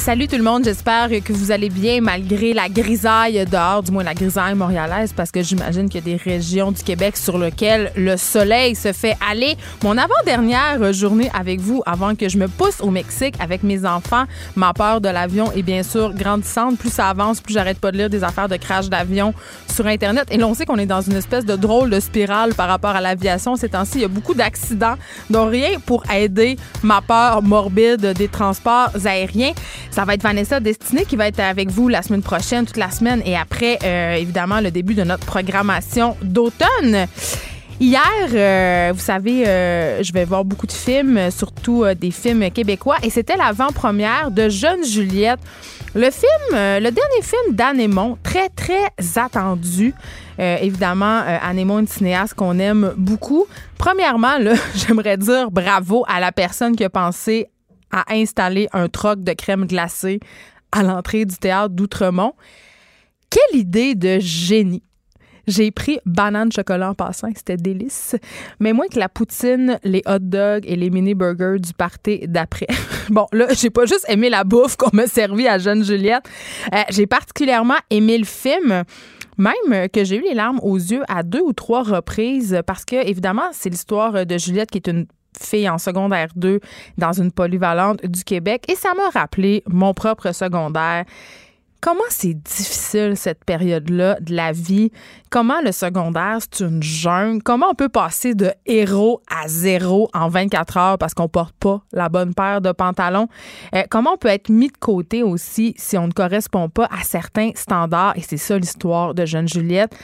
Salut tout le monde, j'espère que vous allez bien malgré la grisaille dehors, du moins la grisaille montréalaise, parce que j'imagine qu'il y a des régions du Québec sur lesquelles le soleil se fait aller. Mon avant-dernière journée avec vous, avant que je me pousse au Mexique avec mes enfants, ma peur de l'avion est bien sûr grandissante. Plus ça avance, plus j'arrête pas de lire des affaires de crash d'avion sur Internet. Et l'on sait qu'on est dans une espèce de drôle de spirale par rapport à l'aviation. Ces temps-ci, il y a beaucoup d'accidents, dont rien pour aider ma peur morbide des transports aériens. Ça va être Vanessa Destinée qui va être avec vous la semaine prochaine, toute la semaine, et après, euh, évidemment, le début de notre programmation d'automne. Hier, euh, vous savez, euh, je vais voir beaucoup de films, surtout des films québécois, et c'était l'avant-première de Jeune Juliette. Le film, le dernier film d'Anémon, très, très attendu. évidemment, Anémon, une cinéaste qu'on aime beaucoup. Premièrement, j'aimerais dire bravo à la personne qui a pensé à installer un troc de crème glacée à l'entrée du théâtre d'Outremont. Quelle idée de génie! J'ai pris banane chocolat en passant, c'était délice. Mais moins que la poutine, les hot dogs et les mini burgers du party d'après. bon, là, j'ai pas juste aimé la bouffe qu'on m'a servi à Jeune Juliette. Euh, j'ai particulièrement aimé le film. Même que j'ai eu les larmes aux yeux à deux ou trois reprises parce que, évidemment, c'est l'histoire de Juliette qui est une fille en secondaire 2 dans une polyvalente du Québec et ça m'a rappelé mon propre secondaire. Comment c'est difficile cette période-là de la vie? Comment le secondaire, c'est une jungle? Comment on peut passer de héros à zéro en 24 heures parce qu'on porte pas la bonne paire de pantalons? Euh, comment on peut être mis de côté aussi si on ne correspond pas à certains standards? Et c'est ça l'histoire de Jeune Juliette.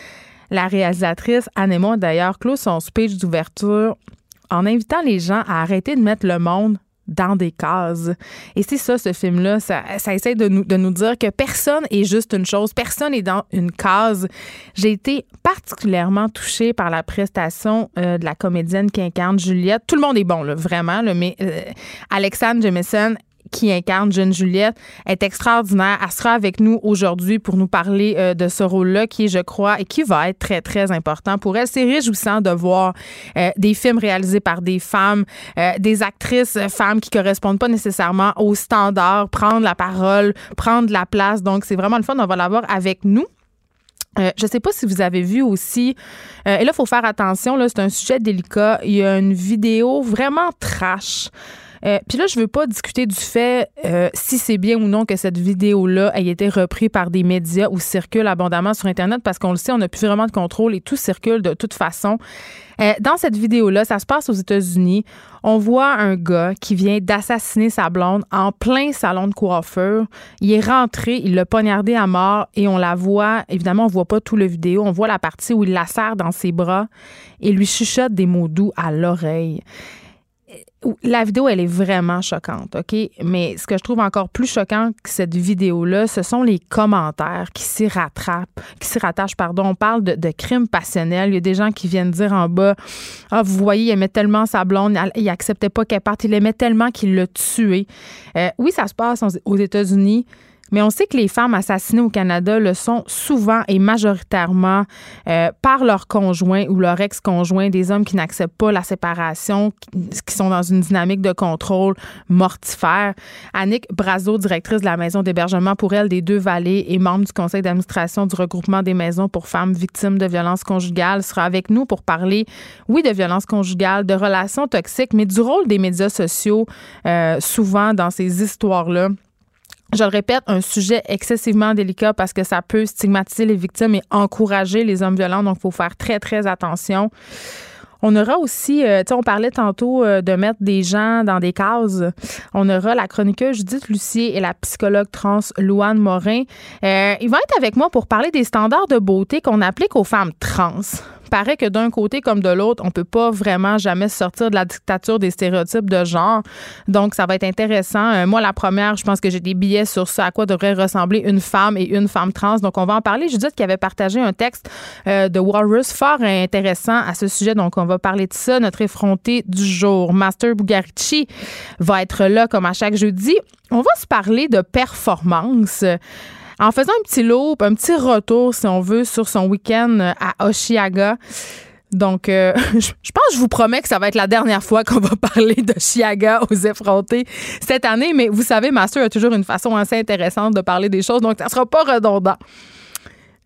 La réalisatrice Anne d'ailleurs clôt son speech d'ouverture en invitant les gens à arrêter de mettre le monde dans des cases. Et c'est ça, ce film-là. Ça, essaie de nous, de nous dire que personne est juste une chose, personne est dans une case. J'ai été particulièrement touchée par la prestation euh, de la comédienne qui incarne Juliette. Tout le monde est bon, vraiment, mais euh, Alexandre Jemison qui incarne Jeune Juliette est extraordinaire. Elle sera avec nous aujourd'hui pour nous parler euh, de ce rôle-là qui je crois, et qui va être très, très important pour elle. C'est réjouissant de voir euh, des films réalisés par des femmes, euh, des actrices femmes qui correspondent pas nécessairement aux standards, prendre la parole, prendre la place. Donc, c'est vraiment le fun. On va l'avoir avec nous. Je ne sais pas si vous avez vu aussi, et là, il faut faire attention, c'est un sujet délicat. Il y a une vidéo vraiment trash euh, puis là, je veux pas discuter du fait euh, si c'est bien ou non que cette vidéo-là ait été reprise par des médias ou circule abondamment sur Internet parce qu'on le sait, on n'a plus vraiment de contrôle et tout circule de toute façon. Euh, dans cette vidéo-là, ça se passe aux États-Unis. On voit un gars qui vient d'assassiner sa blonde en plein salon de coiffeur. Il est rentré, il l'a poignardé à mort et on la voit. Évidemment, on voit pas tout le vidéo. On voit la partie où il la serre dans ses bras et lui chuchote des mots doux à l'oreille la vidéo, elle est vraiment choquante, OK? Mais ce que je trouve encore plus choquant que cette vidéo-là, ce sont les commentaires qui s'y rattrapent, qui s'y rattachent, pardon. On parle de, crimes passionnels. Il y a des gens qui viennent dire en bas, ah, vous voyez, il aimait tellement sa blonde, il acceptait pas qu'elle parte, il aimait tellement qu'il l'a tué. Euh, oui, ça se passe aux États-Unis. Mais on sait que les femmes assassinées au Canada le sont souvent et majoritairement euh, par leur conjoint ou leur ex-conjoint, des hommes qui n'acceptent pas la séparation, qui sont dans une dynamique de contrôle mortifère. Annick Brazo, directrice de la maison d'hébergement pour elle des Deux-Vallées et membre du conseil d'administration du regroupement des maisons pour femmes victimes de violences conjugales, sera avec nous pour parler, oui, de violences conjugales, de relations toxiques, mais du rôle des médias sociaux euh, souvent dans ces histoires-là je le répète, un sujet excessivement délicat parce que ça peut stigmatiser les victimes et encourager les hommes violents. Donc, il faut faire très, très attention. On aura aussi, euh, tu sais, on parlait tantôt euh, de mettre des gens dans des cases. On aura la chroniqueuse Judith Lucier et la psychologue trans Louane Morin. Euh, ils vont être avec moi pour parler des standards de beauté qu'on applique aux femmes trans. Paraît que d'un côté comme de l'autre, on peut pas vraiment jamais sortir de la dictature des stéréotypes de genre. Donc, ça va être intéressant. Euh, moi, la première, je pense que j'ai des billets sur ça, à quoi devrait ressembler une femme et une femme trans. Donc, on va en parler. Judith qui avait partagé un texte euh, de Walrus fort intéressant à ce sujet. Donc, on va parler de ça. Notre effronté du jour, Master Bugarici, va être là comme à chaque jeudi. On va se parler de performance en faisant un petit loop, un petit retour, si on veut, sur son week-end à Oshiaga. Donc, euh, je pense, je vous promets que ça va être la dernière fois qu'on va parler de Chiaga aux effrontés cette année, mais vous savez, Master a toujours une façon assez intéressante de parler des choses, donc ça ne sera pas redondant.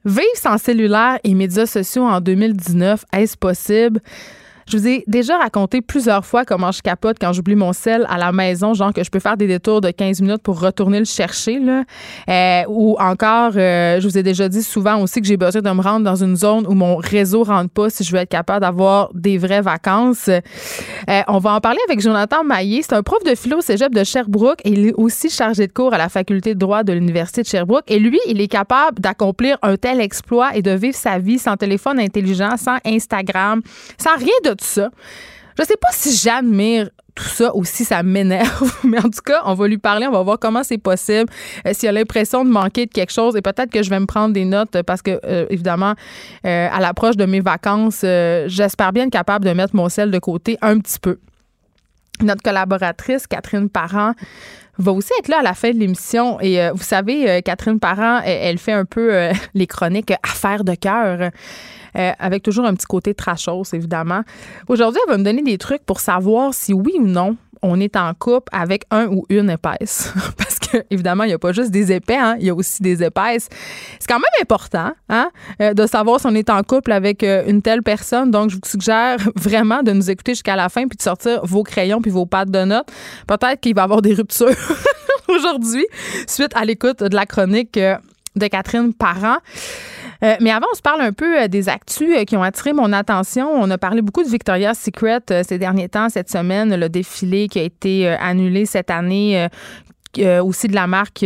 Vivre sans cellulaire et médias sociaux en 2019, est-ce possible? Je vous ai déjà raconté plusieurs fois comment je capote quand j'oublie mon sel à la maison, genre que je peux faire des détours de 15 minutes pour retourner le chercher. Là. Euh, ou encore, euh, je vous ai déjà dit souvent aussi que j'ai besoin de me rendre dans une zone où mon réseau rentre pas si je veux être capable d'avoir des vraies vacances. Euh, on va en parler avec Jonathan Maillé. C'est un prof de philo au cégep de Sherbrooke il est aussi chargé de cours à la faculté de droit de l'Université de Sherbrooke. Et lui, il est capable d'accomplir un tel exploit et de vivre sa vie sans téléphone intelligent, sans Instagram, sans rien de ça. Je sais pas si j'admire tout ça ou si ça m'énerve, mais en tout cas, on va lui parler, on va voir comment c'est possible, euh, s'il a l'impression de manquer de quelque chose et peut-être que je vais me prendre des notes parce que, euh, évidemment, euh, à l'approche de mes vacances, j'espère bien être capable de mettre mon sel de côté un petit peu. Notre collaboratrice, Catherine Parent, va aussi être là à la fin de l'émission. Et vous savez, Catherine Parent, elle, fait un peu les chroniques affaires de cœur. Euh, avec toujours un petit côté trashos, évidemment. Aujourd'hui, elle va me donner des trucs pour savoir si oui ou non on est en couple avec un ou une épaisse. Parce que, évidemment, il n'y a pas juste des épais, hein, il y a aussi des épaisses. C'est quand même important hein, euh, de savoir si on est en couple avec euh, une telle personne. Donc, je vous suggère vraiment de nous écouter jusqu'à la fin puis de sortir vos crayons puis vos pattes de notes. Peut-être qu'il va y avoir des ruptures aujourd'hui suite à l'écoute de la chronique de Catherine Parent. Euh, mais avant, on se parle un peu euh, des actus euh, qui ont attiré mon attention. On a parlé beaucoup de Victoria's Secret ces derniers temps, cette semaine, le défilé qui a été annulé cette année. aussi de la marque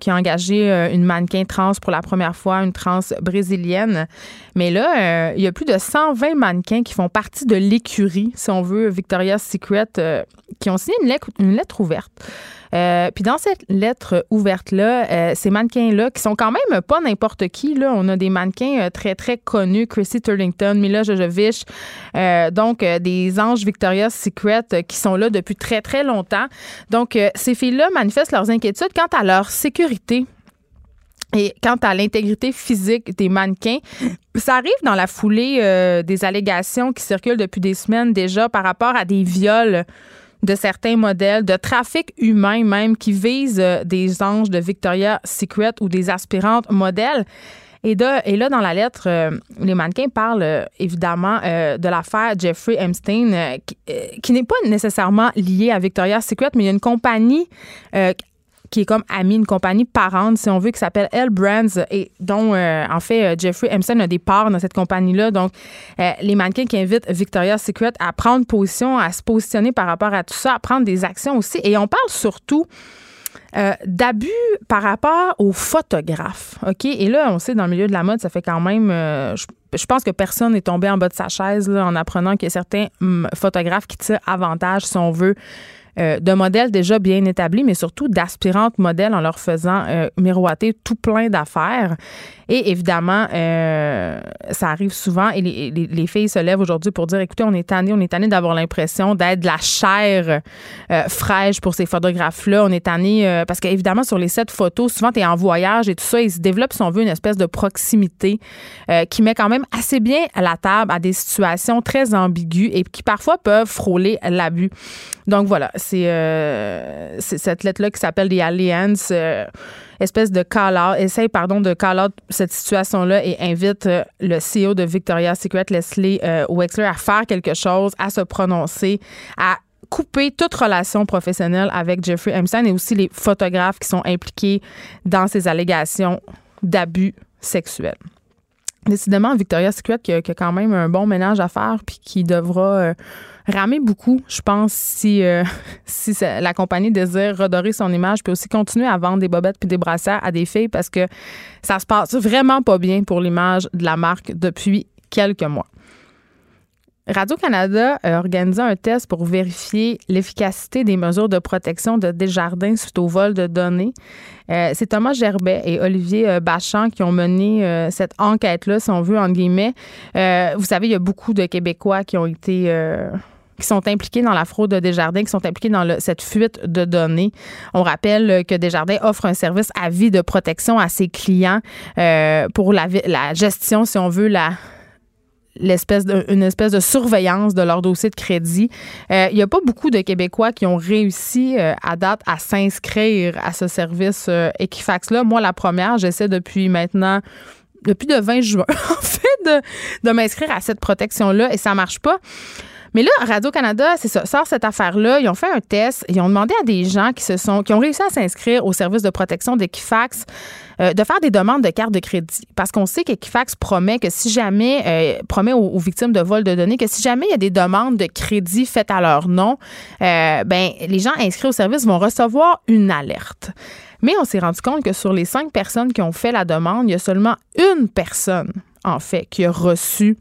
qui a engagé une mannequin trans pour la première fois, une trans brésilienne. Mais là, il y a plus de 120 mannequins qui font partie de l'écurie, si on veut, Victoria's Secret, qui ont signé une lettre ouverte euh, puis dans cette lettre ouverte-là, euh, ces mannequins-là, qui sont quand même pas n'importe qui, là, on a des mannequins euh, très, très connus, Chrissy Turlington, Mila Jojovich, donc des anges Victoria's Secret qui sont là depuis très, très longtemps. Donc, ces filles-là manifestent leurs inquiétudes quant à leur sécurité et quant à l'intégrité physique des mannequins, ça arrive dans la foulée des allégations qui circulent depuis des semaines déjà par rapport à des viols de certains modèles, de trafic humain même, qui visent euh, des anges de Victoria's Secret ou des aspirantes modèles. Et, là, dans la lettre, euh, les mannequins parlent euh, évidemment de l'affaire Jeffrey Epstein, qui, qui n'est pas nécessairement liée à Victoria's Secret, mais il y a une compagnie qui est comme ami, une compagnie parente, si on veut, qui s'appelle L Brands et dont, euh, en fait, euh, Jeffrey Emerson a des parts dans cette compagnie-là. Donc, euh, les mannequins qui invitent Victoria's Secret à prendre position, à se positionner par rapport à tout ça, à prendre des actions aussi. Et on parle surtout d'abus par rapport aux photographes. OK? Et là, on sait, dans le milieu de la mode, ça fait quand même. je, pense que personne n'est tombé en bas de sa chaise en apprenant qu'il y a certains hum, photographes qui tirent avantage, si on veut, euh, de modèles déjà bien établis, mais surtout d'aspirantes modèles en leur faisant euh, miroiter tout plein d'affaires. Et évidemment, euh, ça arrive souvent et les, filles se lèvent aujourd'hui pour dire, écoutez, on est tanné, on est tanné d'avoir l'impression d'être de la chair fraîche pour ces photographes-là. On est tanné parce qu'évidemment, sur les sets photos, souvent, tu es en voyage et tout ça, il se développe, si on veut, une espèce de proximité qui met quand même assez bien à la table à des situations très ambiguës et qui parfois peuvent frôler l'abus. Donc voilà, euh, c'est cette lettre-là qui s'appelle The Alliance, euh, espèce de call-out, essaye, pardon, de call-out cette situation-là et invite euh, le CEO de Victoria's Secret, Leslie Wexler, à faire quelque chose, à se prononcer, à couper toute relation professionnelle avec Jeffrey Epstein et aussi les photographes qui sont impliqués dans ces allégations d'abus sexuels. Décidément, Victoria's Secret qui a, quand même un bon ménage à faire puis qui devra ramer beaucoup, je pense, si, euh, la compagnie désire redorer son image, puis aussi continuer à vendre des bobettes puis des brassières à des filles parce que ça se passe vraiment pas bien pour l'image de la marque depuis quelques mois. Radio-Canada a organisé un test pour vérifier l'efficacité des mesures de protection de Desjardins suite au vol de données. Euh, c'est Thomas Gerbet et Olivier euh, Bachand qui ont mené cette enquête-là, si on veut, entre guillemets. vous savez, il y a beaucoup de Québécois qui ont été qui sont impliqués dans la fraude de Desjardins, qui sont impliqués dans cette fuite de données. On rappelle que Desjardins offre un service à vie de protection à ses clients pour la, gestion, si on veut, l'espèce une espèce de surveillance de leur dossier de crédit. Euh, il n'y a pas beaucoup de Québécois qui ont réussi euh, à date à s'inscrire à ce service euh, Equifax-là. Moi, la première, j'essaie depuis maintenant depuis le 20 juin, en fait, de, de m'inscrire à cette protection-là et ça marche pas. Mais là, Radio-Canada, c'est ça, sort cette affaire-là. Ils ont fait un test. Ils ont demandé à des gens qui se sont, qui ont réussi à s'inscrire au service de protection d'Equifax euh, de faire des demandes de carte de crédit. Parce qu'on sait qu'Equifax promet que si jamais, euh, promet aux, victimes de vol de données, que si jamais il y a des demandes de crédit faites à leur nom, euh, ben, les gens inscrits au service vont recevoir une alerte. Mais on s'est rendu compte que sur les cinq personnes qui ont fait la demande, il y a seulement une personne, en fait, qui a reçu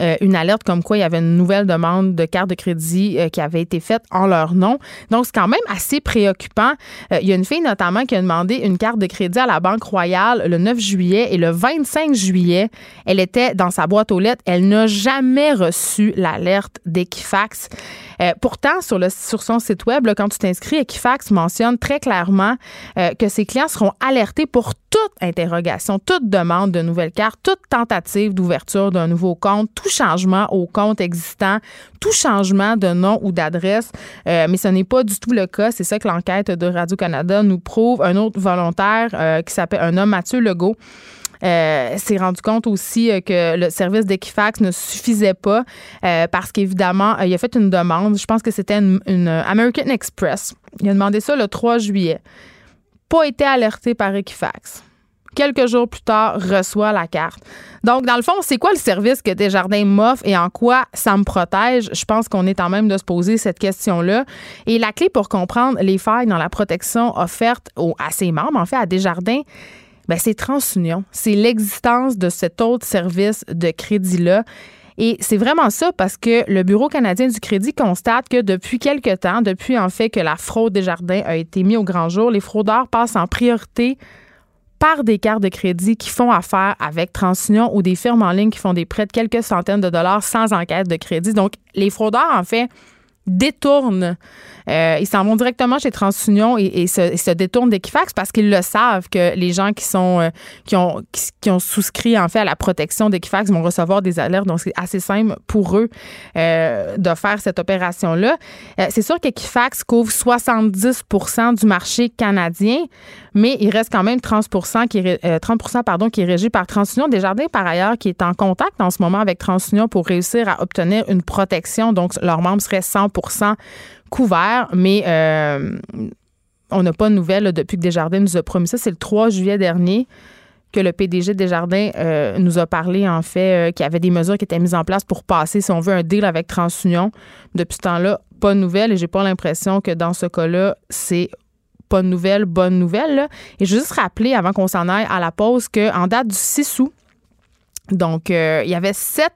euh, une alerte comme quoi il y avait une nouvelle demande de carte de crédit euh, qui avait été faite en leur nom. Donc, c'est quand même assez préoccupant. Euh, il y a une fille notamment qui a demandé une carte de crédit à la Banque Royale le 9 juillet et le 25 juillet, elle était dans sa boîte aux lettres. Elle n'a jamais reçu l'alerte d'Equifax. Pourtant, sur, le, sur son site web, quand tu t'inscris, Equifax mentionne très clairement que ses clients seront alertés pour toute interrogation, toute demande de nouvelle carte, toute tentative d'ouverture d'un nouveau compte, tout changement au compte existant, tout changement de nom ou d'adresse. Euh, mais ce n'est pas du tout le cas. C'est ça que l'enquête de Radio-Canada nous prouve. Un autre volontaire euh, qui s'appelle un homme, Mathieu Legault, euh, s'est rendu compte aussi que le service d'Equifax ne suffisait pas parce qu'évidemment, il a fait une demande. Je pense que c'était une, American Express. Il a demandé ça le 3 juillet. Pas été alerté par Equifax quelques jours plus tard, reçoit la carte. Donc, dans le fond, c'est quoi le service que Desjardins m'offre et en quoi ça me protège? Je pense qu'on est en même de se poser cette question-là. Et la clé pour comprendre les failles dans la protection offerte à ses membres, en fait, à Desjardins, ben, c'est TransUnion. C'est l'existence de cet autre service de crédit-là. Et c'est vraiment ça parce que le Bureau canadien du crédit constate que depuis quelque temps, depuis en fait que la fraude des jardins a été mise au grand jour, les fraudeurs passent en priorité par des cartes de crédit qui font affaire avec TransUnion ou des firmes en ligne qui font des prêts de quelques centaines de dollars sans enquête de crédit. Donc, les fraudeurs, en fait, détournent euh, ils s'en vont directement chez TransUnion et, se, détournent d'Equifax parce qu'ils le savent que les gens qui sont euh, qui ont qui, ont souscrit en fait à la protection d'Equifax vont recevoir des alertes. Donc c'est assez simple pour eux euh, de faire cette opération là. c'est sûr qu'Equifax couvre 70% du marché canadien, mais il reste quand même 30 qui est, 30 pardon qui est régi par TransUnion. Desjardins par ailleurs qui est en contact en ce moment avec TransUnion pour réussir à obtenir une protection. Donc leurs membres seraient 100 couvert, mais euh, on n'a pas de nouvelles depuis que Desjardins nous a promis ça. C'est le 3 juillet dernier que le PDG de Desjardins euh, nous a parlé, en fait, euh, qu'il y avait des mesures qui étaient mises en place pour passer, si on veut, un deal avec TransUnion. Depuis ce temps-là, pas de nouvelles et j'ai pas l'impression que dans ce cas-là, c'est pas de nouvelles, bonne nouvelle. Et je veux juste rappeler, avant qu'on s'en aille à la pause, qu'en date du 6 août, donc, il y avait sept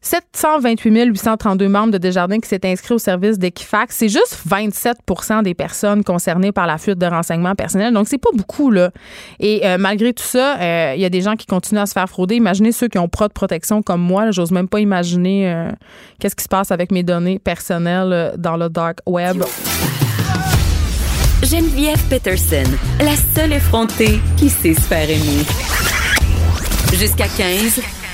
728 832 membres de Desjardins qui s'étaient inscrits au service d'Equifax. C'est juste 27% des personnes concernées par la fuite de renseignements personnels. Donc, c'est pas beaucoup, là. Et euh, malgré tout ça, euh, il y a des gens qui continuent à se faire frauder. Imaginez ceux qui ont pas de protection comme moi. J'ose même pas imaginer euh, qu'est-ce qui se passe avec mes données personnelles dans le dark web. Geneviève Peterson, la seule effrontée qui sait se faire aimer. Jusqu'à 15,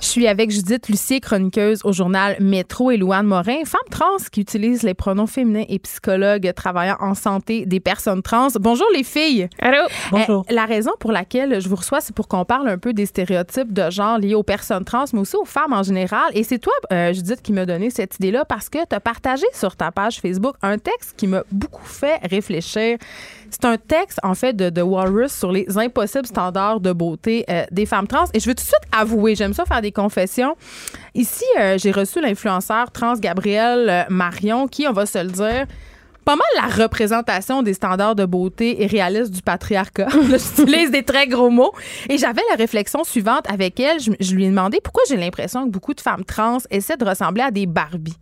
Je suis avec Judith Lucier, chroniqueuse au journal Métro et Louane Morin, femme trans qui utilise les pronoms féminins et psychologue travaillant en santé des personnes trans. Bonjour les filles. Allô? Euh, Bonjour. la raison pour laquelle je vous reçois, c'est pour qu'on parle un peu des stéréotypes de genre liés aux personnes trans, mais aussi aux femmes en général. Et c'est toi, euh, Judith, qui m'a donné cette idée-là parce que tu as partagé sur ta page Facebook un texte qui m'a beaucoup fait réfléchir. C'est un texte, en fait, de, de Walrus sur les impossibles standards de beauté euh, des femmes trans. Et je veux tout de suite avouer, j'aime ça faire des confessions. Ici, euh, j'ai reçu l'influenceur trans Gabrielle euh, Marion, qui, on va se le dire, pas mal la représentation des standards de beauté et réalistes du patriarcat. J'utilise des très gros mots. Et j'avais la réflexion suivante avec elle. Je, je lui ai demandé pourquoi j'ai l'impression que beaucoup de femmes trans essaient de ressembler à des Barbies.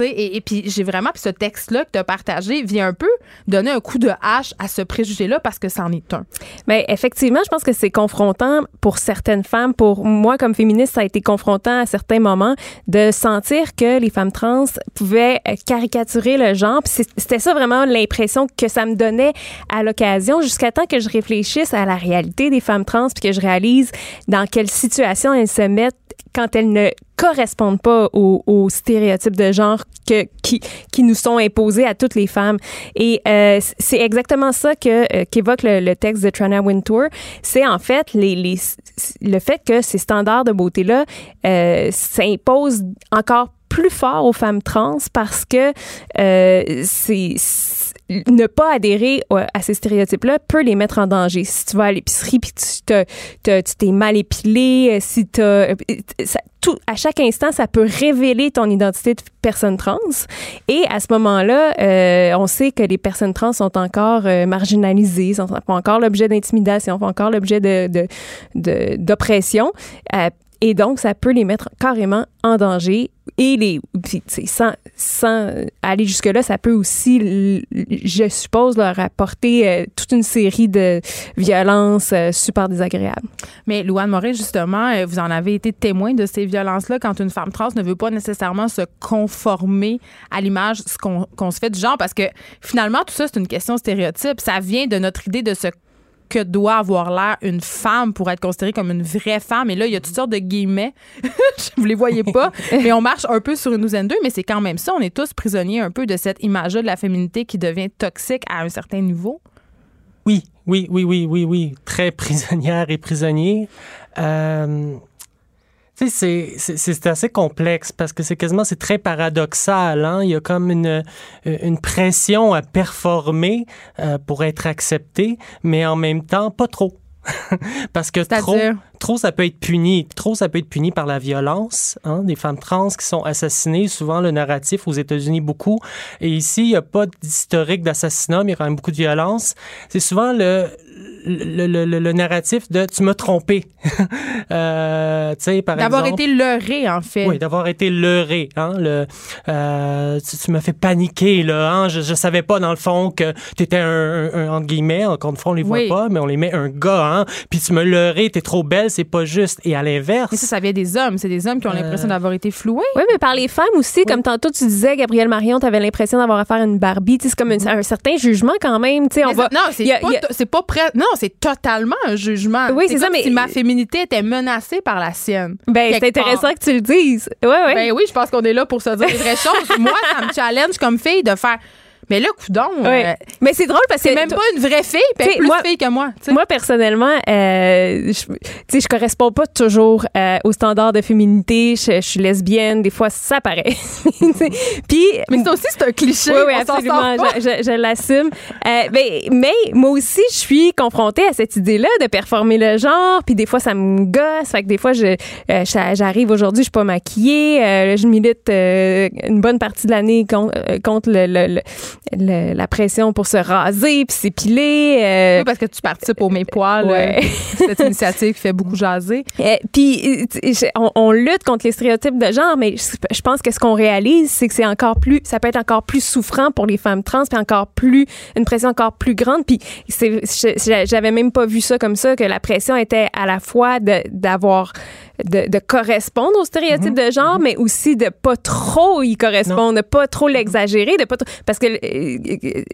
Et, et, puis j'ai vraiment, puis ce texte-là que tu as partagé vient un peu donner un coup de hache à ce préjugé-là parce que c'en est un. Mais effectivement, je pense que c'est confrontant pour certaines femmes. Pour moi, comme féministe, ça a été confrontant à certains moments de sentir que les femmes trans pouvaient euh, caricaturer le genre. C'était ça vraiment l'impression que ça me donnait à l'occasion jusqu'à temps que je réfléchisse à la réalité des femmes trans puis que je réalise dans quelle situation elles se mettent quand elles ne correspondent pas aux, stéréotypes de genre que, qui, qui, nous sont imposés à toutes les femmes. Et euh, c'est exactement ça que euh, qu'évoque le, texte de Trana Wintour. C'est en fait les, les, le fait que ces standards de beauté-là euh, s'imposent encore plus fort aux femmes trans parce que euh, c'est ne pas adhérer à ces stéréotypes-là peut les mettre en danger. Si tu vas à l'épicerie puis tu t'es mal épilé, euh, si tu euh, tout, à chaque instant, ça peut révéler ton identité de personne trans. Et à ce moment-là, euh, on sait que les personnes trans sont encore marginalisées, sont, encore l'objet d'intimidation, font encore l'objet de, d'oppression. Et donc, ça peut les mettre carrément en danger. Et les, sans, sans aller jusque-là, ça peut aussi, je suppose, leur apporter euh, toute une série de violences euh, super désagréables. Mais Louane Moret, justement, euh, vous en avez été témoin de ces violences-là quand une femme trans ne veut pas nécessairement se conformer à l'image qu'on se fait du genre, parce que finalement, tout ça, c'est une question stéréotype. Ça vient de notre idée de se que doit avoir l'air une femme pour être considérée comme une vraie femme. Et là, il y a toutes sortes de guillemets. vous les voyez pas, mais on marche un peu sur une douzaine d'eux, mais c'est quand même ça. On est tous prisonniers un peu de cette image-là de la féminité qui devient toxique à un certain niveau. Oui, oui, oui, oui, oui, oui. Très prisonnière et prisonnier. Euh, c'est assez complexe parce que c'est quasiment c'est très paradoxal. Hein? Il y a comme une, euh, une pression à performer euh, pour être accepté, mais en même temps pas trop. parce que trop, trop, ça peut être puni. Trop, ça peut être puni par la violence. Hein? Des femmes trans qui sont assassinées, souvent le narratif aux États-Unis, beaucoup. Et ici, il n'y a pas d'historique d'assassinat, mais il y a quand même beaucoup de violence. C'est souvent le, le, le, le, narratif de tu m'as trompé. euh, d'avoir été leurré, en fait. Oui, d'avoir été leurré. Hein, le, euh, tu, m'as fait paniquer. Là, hein, je, je savais pas, dans le fond, que tu étais un, un, entre guillemets, encore une fois, on les voit pas, mais on les met un gars. Hein, puis tu me leurré, t'es trop belle, c'est pas juste. Et à l'inverse. Mais ça, ça vient des hommes. C'est des hommes qui ont l'impression euh, d'avoir été floués. Oui, mais par les femmes aussi. Comme tantôt, tu disais, Gabrielle Marion, tu avais l'impression d'avoir affaire à une Barbie. C'est comme un, un, certain jugement quand même. On va, non, c'est pas, pas prêt. Non, c'est totalement un jugement. Oui, c'est ça, mais. Si ma féminité était menacée par la sienne. Ben, c'est intéressant que tu le dises. Oui, oui. Ben oui, je pense qu'on est là pour se dire les vraies choses. Moi, ça me challenge comme fille de faire mais là, coudon. Euh, mais c'est drôle parce que. C'est même pas une vraie fille, puis elle est plus moi, fille que moi. Moi, personnellement, euh, je, je corresponds pas toujours euh, aux standards de féminité. Je, suis lesbienne. Des fois, ça paraît. puis. Mais ça aussi, c'est un cliché. Oui, oui, absolument. Je, je, l'assume. Euh, mais, mais moi aussi, je suis confrontée à cette idée-là de performer le genre. Puis des fois, ça me gosse. Fait que des fois, je, j'arrive aujourd'hui, je suis pas maquillée. je milite une bonne partie de l'année contre, contre le, le la pression pour se raser puis s'épiler. Euh, oui, parce que tu participes au Mes Poils, ouais. Euh, cette initiative qui fait beaucoup jaser. Euh, puis on, lutte contre les stéréotypes de genre, mais je, pense que ce qu'on réalise, c'est que c'est encore plus, ça peut être encore plus souffrant pour les femmes trans, puis encore plus, une pression encore plus grande. Puis j'avais même pas vu ça comme ça, que la pression était à la fois d'avoir de, correspondre aux stéréotypes mhm. de genre, mais aussi de pas trop y correspondre, de pas trop l'exagérer, de pas parce que euh,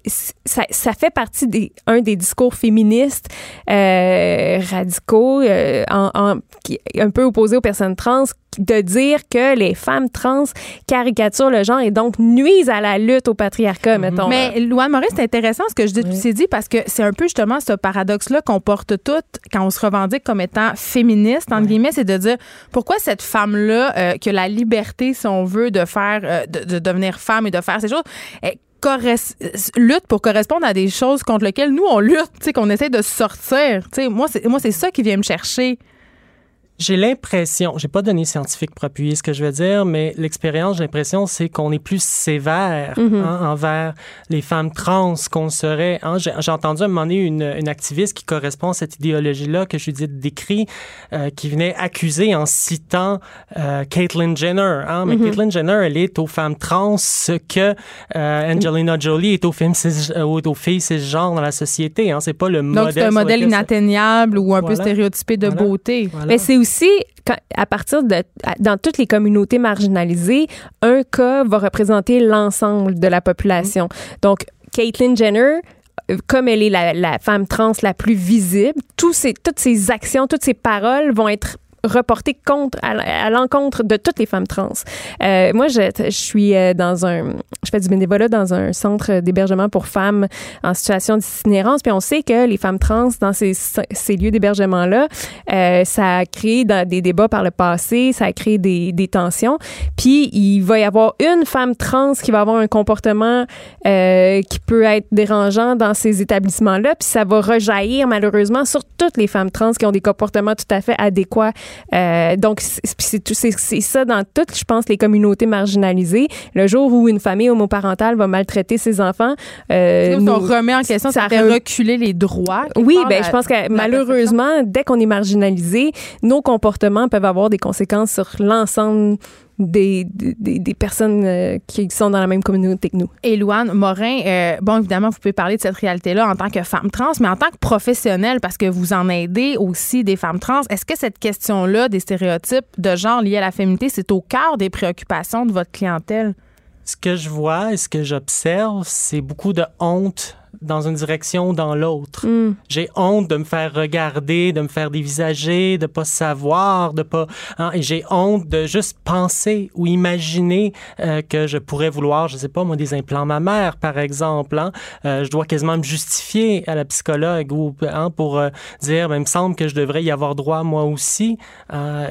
ça, ça, fait partie des un des discours féministes euh, radicaux, euh, en, qui, un peu opposés aux personnes trans de dire que les femmes trans caricaturent le genre et donc nuisent à la lutte au patriarcat, mhm. mettons. Mais Louane Maurice, c'est intéressant ce que je dis, dit parce que c'est un peu justement ce paradoxe-là qu'on porte toutes quand on se revendique comme étant féministe, entre guillemets, c'est de dire pourquoi cette femme-là, euh, qui a la liberté, si on veut, de faire, euh, de, devenir femme et de faire ces choses, lutte pour correspondre à des choses contre lesquelles nous on lutte, qu'on essaie de sortir. moi c'est moi c'est ça qui vient me chercher J'ai l'impression, j'ai pas donné scientifique pour appuyer ce que je veux dire, mais l'expérience, j'ai l'impression, c'est qu'on est plus sévère Mhm. hein, envers les femmes trans qu'on serait. hein. J'ai j'ai entendu à un moment donné une, une activiste qui correspond à cette idéologie-là que Judith décrit, euh, qui venait accuser en citant euh, Caitlyn Jenner. Hein, mais Mm-hmm. Caitlyn Jenner, elle est aux femmes trans ce que euh, Angelina Jolie est aux, films euh, aux, filles cisgenres dans la société. Hein. C'est pas le modèle. Donc, c'est un modèle inatteignable ou un peu stéréotypé de Voilà. beauté. Voilà. Mais c'est aussi quand- à partir de dans toutes les communautés marginalisées, un cas va représenter l'ensemble de la population. Donc Caitlyn Jenner euh, comme elle est la, la femme trans la plus visible, tous ces, toutes ses actions, toutes ses paroles vont être reportées contre à, l'encontre de toutes les femmes trans. Euh, moi, je, suis euh, dans un, je fais du bénévolat dans un centre d'hébergement pour femmes en situation d'itinérance, puis on sait que les femmes trans dans ces, lieux d'hébergement là, euh, ça a créé des débats par le passé, ça a créé des, tensions. Puis il va y avoir une femme trans qui va avoir un comportement qui peut être dérangeant dans ces établissements-là, puis ça va rejaillir malheureusement sur toutes les femmes trans qui ont des comportements tout à fait adéquats. Euh, donc c'est ça dans toutes, je pense, les communautés marginalisées. Le jour où une famille homoparentale va maltraiter ses enfants, euh, nous- on remet en question, ça, ça fait re- reculer les droits. oui, ben, la- je pense que malheureusement, dès qu'on est marginalisé, nos comportements peuvent avoir des conséquences sur l'ensemble des, des, des personnes euh, qui sont dans la même communauté que nous. Et Louane Morin, euh, bon, évidemment, vous pouvez parler de cette réalité-là en tant que femme trans, mais en tant que professionnelle, parce que vous en aidez aussi des femmes trans, est-ce que cette question-là des stéréotypes de genre liés à la féminité, c'est au cœur des préoccupations de votre clientèle? Ce que je vois et ce que j'observe, c'est beaucoup de honte dans une direction ou dans l'autre. Mm. J'ai honte de me faire regarder, de me faire dévisager, de pas savoir, de pas. hein, j'ai honte de juste penser ou imaginer euh, que je pourrais vouloir, je sais pas moi, des implants mammaires, par exemple. hein. Euh, je dois quasiment me justifier à la psychologue ou hein, pour euh, dire, ben, il me semble que je devrais y avoir droit moi aussi.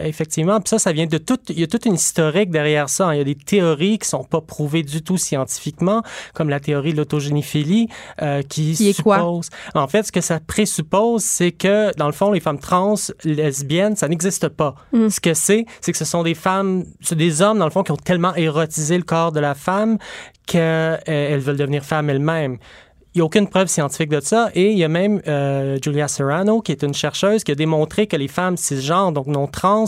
Effectivement, puis ça, ça vient de tout. Il y a toute une historique derrière ça. Il y a des théories qui sont pas prouvées du tout scientifiquement, comme la théorie de l'autogénéphilie. euh, qui, Qui est quoi? suppose. En fait, ce que ça présuppose, c'est que, dans le fond, les femmes trans lesbiennes, ça n'existe pas. Mm. Ce que c'est, c'est que ce sont des femmes, c'est des hommes, dans le fond, qui ont tellement érotisé le corps de la femme qu'elles veulent devenir femmes elles-mêmes. Il n'y a aucune preuve scientifique de ça. Et il y a même euh, Julia Serrano, qui est une chercheuse, qui a démontré que les femmes cisgenres, donc non trans,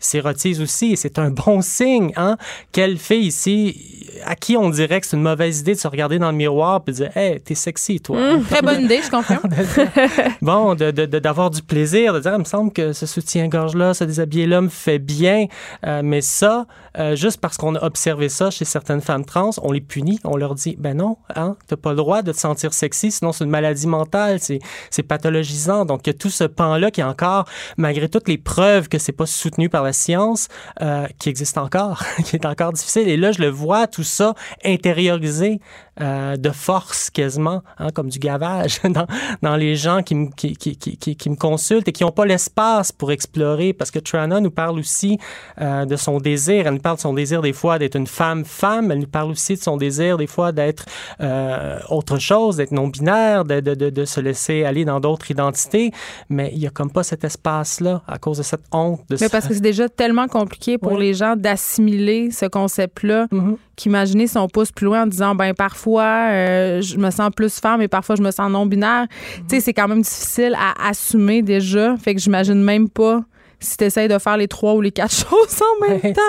s'érotisent aussi. Et c'est un bon signe. Hein? Quelle fille ici, à qui on dirait que c'est une mauvaise idée de se regarder dans le miroir et de dire Hey, t'es sexy, toi. Très bonne idée, je confirme. bon, d'avoir du plaisir, de dire, il me semble que ce soutien-gorge-là, ce déshabillé-là me fait bien. Euh, mais ça, euh, juste parce qu'on a observé ça chez certaines femmes trans, on les punit, on leur dit, ben non, hein, t'as pas le droit de te sentir sexy, sinon c'est une maladie mentale, c'est, c'est pathologisant. Donc, il y a tout ce pan-là qui est encore, malgré toutes les preuves que c'est pas soutenu par la science, euh, qui existe encore, qui est encore difficile. Et là, je le vois, tout ça intériorisé euh, de force quasiment, hein, comme du gavage dans, dans les gens qui, me- qui, qui, qui, qui- me consultent et qui n'ont pas l'espace pour explorer. Parce que Trana nous parle aussi euh, de son désir. Elle nous parle de son désir des fois d'être une femme-femme. Elle nous parle aussi de son désir des fois d'être euh, autre chose, d'être non-binaire, de, de, de, de se laisser aller dans d'autres identités. Mais il n'y a comme pas cet espace-là à cause de cette honte. De Mais ce- parce que c'est déjà tellement compliqué pour Oui. les gens d'assimiler ce concept-là Mhm. Qu'imaginer si on pousse plus loin en disant ben parfois euh, je me sens plus femme et parfois je me sens non binaire. Tu sais c'est quand même difficile à assumer déjà, fait que j'imagine même pas si tu essaies de faire les trois ou les quatre choses en même Ouais, temps.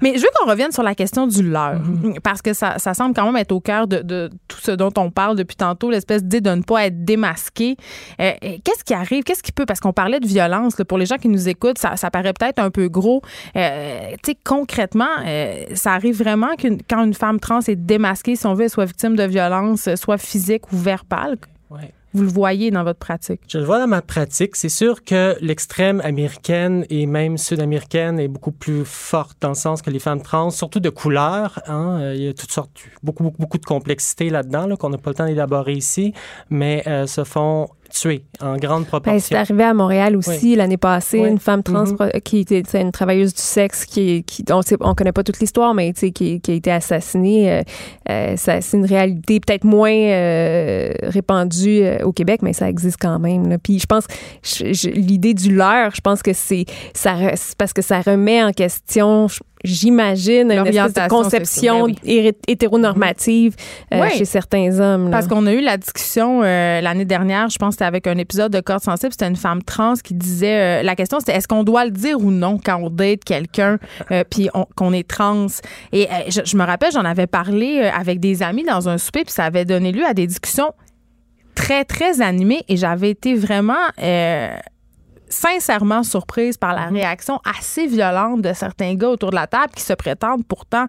Mais je veux qu'on revienne sur la question du leurre, parce que ça, ça semble quand même être au cœur de, de tout ce dont on parle depuis tantôt, l'espèce d'idée de ne pas être démasqué. Euh, euh, Qu'est-ce qui arrive? Qu'est-ce qui peut? Parce qu'on parlait de violence, là, pour les gens qui nous écoutent, ça, ça paraît peut-être un peu gros. Euh, tu sais, concrètement, euh, ça arrive vraiment quand une femme trans est démasquée, si on veut, elle soit victime de violence, soit physique ou verbale? Ouais. Vous le voyez dans votre pratique? Je le vois dans ma pratique. C'est sûr que l'extrême américaine et même sud-américaine est beaucoup plus forte dans le sens que les femmes trans, surtout de couleur, hein, euh, il y a toutes sortes, beaucoup, beaucoup, beaucoup de complexité là-dedans là, qu'on n'a pas le temps d'élaborer ici, mais euh, se font tuées en grande Ben, proportion. c'est arrivé à Montréal aussi l'année passée, Oui. une femme trans Mhm. pro- qui était une travailleuse du sexe qui, qui on on connaît pas toute l'histoire, mais qui, qui a été assassinée. euh, euh, c'est une réalité peut-être moins euh, répandue euh, au Québec, mais ça existe quand même. là. Puis je pense l'idée du leurre, je pense que c'est ça parce que ça remet en question. je- J'imagine une espèce de conception hé- hétéronormative euh, chez certains hommes. là. Parce qu'on a eu la discussion euh, l'année dernière, je pense que c'était avec un épisode de Corde sensible, c'était une femme trans qui disait, euh, la question c'était est-ce qu'on doit le dire ou non quand on date quelqu'un puis on- qu'on est trans? Et je, je me rappelle, j'en avais parlé avec des amis dans un souper puis ça avait donné lieu à des discussions très, très animées et j'avais été vraiment... sincèrement surprise par la réaction assez violente de certains gars autour de la table qui se prétendent pourtant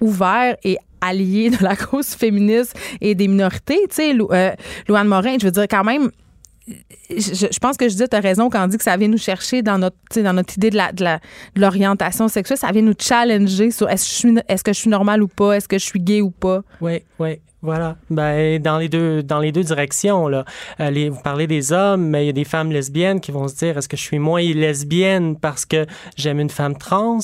ouverts et alliés de la cause féministe et des minorités. Tu sais, Lou- euh, Louane Morin, je veux dire, quand même, je, je pense que je dis, tu as raison quand on dit que ça vient nous chercher dans notre, dans notre idée de la- de la- de l'orientation sexuelle. Ça vient nous challenger sur est-ce que, je suis, est-ce que je suis normale ou pas, est-ce que je suis gay ou pas? Oui, oui. Voilà. Ben, dans les deux, dans les deux directions, là. Euh, les- vous parlez des hommes, mais il y a des femmes lesbiennes qui vont se dire, est-ce que je suis moins lesbienne parce que j'aime une femme trans?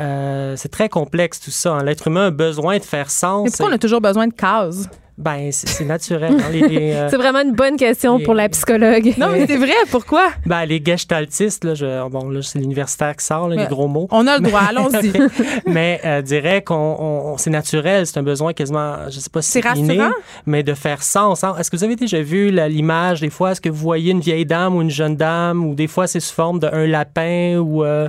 Euh, c'est très complexe, tout ça. hein. L'être humain a besoin de faire sens. Mais pourquoi on a toujours besoin de cases? Ben, c'est naturel. hein. Euh, C'est vraiment une bonne question pour la psychologue. Non, mais c'est vrai, pourquoi? ben, les gestaltistes, là, je- bon, là, c'est l'universitaire qui sort, là, les gros mots. On a le droit, allons-y. mais euh, dirais qu'on on- on- c'est naturel, c'est un besoin quasiment, je sais pas si C'est inné, mais de faire sens. hein. Est-ce que vous avez déjà vu l'image des fois, est-ce que vous voyez une vieille dame ou une jeune dame, ou des fois c'est sous forme d'un lapin ou euh,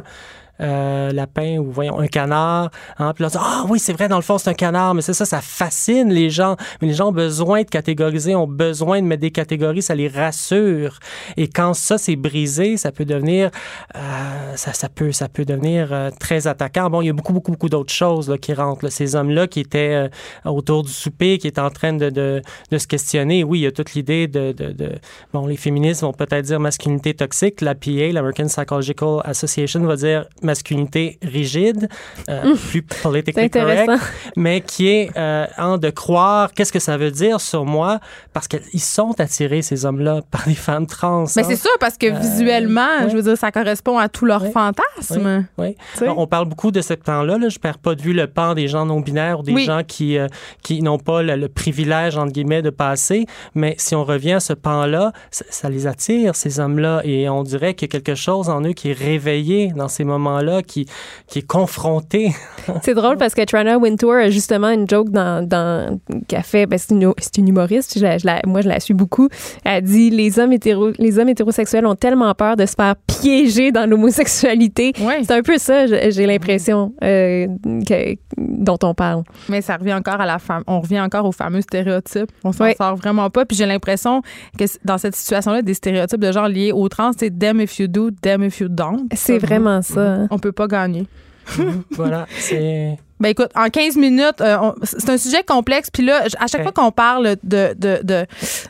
euh, lapin ou voyons un canard, hein, puis là on dit, ah oui c'est vrai dans le fond c'est un canard, mais c'est ça ça fascine les gens, mais les gens ont besoin de catégoriser, ont besoin de mettre des catégories, ça les rassure. Et quand ça c'est brisé, ça peut devenir euh, ça, ça peut ça peut devenir euh, très attaquant. Bon, il y a beaucoup beaucoup beaucoup d'autres choses là, qui rentrent. là. Ces hommes-là qui étaient euh, autour du souper, qui étaient en train de, de, de se questionner. Oui, il y a toute l'idée de, de, de- bon, les féministes vont peut-être dire masculinité toxique. La PA, l'American Psychological Association, va dire masculinité rigide, euh, plus C'est politically correct mais qui est euh, en de croire qu'est-ce que ça veut dire sur moi parce qu'ils sont attirés ces hommes-là par des femmes trans. Mais hein. c'est sûr, parce que visuellement, ouais. je veux dire, ça correspond à tous leurs Ouais. fantasmes. Oui. On parle beaucoup de ce pan-là. Là. Je perds pas de vue le pan des gens non-binaires ou des Oui. gens qui, euh, qui n'ont pas le, le privilège, entre guillemets, de passer. Mais si on revient à ce pan-là, ça, ça les attire, ces hommes-là. Et on dirait qu'il y a quelque chose en eux qui est réveillé dans ces moments-là, qui, qui est confronté. C'est drôle parce que Trana Wintour a justement une joke dans, dans qu'elle fait, ben c'est une, c'est une humoriste, je la- je la- moi je la suis beaucoup. Elle dit les hommes hétéro, les hommes hétérosexuels ont tellement peur de se faire piéger dans l'homosexualité. Ouais. C'est un peu ça, j'ai l'impression euh, que- dont on parle. Mais ça revient encore à la femme. On revient encore aux fameux stéréotypes. On s'en sort vraiment pas. Puis j'ai l'impression que dans cette situation-là, des stéréotypes de genre liés aux trans, c'est them if you do, them if you don't. C'est vraiment ça. On peut pas gagner. voilà. C'est. Ben écoute, en 15 minutes, euh, on- c'est un sujet complexe. Puis là, j- à chaque Ouais. fois qu'on parle de, de, de-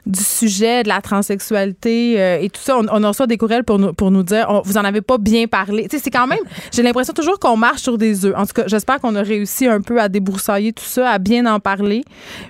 du sujet de la transsexualité euh, et tout ça, on, on reçoit des courriels pour nous, pour nous dire on- vous en avez pas bien parlé. Tu sais, c'est quand même, j'ai l'impression toujours qu'on marche sur des œufs. En tout cas, j'espère qu'on a réussi un peu à débroussailler tout ça, à bien en parler.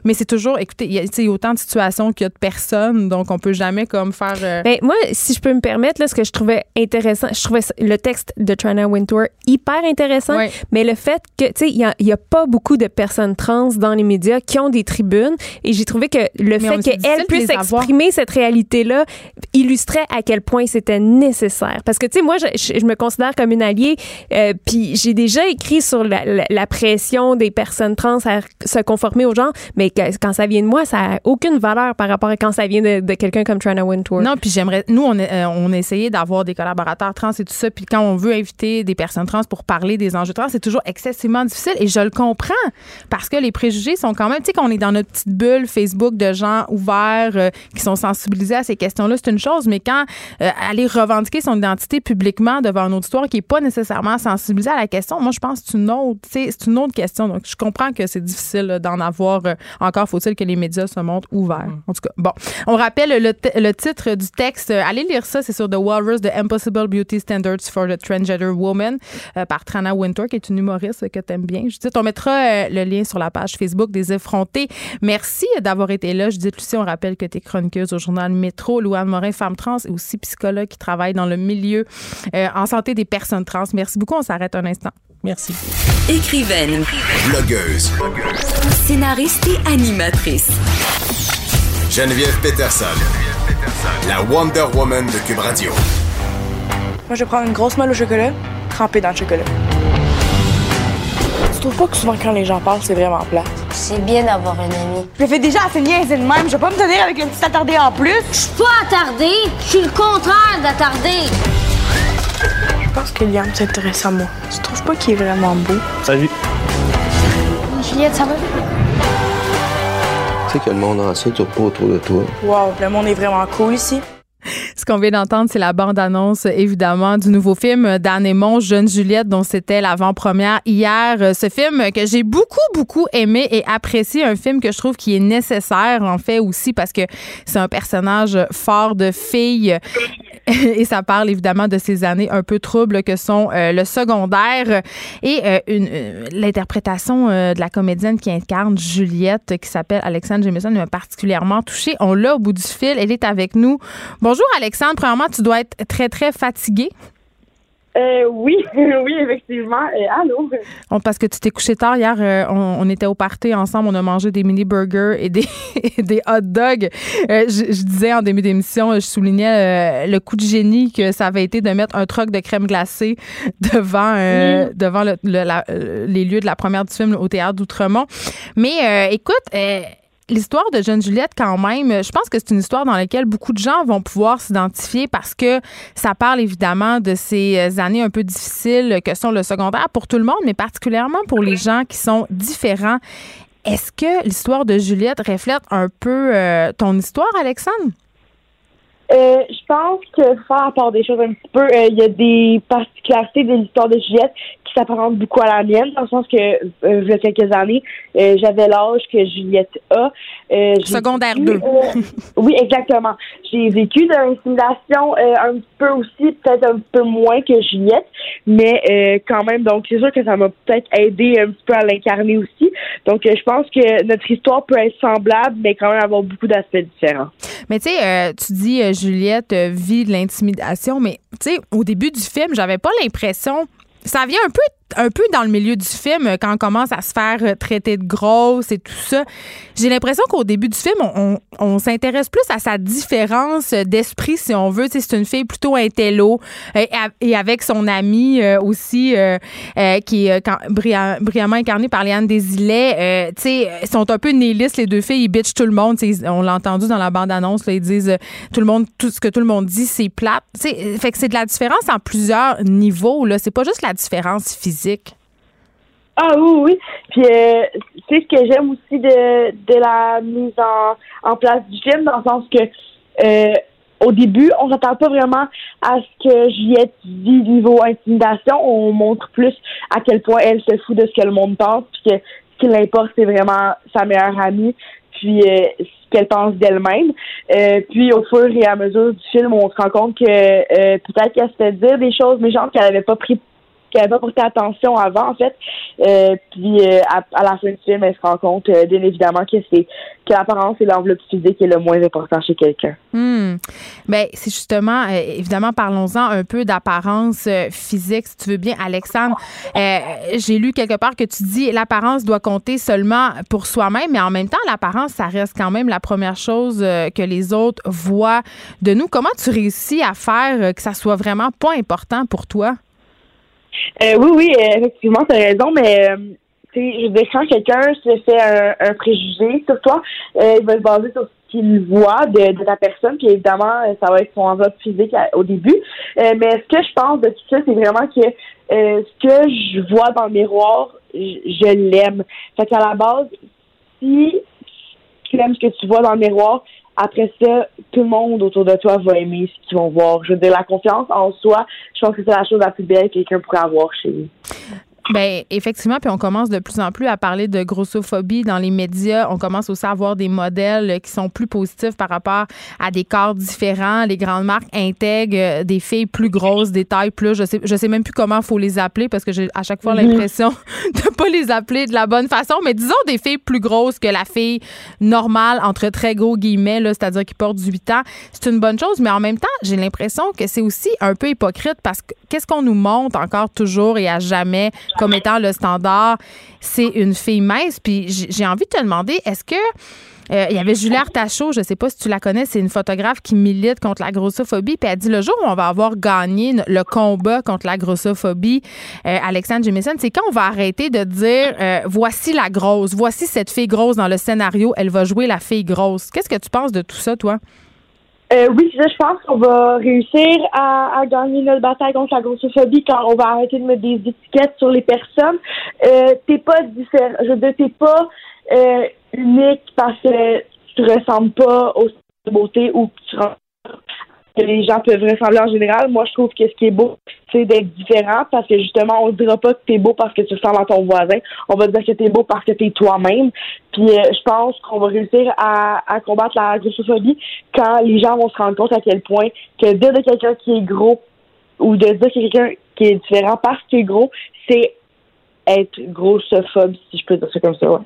Mais c'est toujours, écoutez, il y a tu sais, il y a autant de situations qu'il y a de personnes, donc on peut jamais comme faire. euh, Ben, moi, si je peux me permettre, là, ce que je trouvais intéressant, je trouvais ça- le texte de Trina Wintour hyper intéressant, Ouais. mais le fait que, tu sais, il y a, il y a pas beaucoup de personnes trans dans les médias qui ont des tribunes, et j'ai trouvé que le Mais fait c'est difficile qu'elle de puisse les avoir. exprimer cette réalité-là illustrait à quel point c'était nécessaire. Parce que, tu sais, moi, je, je- je me considère comme une alliée, euh, puis j'ai déjà écrit sur la, la- la pression des personnes trans à se conformer aux gens, mais quand ça vient de moi, ça a aucune valeur par rapport à quand ça vient de, de quelqu'un comme Trina Wintour. Non, puis j'aimerais. Nous, on euh, on a essayé d'avoir des collaborateurs trans et tout ça. Puis quand on veut inviter des personnes trans pour parler des enjeux trans, c'est toujours excessivement difficile. Et je le comprends parce que les préjugés sont quand même. Tu sais, qu'on est dans notre petite bulle Facebook de gens ouverts euh, qui sont sensibilisés à ces questions-là, c'est une chose. Mais quand euh, aller revendiquer son identité publiquement devant un auditoire qui n'est pas nécessairement sensibilisé à la question, moi, je pense que c'est une autre, tu sais, c'est une autre question. Donc, je comprends que c'est difficile là, d'en avoir. euh, encore faut-il que les médias se montrent ouverts. En tout cas, bon. On rappelle le, titre du texte. Euh, Allez lire ça, c'est sur The Walrus, The Impossible Beauty Standards for the Transgender Woman euh, par Trana Winter, qui est une humoriste que t'aimes bien, Judith, on mettra euh, le lien sur la page Facebook des effrontés. Merci d'avoir été là. Judith Lucie, on rappelle que tu es chroniqueuse au journal Métro. Louane Morin, femme trans et aussi psychologue qui travaille dans le milieu euh, en santé des personnes trans. Merci beaucoup. On s'arrête un instant. Merci. Écrivaine, Blogueuse. scénariste et animatrice. Geneviève Peterson. La Wonder Woman de Cube Radio. Moi, je vais prendre une grosse molle au chocolat, trempée dans le chocolat. Tu trouves pas que souvent quand les gens parlent, c'est vraiment plat? C'est bien d'avoir un ami. Je le fais déjà assez niaiser de même. Je vais pas me tenir avec le petit attardé en plus. Je suis pas attardé, je suis le contraire d'attardé. Je pense que Liam s'intéresse à moi. Tu trouves pas qu'il est vraiment beau? Salut. Juliette, ça va? Tu sais que le monde entier tourne pas autour de toi. Wow, le monde est vraiment cool ici. Qu'on vient d'entendre, c'est la bande-annonce, évidemment, du nouveau film d'Anne Aymon, Jeune Juliette, dont c'était l'avant-première hier. Euh, Ce film que j'ai beaucoup, beaucoup aimé et apprécié. Un film que je trouve qui est nécessaire, en fait, aussi, parce que c'est un personnage fort de fille. Et ça parle évidemment de ces années un peu troubles que sont euh, le secondaire et euh, l'interprétation de la comédienne qui incarne Juliette, qui s'appelle Alexandre Jameson, m'a particulièrement touchée. On l'a au bout du fil. Elle est avec nous. Bonjour Alexandre. Premièrement, tu dois être très, très fatiguée. Euh, oui, oui, effectivement. Euh, allô? On- parce que tu t'es couché tard hier. euh, on, on était au party ensemble. On a mangé des mini burgers et des, et des hot dogs. Euh, je, je disais en début d'émission, je soulignais le coup de génie que ça avait été de mettre un troc de crème glacée devant, devant le- le- la- les lieux de la première du film au théâtre d'Outremont. Mais écoute, L'histoire de Jeune Juliette, quand même, je pense que c'est une histoire dans laquelle beaucoup de gens vont pouvoir s'identifier parce que ça parle évidemment de ces euh, années un peu difficiles que sont le secondaire pour tout le monde, mais particulièrement pour les gens qui sont différents. Est-ce que l'histoire de Juliette reflète un peu euh, ton histoire, Alexandre? Euh, je pense que faire part des choses un petit peu, il y a des particularités de l'histoire de Juliette qui s'apparentent beaucoup à la mienne, dans le sens que, euh, il y a quelques années, euh, j'avais l'âge que Juliette a. Euh, Secondaire vécu, 2. euh, oui, exactement. J'ai vécu de l'intimidation un peu aussi, peut-être un peu moins que Juliette, mais quand même, donc c'est sûr que ça m'a peut-être aidé un petit peu à l'incarner aussi. Donc, je pense que notre histoire peut être semblable, mais quand même avoir beaucoup d'aspects différents. Mais tu sais, tu dis Juliette vit de l'intimidation, mais tu sais, au début du film, j'avais pas l'impression. Ça vient un peu, un peu dans le milieu du film euh, quand on commence à se faire euh, traiter de grosse et tout ça. J'ai l'impression qu'au début du film, on, s'intéresse plus à sa différence euh, d'esprit, si on veut. C'est une fille plutôt intello et avec son amie aussi, qui est quand- brillamment incarnée par Léane Desilets. Euh, tu sais, sont un peu nihilistes, les deux filles. Ils bitchent tout le monde. On l'a entendu dans la bande-annonce. Ils disent tout le monde, tout ce que tout le monde dit, c'est plate. Tu sais, euh, fait que c'est de la différence en plusieurs niveaux. Là, c'est pas juste la différence physique. Ah oui, oui. Puis, euh, c'est ce que j'aime aussi de, de la mise en, en place du film, dans le sens que euh, au début, on s'attend pas vraiment à ce que Juliette dit niveau intimidation. On montre plus à quel point elle se fout de ce que le monde pense, puis que ce qui l'importe, c'est vraiment sa meilleure amie, puis euh, ce qu'elle pense d'elle-même. Euh, puis au fur et à mesure du film, on se rend compte que peut-être qu'elle se fait dire des choses méchantes qu'elle avait pas pris qu'elle n'avait pas porté attention avant, en fait. Euh, puis euh, à, la fin du film, elle se rend compte, euh, bien évidemment, que c'est que l'apparence et l'enveloppe physique est le moins important chez quelqu'un. Hmm. Ben, c'est justement, évidemment, parlons-en un peu d'apparence physique, si tu veux bien, Alexandre. J'ai lu quelque part que tu dis l'apparence doit compter seulement pour soi-même, mais en même temps, l'apparence, ça reste quand même la première chose que les autres voient de nous. Comment tu réussis à faire que ça soit vraiment pas important pour toi? Euh, oui, oui, effectivement, tu as raison, mais euh, je veux dire, quand quelqu'un se fait un, un préjugé sur toi, euh, il va se baser sur ce qu'il voit de, de personne, puis évidemment, euh, ça va être son enveloppe physique au début. Mais ce que je pense de tout ça, c'est vraiment que ce que je vois dans le miroir, je, je l'aime. Fait qu'à la base, si tu aimes ce que tu vois dans le miroir, après ça, tout le monde autour de toi va aimer ce qu'ils vont voir. Je veux dire, la confiance en soi, je pense que c'est la chose la plus belle que quelqu'un pourrait avoir chez lui. Ben effectivement, puis on commence de plus en plus à parler de grossophobie dans les médias. On commence aussi à avoir des modèles qui sont plus positifs par rapport à des corps différents. Les grandes marques intègrent euh, des filles plus grosses, des tailles plus. Je sais, je sais même plus comment faut les appeler parce que j'ai à chaque fois Mhm. l'impression de pas les appeler de la bonne façon. Mais disons des filles plus grosses que la fille normale entre très gros guillemets, là, c'est-à-dire qui porte 18 ans. C'est une bonne chose, mais en même temps, j'ai l'impression que c'est aussi un peu hypocrite parce que qu'est-ce qu'on nous montre encore toujours et à jamais comme étant le standard, c'est une fille mince. Puis j'ai envie de te demander, est-ce que euh, il y avait Julie Artachot, je sais pas si tu la connais, c'est une photographe qui milite contre la grossophobie. Puis elle dit le jour où on va avoir gagné le combat contre la grossophobie, euh, Alexandre Jamison, c'est quand on va arrêter de dire euh, voici la grosse, voici cette fille grosse dans le scénario, elle va jouer la fille grosse. Qu'est-ce que tu penses de tout ça, toi? Euh, oui, je pense qu'on va réussir à, à gagner notre bataille contre la grossophobie quand on va arrêter de mettre des étiquettes sur les personnes. Euh, t'es pas différent, je veux dire, t'es pas euh, unique parce que tu ressembles pas au de beauté ou que tu les gens peuvent ressembler en général. Moi, je trouve que ce qui est beau, d'être différent parce que justement, on ne dira pas que t'es beau parce que tu ressembles à ton voisin. On va dire que t'es beau parce que t'es toi-même. Puis euh, je pense qu'on va réussir à, à combattre la grossophobie quand les gens vont se rendre compte à quel point que dire de quelqu'un qui est gros ou de dire que quelqu'un qui est différent parce qu'il est gros, c'est être grossophobe, si je peux dire ça comme ça. Ouais.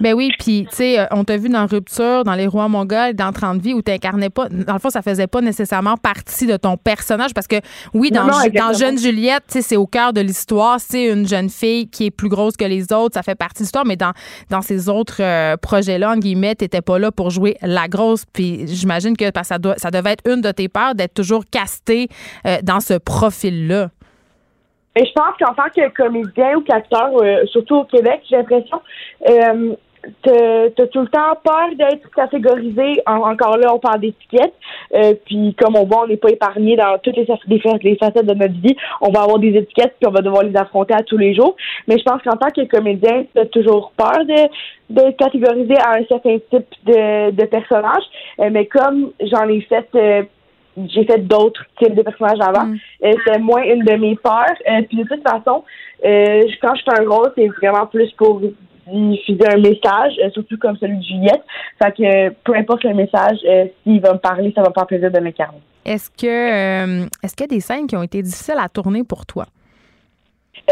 Ben oui, puis tu sais, euh, on t'a vu dans Rupture, dans Les Rois Mongols, dans 30 vies, où tu pas, dans le fond, ça faisait pas nécessairement partie de ton personnage, parce que oui, dans, Non, non, dans Jeune Juliette, tu sais, c'est au cœur de l'histoire, c'est une jeune fille qui est plus grosse que les autres, ça fait partie de l'histoire, mais dans, dans ces autres euh, projets-là, en guillemets, t'étais pas là pour jouer la grosse, puis j'imagine que parce que ça, doit, ça devait être une de tes peurs d'être toujours castée euh, dans ce profil-là. Et je pense qu'en tant que comédien ou qu'acteur, euh, surtout au Québec, j'ai l'impression, euh, t'as tout le temps peur d'être catégorisé. En- encore là, on parle d'étiquettes. Euh, puis comme on voit, on n'est pas épargné dans toutes les facettes de notre vie. On va avoir des étiquettes puis on va devoir les affronter à tous les jours. Mais je pense qu'en tant que comédien, t'as toujours peur de d'être catégorisé à un certain type de, de personnage. Euh, mais comme j'en ai fait euh, j'ai fait d'autres types de personnages avant. Euh, C'était moins une de mes peurs. Euh, puis de toute façon, euh, quand je fais un rôle, c'est vraiment plus pour diffuser un message, euh, surtout comme celui de Juliette. Fait que peu importe le message, s'il va me parler, ça va me faire plaisir de l'incarner. Est-ce que est-ce qu'il y a des scènes qui ont été difficiles à tourner pour toi?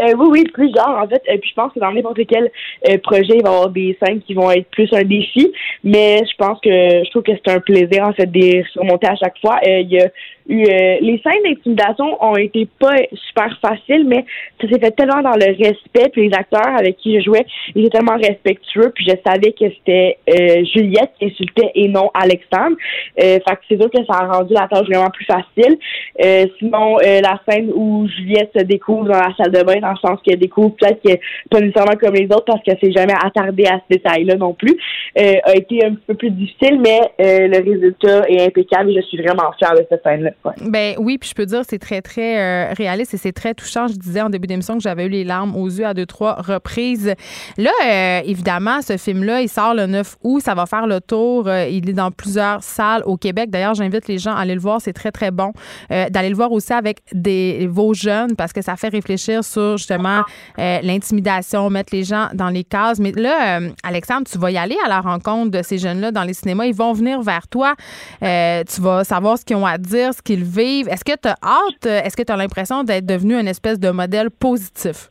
Euh, oui, oui, plusieurs, en fait. Et puis je pense que dans n'importe quel euh, projet, il va y avoir des scènes qui vont être plus un défi. Mais je pense que je trouve que c'est un plaisir, en fait, de les surmonter à chaque fois. Euh, il y a eu euh, les scènes d'intimidation ont été pas super faciles, mais ça s'est fait tellement dans le respect. Puis les acteurs avec qui je jouais, ils étaient tellement respectueux. Puis je savais que c'était euh, Juliette qui insultait et non Alexandre. Euh, fait que c'est sûr que ça a rendu la tâche vraiment plus facile. Euh, sinon, euh, la scène où Juliette se découvre dans la salle de bain, dans le sens qu'elle découvre peut-être que pas nécessairement comme les autres parce qu'elle s'est jamais attardée à ce détail-là non plus, euh, a été un peu plus difficile, mais le résultat est impeccable et je suis vraiment fière de cette scène-là. Ben oui, puis je peux dire c'est très très euh, réaliste et c'est très touchant. Je disais en début d'émission que j'avais eu les larmes aux yeux à deux trois reprises. Là, euh, évidemment, ce film-là, il sort le 9 août, ça va faire le tour. Euh, il est dans plusieurs salles au Québec. D'ailleurs, j'invite les gens à aller le voir, c'est très très bon. D'aller le voir aussi avec des vos jeunes parce que ça fait réfléchir sur justement l'intimidation, mettre les gens dans les cases. Mais là, Alexandre, tu vas y aller à la rencontre de ces jeunes-là dans les cinémas. Ils vont venir vers toi. Tu vas savoir ce qu'ils ont à dire, ce qu'ils vivent. Est-ce que tu as hâte? euh, Est-ce que tu as l'impression d'être devenu une espèce de modèle positif?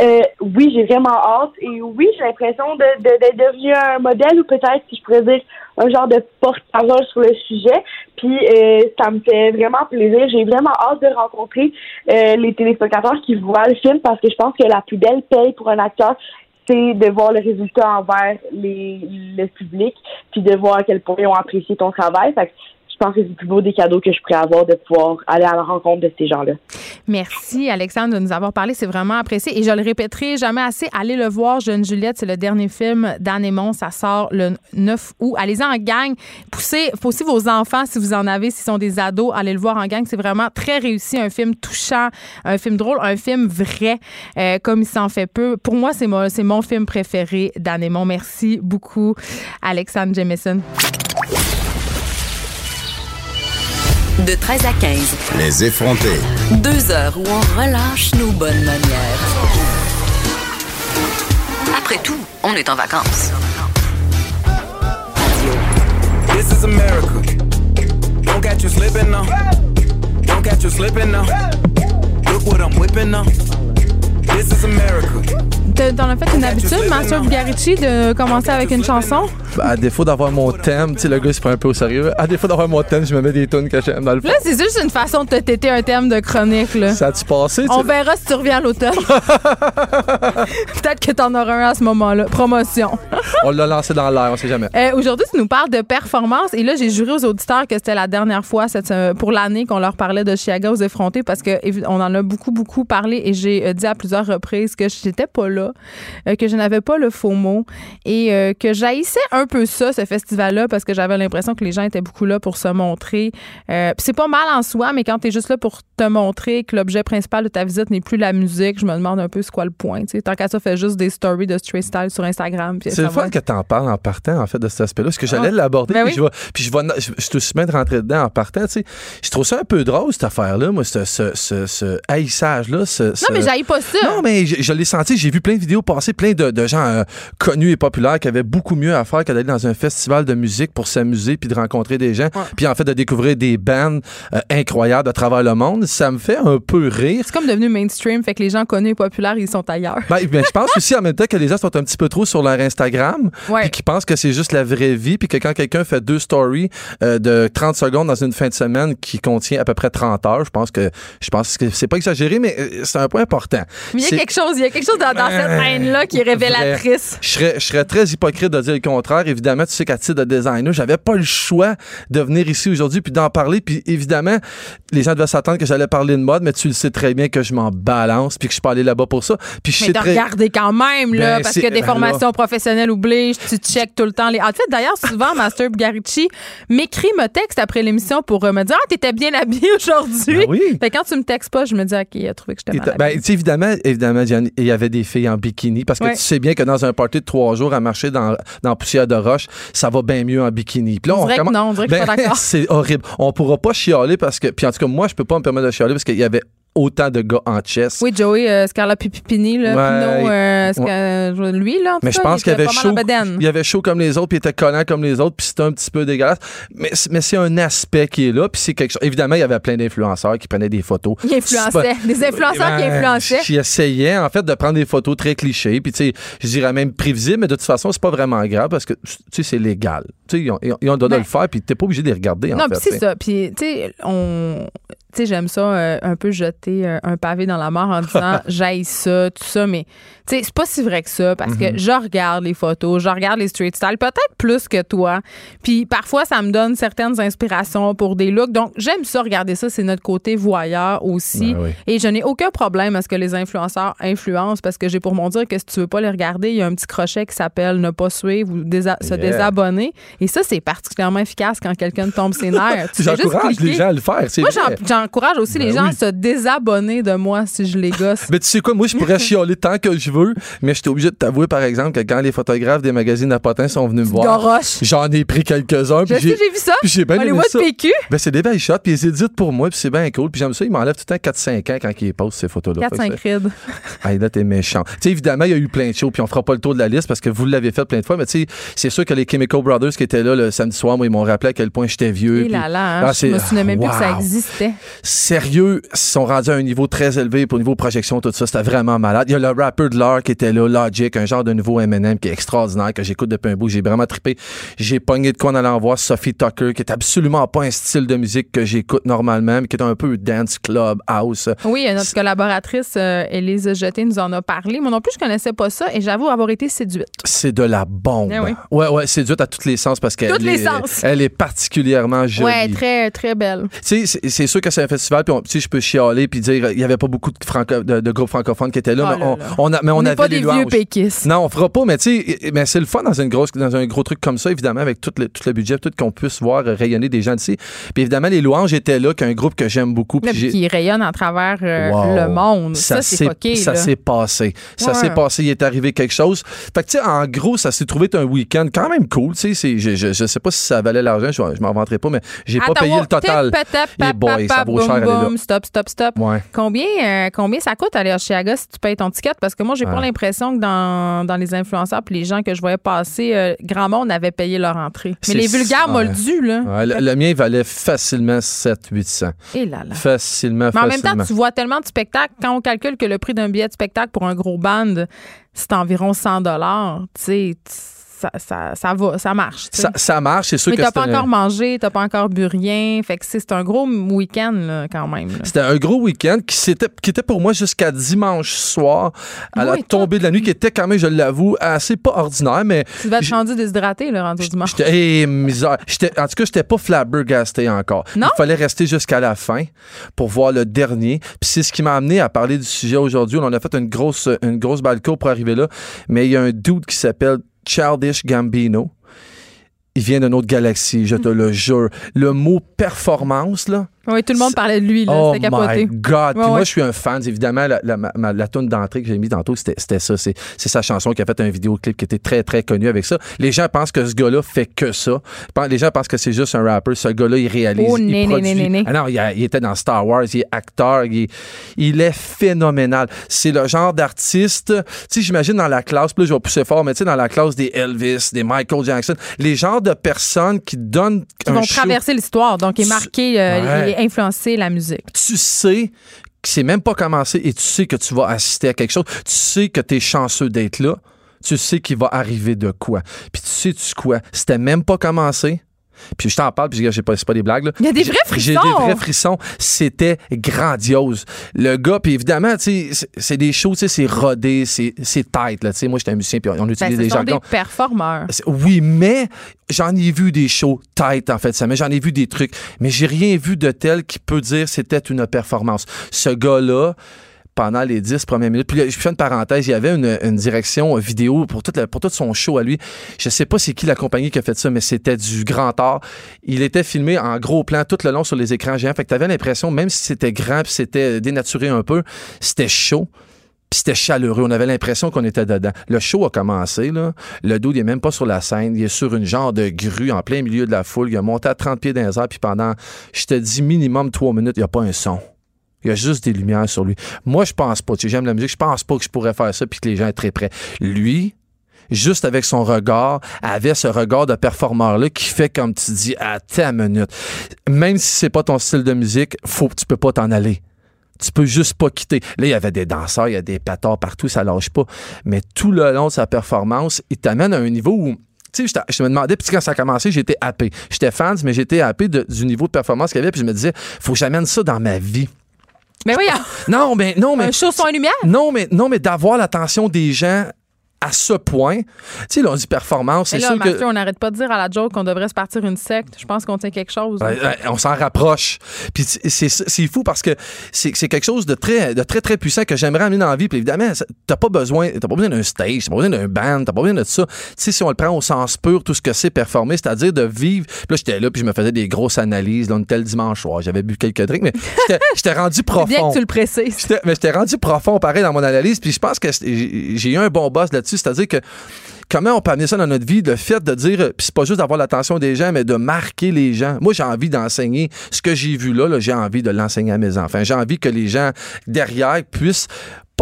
Euh, oui, j'ai vraiment hâte et oui, j'ai l'impression d'être devenu un modèle ou peut-être, si je pourrais dire, un genre de porte-parole sur le sujet. Puis euh, ça me fait vraiment plaisir. J'ai vraiment hâte de rencontrer les téléspectateurs qui voient le film parce que je pense que la plus belle paye pour un acteur, c'est de voir le résultat envers les, le public, puis de voir à quel point ils ont apprécié ton travail. Fait que pense que c'est le plus beau des cadeaux que je pourrais avoir de pouvoir aller à la rencontre de ces gens-là. Merci, Alexandre, de nous avoir parlé. C'est vraiment apprécié. Et je le répéterai jamais assez. Allez le voir, Jeune Juliette. C'est le dernier film d'Anne. Ça sort le 9 août. Allez-y en gang. Poussez aussi vos enfants, si vous en avez, s'ils sont des ados. Allez le voir en gang. C'est vraiment très réussi. Un film touchant, un film drôle, un film vrai, euh, comme il s'en fait peu. Pour moi, c'est mon, mon film préféré d'Anne. Merci beaucoup, Alexandre Jameson. De 13 à 15, Les effrontés. deux heures où on relâche nos bonnes manières. Après tout, on est en vacances. This is America. Don't catch you slipping now. Don't catch you slipping now. Look what I'm whipping now. T'en as fait une habitude, Master Bugarici, de commencer avec une chanson? À défaut d'avoir mon thème, tu sais, le gars, il se prend un peu au sérieux. À défaut d'avoir mon thème, je me mets des tunes que j'aime dans le fond. Là, c'est juste une façon de te téter un thème de chronique, là. Ça a-tu passé? On verra si tu reviens à l'automne. Peut-être que t'en auras un à ce moment-là. Promotion. On l'a lancé dans l'air, on sait jamais. Euh, Aujourd'hui, tu nous parles de performance. Et là, j'ai juré aux auditeurs que c'était la dernière fois cette, pour l'année qu'on leur parlait de Chiaga aux effrontés parce que évi- on en a beaucoup, beaucoup parlé et j'ai euh, dit à plusieurs reprises que j'étais pas là, euh, que je n'avais pas le faux mot et euh, que j'haïssais un peu ça, ce festival-là, parce que j'avais l'impression que les gens étaient beaucoup là pour se montrer. Euh, c'est pas mal en soi, mais quand tu es juste là pour te montrer que l'objet principal de ta visite n'est plus la musique, je me demande un peu c'est quoi le point. tu sais. Tant qu'à ça, fais juste des stories de street style sur Instagram. C'est le fun que t'en parles en partant, en fait, de cet aspect-là. Parce que j'allais Ah. l'aborder, Ben puis, oui. je vais, puis je vais, je, je suis de rentrer dedans en partant, tu. Je trouve ça un peu drôle, cette affaire-là, moi, ce, ce, ce, ce haïssage-là. Non, mais j'haïs pas ça. Non, mais je, je l'ai senti. J'ai vu plein de vidéos passer, plein de, de gens euh, connus et populaires qui avaient beaucoup mieux à faire que d'aller dans un festival de musique pour s'amuser puis de rencontrer des gens. Puis en fait, de découvrir des bands euh, incroyables à travers le monde. Ça me fait un peu rire. C'est comme devenu mainstream, fait que les gens connus et populaires, ils sont ailleurs. Ben, ben, je pense aussi en même temps que les gens sont un petit peu trop sur leur Instagram, puis qui pensent que c'est juste la vraie vie, puis que quand quelqu'un fait deux stories euh, de 30 secondes dans une fin de semaine qui contient à peu près 30 heures, je pense que je pense que c'est pas exagéré, mais c'est un point important. Mais y a quelque chose, il y a quelque chose dans, dans cette haine-là qui est révélatrice. je serais, je serais très hypocrite de dire le contraire. Évidemment, tu sais qu'à titre de designer, j'avais pas le choix de venir ici aujourd'hui puis d'en parler. Puis évidemment, les gens devaient s'attendre que j'allais parler de mode, mais tu le sais très bien que je m'en balance puis que je suis pas allé là-bas pour ça. Puis je Mais sais de très... regarder quand même, là, Ben, parce que des ben formations professionnelles obligent, tu checkes tout le temps les. En fait, d'ailleurs, souvent, Master Bugarici m'écrit, me texte après l'émission pour euh, me dire Ah, t'étais bien habillé aujourd'hui. Ben oui. Fait que quand tu me textes pas, je me dis OK, il a trouvé que j'étais mal ben, habillée. tu sais, évidemment, évidemment, il y avait des filles en bikini parce que Ouais. tu sais bien que dans un party de trois jours à marcher dans, dans poussière de roche, ça va bien mieux en bikini. Puis là, On dirait que commence- non, on dirait que je suis pas d'accord. c'est horrible. On pourra pas chialer parce que, puis en tout cas, moi, je peux pas me permettre de chialer parce qu'il y avait autant de gars en chess. Oui, Joey euh, Scarla Pipini, là, Ouais. Pinot, euh, euh, lui, là, en Mais je pense il qu'il avait chaud. en. Il avait chaud comme les autres, puis il était collant comme les autres, puis c'était un petit peu dégueulasse. Mais, c'est- mais c'est un aspect qui est là, puis c'est quelque chose. Évidemment, il y avait plein d'influenceurs qui prenaient des photos. Il influençait. Des influenceurs qui influençaient. Qui essayaient, en fait, de prendre des photos très clichés, puis tu sais, je dirais même prévisibles, mais de toute façon, c'est pas vraiment grave parce que, tu sais, c'est légal. Tu sais, ils ont, ils ont- de Ben, le faire, puis t'es pas obligé de les regarder, en Non, fait. puis c'est ça. Puis, tu sais, on. Tu sais, j'aime ça euh, un peu jeter euh, un pavé dans la mort en disant j'aille ça, tout ça, mais tu sais, c'est pas si vrai que ça parce Mm-hmm. que je regarde les photos, je regarde les street style, peut-être plus que toi. Puis parfois, ça me donne certaines inspirations pour des looks. Donc, j'aime ça, regarder ça, c'est notre côté voyeur aussi. Ben oui. Et je n'ai aucun problème à ce que les influenceurs influencent parce que j'ai pour mon dire que si tu veux pas les regarder, il y a un petit crochet qui s'appelle ne pas suivre ou désa- se désabonner. Et ça, c'est particulièrement efficace quand quelqu'un tombe ses nerfs. J'encourage les gens à le faire. Moi, j'encourage aussi les Ben gens oui. à se désabonner de moi si je les gosse. Mais tu sais quoi, moi, je pourrais chialer tant que je veux, mais j'étais obligé de t'avouer, par exemple, que quand les photographes des magazines à potins sont venus me voir, j'en ai pris quelques-uns. J'ai vu ça. J'ai bien aimé ça. PQ. Ben, c'est des belles shots, puis ils éditent pour moi, puis c'est bien cool. Puis j'aime ça, ils m'enlèvent tout le temps 4-5 ans quand ils postent ces photos-là. Fait que 4-5 rides. Hey, là, t'es méchant. Tu sais, évidemment, il y a eu plein de shows, puis on fera pas le tour de la liste parce que vous l'avez fait plein de fois, mais tu sais, c'est sûr que les Chemical Brothers qui étaient là le samedi soir, moi, ils m'ont rappelé à quel point j'étais vieux. Puis- là là, hein, Ah, je me souvenais même plus que ça existait. Sérieux, sont rendus à un niveau très élevé pour niveau projection, tout ça. C'était vraiment malade. Il y a le rappeur de l'heure qui était là, Logic, un genre de nouveau M&M qui est extraordinaire, que j'écoute depuis un bout. J'ai vraiment trippé. J'ai pogné de quoi en allant voir Sophie Tucker, qui est absolument pas un style de musique que j'écoute normalement, mais qui est un peu dance club, house. Oui, notre collaboratrice, euh, Élise Jeté, nous en a parlé. Moi non plus, je connaissais pas ça et j'avoue avoir été séduite. C'est de la bombe. Eh oui. Ouais, ouais, séduite à tous les sens parce qu'elle est, sens. elle est particulièrement jolie. Ouais, très, très belle. Tu sais, c'est- c'est sûr que c'est un festival, puis sais, je peux chialer puis dire il y avait pas beaucoup de, franco- de, de groupes francophones qui étaient là, Oh mais, là on, là. on a, mais on, avait pas les des vieux louanges. péquistes. Non, on fera pas, mais tu sais, mais c'est le fun dans une grosse, dans un gros truc comme ça, évidemment, avec tout le, tout le budget, tout qu'on puisse voir rayonner des gens d'ici. Puis évidemment, les louanges étaient là, qu'un groupe que j'aime beaucoup. puis qui rayonne à travers euh, Wow. le monde. Ça, c'est ça s'est passé. Ça Ouais. s'est passé. Il est arrivé quelque chose. Fait que, tu sais, en gros, ça s'est trouvé un week-end quand même cool. Tu sais, je, je, je sais pas si ça valait l'argent. Je, je m'en vanterai pas, mais j'ai pas payé le total. Et boy, ça boum, cher aller là. boum, stop, stop, stop. Ouais. Combien, euh, combien ça coûte aller à Chiaga si tu payes ton ticket? Parce que moi, j'ai pas l'impression que dans, dans les influenceurs puis les gens que je voyais passer, euh, grand monde avait payé leur entrée. Mais les vulgaires ouais. moldus, là. Le, le mien il valait facilement 700-800. Et là là. Facilement, Mais en même temps, tu vois tellement de spectacles. Quand on calcule que le prix d'un billet de spectacle pour un gros band, c'est environ 100 dollars, tu sais, ça, ça, ça va, ça marche. ça, ça marche, c'est sûr Mais que t'as pas encore mangé, t'as pas encore bu rien. Fait que c'est un gros week-end, là, quand même. C'était un gros week-end qui, qui était pour moi jusqu'à dimanche soir, à la Oui, tombée de la nuit, qui était quand même, je l'avoue, assez pas ordinaire, mais Tu vas te rendu déshydraté, le rendu dimanche. J'étais, eh, misère. En tout cas, j'étais pas flabbergasté encore. Non? Il fallait rester jusqu'à la fin pour voir le dernier. Puis c'est ce qui m'a amené à parler du sujet aujourd'hui. On a fait une grosse, une grosse balco pour arriver là. Mais il y a un dude qui s'appelle Childish Gambino. Il vient d'une autre galaxie, je te le jure. Le mot performance, là. Oui, tout le monde parlait de lui, là. Oh C'était capoté. my God! Puis Ouais, moi, ouais. je suis un fan. Évidemment, la, la, la tune d'entrée que j'ai mis tantôt, c'était c'était ça. C'est sa chanson qui a fait un vidéoclip qui était très, très connu avec ça. Les gens pensent que ce gars-là fait que ça. Les gens pensent que c'est juste un rapper. Ce gars-là, il réalise. Oh, il né, né, produit. né, né. Ah non, il, a- il était dans Star Wars, il est acteur, il est, il est phénoménal. C'est le genre d'artiste, tu sais, j'imagine dans la classe, là, je vais pousser fort, mais tu sais, dans la classe des Elvis, des Michael Jackson, les genres de personnes qui donnent Qui vont show- traverser l'histoire, donc est marqué euh, Ouais. Influencer la musique. tu sais que c'est même pas commencé et tu sais que tu vas assister à quelque chose. Tu sais que tu es chanceux d'être là. Tu sais qu'il va arriver de quoi. Puis tu sais tu quoi? C'était même pas commencé. Puis je t'en parle, puis je dis, pas, c'est pas des blagues. Là. Il y a des J'ai- vrais J'ai frissons. des vrais frissons. C'était grandiose. Le gars, puis évidemment, tu sais, c'est- c'est des shows, tu sais, c'est rodé, c'est c'est tight. Là, tu sais. moi, j'étais un musicien, puis on Ben, utilise ce des jargons. des performeurs. C'est- Oui, mais j'en ai vu des shows tight en fait, ça, mais j'en ai vu des trucs, mais j'ai rien vu de tel qui peut dire c'était une performance. Ce gars-là, pendant les 10 premières minutes, puis là, je fais une parenthèse, il y avait une, direction vidéo pour, toute la- pour tout son show à lui. Je sais pas c'est qui la compagnie qui a fait ça, mais c'était du grand art. Il était filmé en gros plan tout le long sur les écrans géants, fait que t'avais l'impression, même si c'était grand puis c'était dénaturé un peu, c'était chaud. Puis c'était chaleureux. On avait l'impression qu'on était dedans. Le show a commencé, là. Le dude, il est même pas sur la scène. Il est sur une genre de grue en plein milieu de la foule. Il a monté à 30 pieds dans les airs. Puis pendant, je te dis, minimum 3 minutes, il n'y a pas un son. Il y a juste des lumières sur lui. Moi, je pense pas. Tu sais, j'aime la musique. Je pense pas que je pourrais faire ça puis que les gens seraient prêts. Lui, juste avec son regard, avait ce regard de performeur-là qui fait comme tu dis, à ta minute. Même si c'est pas ton style de musique, faut, tu peux pas t'en aller. Tu peux juste pas quitter. Là, il y avait des danseurs, il y a des patards partout, ça lâche pas. Mais tout le long de sa performance, il t'amène à un niveau où tu sais, je me demandais, puis quand ça a commencé, j'étais happé. J'étais fan, mais j'étais happé du niveau de performance qu'il y avait, puis je me disais, faut que j'amène ça dans ma vie. Mais oui, Non, mais non, mais un show et lumière? non, mais non, mais d'avoir l'attention des gens à ce point. Tu sais, là, on dit performance, c'est sûr Mathieu, que on n'arrête pas de dire à la joke qu'on devrait se partir une secte. Je pense qu'on tient quelque chose. Ouais, ouais, on s'en rapproche. Puis c'est- fou parce que c'est quelque chose de très de très très puissant que j'aimerais amener dans la vie. Puis évidemment, t'as pas besoin pas besoin d'un stage, t'as pas besoin d'un band, t'as pas besoin de ça. Tu sais si on le prend au sens pur tout ce que c'est performer, c'est-à-dire de vivre. Puis là j'étais là puis je me faisais des grosses analyses. Là, on était le dimanche soir, j'avais bu quelques drinks, mais j'étais- rendu profond. Bien que tu le précises. Mais j'étais rendu profond pareil dans mon analyse, puis je pense que j'ai eu un bon boss là-dessus, c'est-à-dire que comment on peut amener ça dans notre vie, le fait de dire, puis c'est pas juste d'avoir l'attention des gens, mais de marquer les gens. Moi, j'ai envie d'enseigner ce que j'ai vu là, là, j'ai envie de l'enseigner à mes enfants. J'ai envie que les gens derrière puissent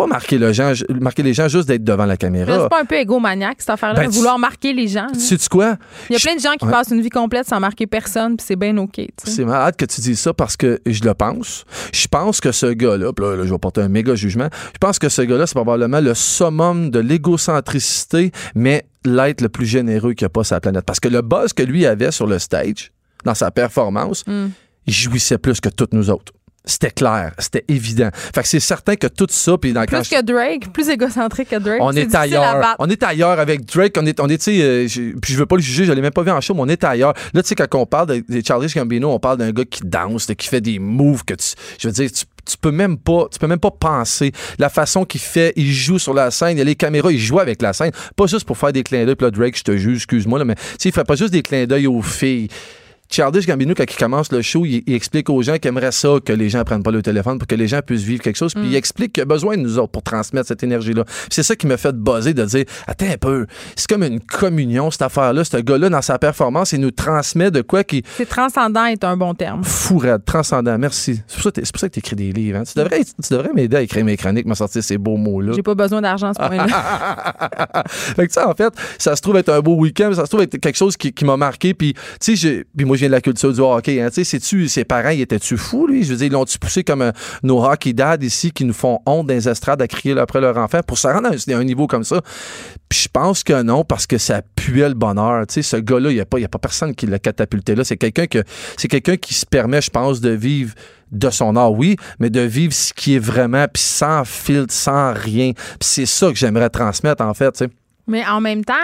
pas marquer, le gens, marquer les gens juste d'être devant la caméra. C'est pas un peu égomaniaque, cette affaire-là, Ben, de tu- vouloir marquer les gens. là. Sais-tu quoi? Il y a plein de gens qui Ouais. passent une vie complète sans marquer personne, puis c'est bien OK. tu sais. C'est malade que tu dises ça parce que je le pense. Je pense que ce gars-là, puis là, là, je vais porter un méga jugement, je pense que ce gars-là, c'est probablement le summum de l'égocentricité, mais l'être le plus généreux qu'il n'y a pas sur la planète. Parce que le buzz que lui avait sur le stage, dans sa performance, Mm. il jouissait plus que toutes nous autres. C'était clair, c'était évident. Fait que c'est certain que tout ça, puis dans Plus que Drake, plus égocentrique que Drake. on est ailleurs. On est ailleurs avec Drake. On est, on est, tu sais, euh, puis je veux pas le juger, je l'ai même pas vu en show, mais on est ailleurs. Là, tu sais, quand on parle de, de Charlie Gambino, on parle d'un gars qui danse, qui fait des moves que tu, je veux dire, tu, tu peux même pas, tu peux même pas penser la façon qu'il fait. Il joue sur la scène, il y a les caméras, il joue avec la scène, pas juste pour faire des clins d'œil. Puis là, Drake, je te juge, excuse-moi, là, mais tu sais, il fait pas juste des clins d'œil aux filles Childish Gambino, quand il commence le show, il, il explique aux gens qu'il aimerait ça, que les gens prennent pas le téléphone pour que les gens puissent vivre quelque chose. Puis il explique qu'il a besoin de nous autres pour transmettre cette énergie-là. Puis C'est ça qui me fait buzzer de dire, attends un peu, c'est comme une communion, cette affaire-là. Ce gars-là, dans sa performance, il nous transmet de quoi qui C'est transcendant est un bon terme. fou raide, transcendant. Merci. C'est pour ça que pour ça tu écris des livres. hein. Tu devrais, tu devrais m'aider à écrire mes chroniques, me sortir ces beaux mots-là. J'ai pas besoin d'argent à ce point-là. fait que, tu sais, en fait, ça se trouve être un beau week-end, ça se trouve être quelque chose qui, qui m'a marqué. Puis, tu sais, moi, viens de la culture du hockey. Hein, tu sais, ses parents, ils étaient-tu fous, lui? Je veux dire, ils l'ont-tu poussé comme euh, nos hockey dads ici qui nous font honte dans les estrades à crier après leur enfant pour se rendre à un, niveau comme ça? Puis je pense que non, parce que ça puait le bonheur. Tu sais, ce gars-là, il n'y a, pas- a pas personne qui l'a catapulté là. C'est quelqu'un que c'est quelqu'un qui se permet, je pense, de vivre de son art, oui, mais de vivre ce qui est vraiment, puis sans filtre, sans rien. Puis c'est ça que j'aimerais transmettre, en fait, tu sais. Mais en même temps,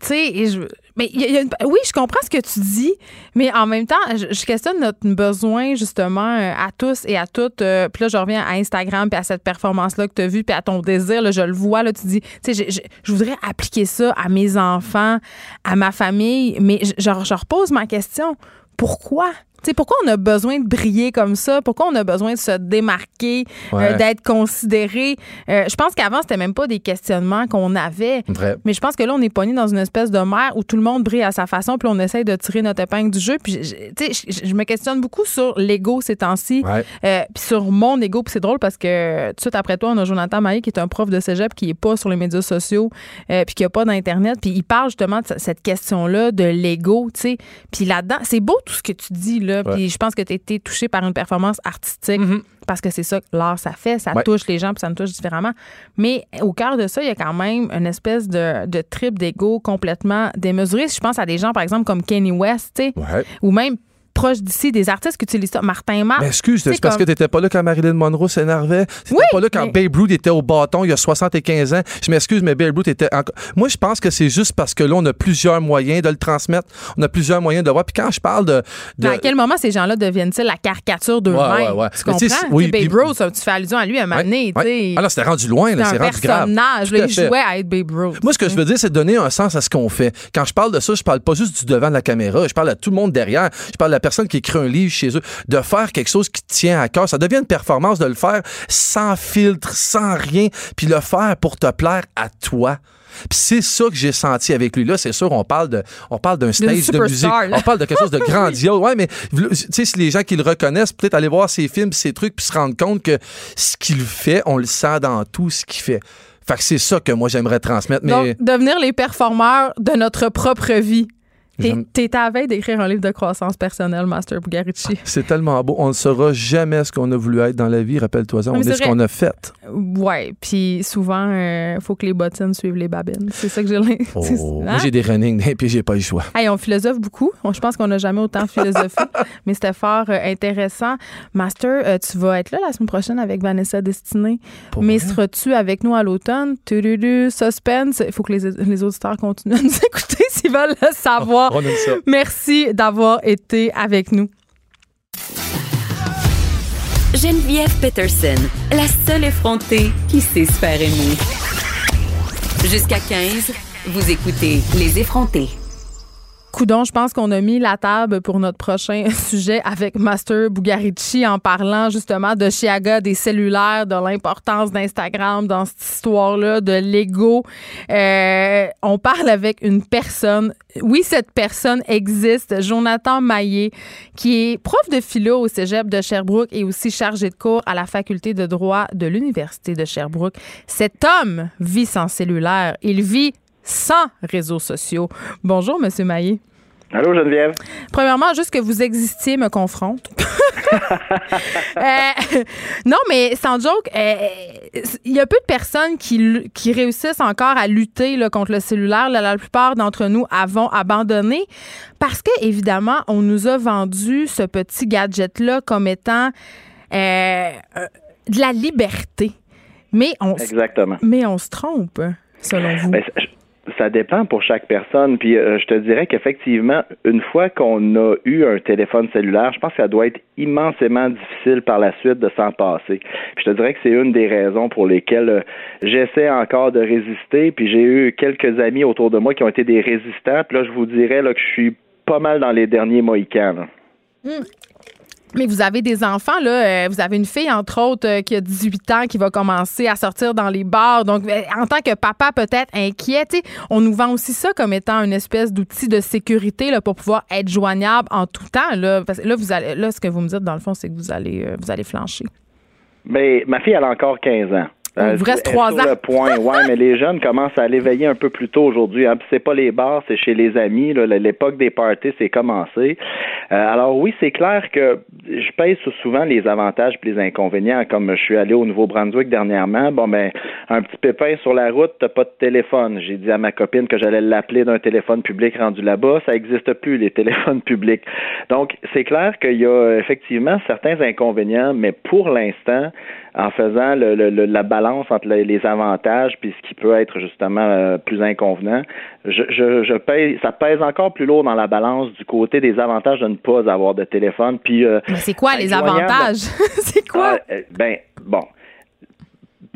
tu sais, je- mais y y a une- oui, je comprends ce que tu dis, mais en même temps, je, je questionne notre besoin justement euh, à tous et à toutes. euh, puis là, je reviens à Instagram puis à cette performance-là que tu as vue, puis à ton désir, là, je le vois, là, tu dis, tu sais, je, voudrais appliquer ça à mes enfants, à ma famille, mais je, je repose ma question. Pourquoi? Pourquoi on a besoin de briller comme ça? Pourquoi on a besoin de se démarquer, euh, d'être considéré? Euh, je pense qu'avant, c'était même pas des questionnements qu'on avait. Vrai. Mais je pense que là, on est pogné dans une espèce de mer où tout le monde brille à sa façon, puis on essaye de tirer notre épingle du jeu. Puis, je- me questionne beaucoup sur l'ego ces temps-ci, Ouais. euh, puis sur mon ego. Puis c'est drôle parce que tout de suite après toi, on a Jonathan Maillé qui est un prof de cégep qui est pas sur les médias sociaux, puis qui a pas d'Internet. Puis il parle justement de cette question-là de l'ego, tu sais. Puis là-dedans, c'est beau tout ce que tu dis, là. Ouais. Puis je pense que tu as été touché par une performance artistique parce que c'est ça que l'art, ça fait. Ça Ouais. touche les gens, puis ça nous touche différemment. Mais au cœur de ça, il y a quand même une espèce de, de trip d'ego complètement démesuré. Si je pense à des gens, par exemple, comme Kanye West, tu sais, Ouais. ou même proche d'ici, des artistes qui utilisent ça. Martin Marc. Mais excuse, c'est parce comme- que t'étais pas là quand Marilyn Monroe s'énervait. T'étais Oui, pas là quand mais- Babe Ruth était au bâton il y a 75 ans. Je m'excuse, mais Babe Ruth était encore. Moi, je pense que c'est juste parce que là, on a plusieurs moyens de le transmettre. On a plusieurs moyens de le voir. Puis quand je parle de. de- À quel moment ces gens-là deviennent-ils la caricature d'eux-mêmes? Ouais, ouais, ouais. Tu comprends? oui, Babe puis- Ruth, tu fais allusion à lui à un moment donné. Ouais. Ah c'était rendu loin, là, C'est rendu grave. Tout là, il jouait à être Babe Ruth. Moi, ce que je veux dire, c'est donner un sens à ce qu'on fait. Quand je parle de ça, je parle pas juste du devant de la caméra, je parle à tout le monde derrière. Je parle à personne qui écrit un livre chez eux. De faire quelque chose qui tient à cœur. Ça devient une performance de le faire sans filtre, sans rien, puis le faire pour te plaire à toi. Puis c'est ça que j'ai senti avec lui. Là, c'est sûr, on parle de, on parle d'un stage de musique. là. On parle de quelque chose de grandiose. Ouais, mais tu sais, si les gens qui le reconnaissent, peut-être aller voir ses films, ses trucs, puis se rendre compte que ce qu'il fait, on le sent dans tout ce qu'il fait. Fait que c'est ça que moi j'aimerais transmettre. Mais Donc, devenir les performeurs de notre propre vie. T'es à la veille d'écrire un livre de croissance personnelle, Master Bugarici. c'est tellement beau. On ne saura jamais ce qu'on a voulu être dans la vie. Rappelle-toi ça. On est ce qu'on a fait. Ouais, puis souvent, il faut que les bottines suivent les babines. C'est ça que j'ai. Oh, Moi, j'ai des running et puis j'ai pas eu le choix. Hey, on philosophe beaucoup. On- Je pense qu'on n'a jamais autant philosophé, mais c'était fort euh, intéressant. Master, euh, tu vas être là la semaine prochaine avec Vanessa Destinée. Pour mais seras-tu avec nous à l'automne? Suspense. Il faut que les, les auditeurs continuent à nous écouter s'ils veulent le savoir. On aime ça. Merci d'avoir été avec nous. Geneviève Peterson, la seule effrontée qui sait se faire aimer. Jusqu'à 15, vous écoutez Les effrontés. Coudon, je pense qu'on a mis la table pour notre prochain sujet avec Master Bugarici en parlant justement de Chiaga, des cellulaires, de l'importance d'Instagram dans cette histoire-là, de l'ego. Euh, on parle avec une personne. Oui, cette personne existe, Jonathan Maillé, qui est prof de philo au cégep de Sherbrooke et aussi chargé de cours à la faculté de droit de l'Université de Sherbrooke. Cet homme vit sans cellulaire. Il vit sans réseaux sociaux. Bonjour, Monsieur Maillé. Allô, Geneviève? Premièrement, juste que vous existiez me confronte. Euh, non, mais sans joke, euh, il y a peu de personnes qui, qui réussissent encore à lutter là, contre le cellulaire. Là, la plupart d'entre nous avons abandonné parce que, évidemment, on nous a vendu ce petit gadget-là comme étant euh, euh, de la liberté. Mais on, Exactement. mais on se trompe, selon vous. Ben, ça dépend pour chaque personne. Puis euh, je te dirais qu'effectivement, une fois qu'on a eu un téléphone cellulaire, je pense que ça doit être immensément difficile par la suite de s'en passer. Puis je te dirais que c'est une des raisons pour lesquelles euh, j'essaie encore de résister. Puis j'ai eu quelques amis autour de moi qui ont été des résistants. Puis là, je vous dirais là, que je suis pas mal dans les derniers Mohicans. Mais vous avez des enfants, là. euh, vous avez une fille, entre autres, euh, qui a 18 ans, qui va commencer à sortir dans les bars. Donc, euh, en tant que papa, peut-être inquiet, on nous vend aussi ça comme étant une espèce d'outil de sécurité là, pour pouvoir être joignable en tout temps. Là, Parce que là, vous allez, là, ce que vous me dites, dans le fond, c'est que vous allez, vous allez flancher. Mais ma fille, elle a encore 15 ans. Euh, Il vous reste trois ans. le point, ouais, mais les jeunes commencent à l'éveiller un peu plus tôt aujourd'hui. Hein. C'est pas les bars, c'est chez les amis. L'époque des parties, c'est commencé. Euh, alors oui, c'est clair que je pèse souvent les avantages et les inconvénients. Comme je suis allé au Nouveau-Brunswick dernièrement, bon ben un petit pépin sur la route, t'as pas de téléphone. J'ai dit à ma copine que j'allais l'appeler d'un téléphone public rendu là-bas. Ça n'existe plus les téléphones publics. Donc c'est clair qu'il y a effectivement certains inconvénients, mais pour l'instant, en faisant le- le- le- la balance entre les, les avantages puis ce qui peut être justement euh, plus inconvenant, je, je, je pèse, ça pèse encore plus lourd dans la balance du côté des avantages de ne pas avoir de téléphone. Puis euh, Mais c'est quoi les avantages? c'est quoi? ah, euh, ben, bon.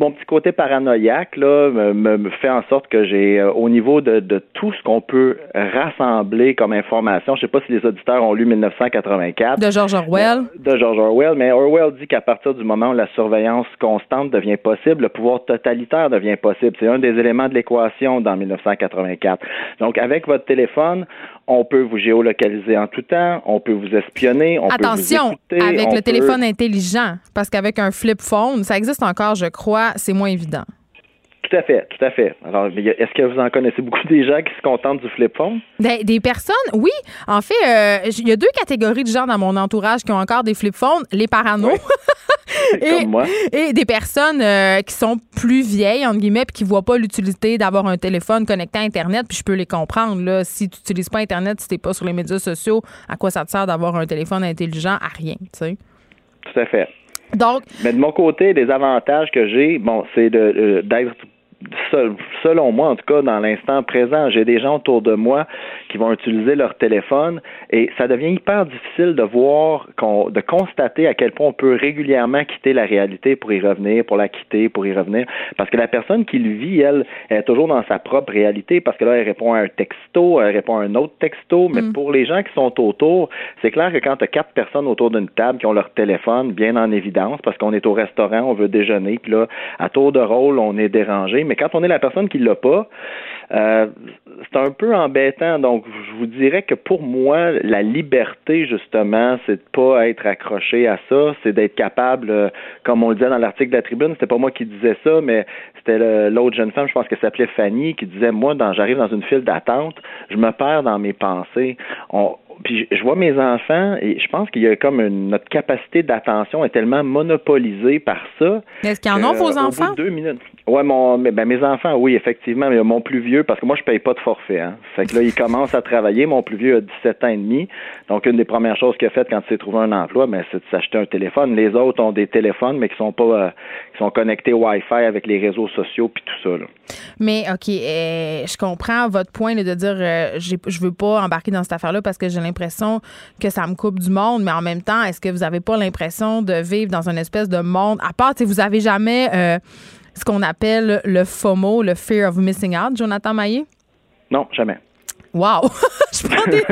Mon petit côté paranoïaque là, me, fait en sorte que j'ai, euh, au niveau de, de tout ce qu'on peut rassembler comme information, je sais pas si les auditeurs ont lu 1984 De George Orwell. de George Orwell, mais Orwell dit qu'à partir du moment où la surveillance constante devient possible, le pouvoir totalitaire devient possible. C'est un des éléments de l'équation dans 1984. Donc, avec votre téléphone, on peut vous géolocaliser en tout temps, on peut vous espionner, on Attention, peut vous écouter, avec le peut- téléphone intelligent, parce qu'avec un flip phone, ça existe encore, je crois, c'est moins évident. Tout à fait, tout à fait. Alors, est-ce que vous en connaissez beaucoup des gens qui se contentent du flip phone? Des, des personnes, oui. En fait, euh, il y a deux catégories de gens dans mon entourage qui ont encore des flip phones les paranos et, Comme moi. et des personnes euh, qui sont plus vieilles, entre guillemets, puis qui voient pas l'utilité d'avoir un téléphone connecté à Internet. Puis je peux les comprendre. Là. Si tu n'utilises pas Internet, si tu n'es pas sur les médias sociaux, à quoi ça te sert d'avoir un téléphone intelligent? À rien, tu sais. Tout à fait. Donc, Mais de mon côté, les avantages que j'ai, bon, c'est de euh, d'être selon moi, en tout cas, dans l'instant présent, j'ai des gens autour de moi qui vont utiliser leur téléphone et ça devient hyper difficile de voir, de constater à quel point on peut régulièrement quitter la réalité pour y revenir, pour la quitter, pour y revenir. Parce que la personne qui le vit, elle, elle est toujours dans sa propre réalité parce que là, elle répond à un texto, elle répond à un autre texto, mais pour les gens qui sont autour, c'est clair que quand tu as quatre personnes autour d'une table qui ont leur téléphone bien en évidence parce qu'on est au restaurant, on veut déjeuner, puis là, à tour de rôle, on est dérangé. Mais quand on est la personne qui l'a pas, euh, c'est un peu embêtant. Donc, je vous dirais que pour moi, la liberté, justement, c'est de pas être accroché à ça, c'est d'être capable, euh, comme on le disait dans l'article de la Tribune, c'était pas moi qui disais ça, mais c'était l'autre jeune femme, je pense qu'elle s'appelait Fanny, qui disait, moi, dans, j'arrive dans une file d'attente, je me perds dans mes pensées. On, puis je vois mes enfants et je pense qu'il y a comme une, notre capacité d'attention est tellement monopolisée par ça. est-ce qu'ils en ont, vos de enfants? deux minutes. Ouais, mon, ben, mes enfants, oui, effectivement, mais mon plus vieux, parce que moi, je paye pas de forfait. Hein. Fait que là, il commence à travailler. Mon plus vieux a 17 ans et demi. Donc, une des premières choses qu'il a faites quand il s'est trouvé un emploi, ben, c'est de s'acheter un téléphone. Les autres ont des téléphones, mais qui sont pas, euh, qui sont connectés Wi-Fi avec les réseaux sociaux puis tout ça. Mais OK, euh, je comprends votre point de dire euh, je veux pas embarquer dans cette affaire-là parce que j'ai l'impression que ça me coupe du monde, mais en même temps, est-ce que vous avez pas l'impression de vivre dans une espèce de monde à part, sais, vous avez jamais euh, ce qu'on appelle le FOMO, le Fear of Missing Out, Jonathan Maillé? Non, jamais. Wow! je prends des...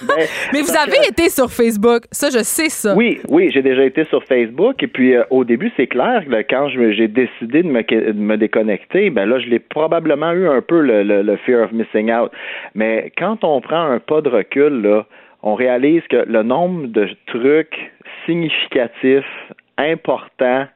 mais vous avez été sur Facebook, ça, je sais ça. Oui, oui, j'ai déjà été sur Facebook et puis euh, au début, c'est clair que là, quand j'ai décidé de me, de me déconnecter, ben là, je l'ai probablement eu un peu le, le, le fear of missing out. Mais quand on prend un pas de recul, là, on réalise que le nombre de trucs significatifs, importants,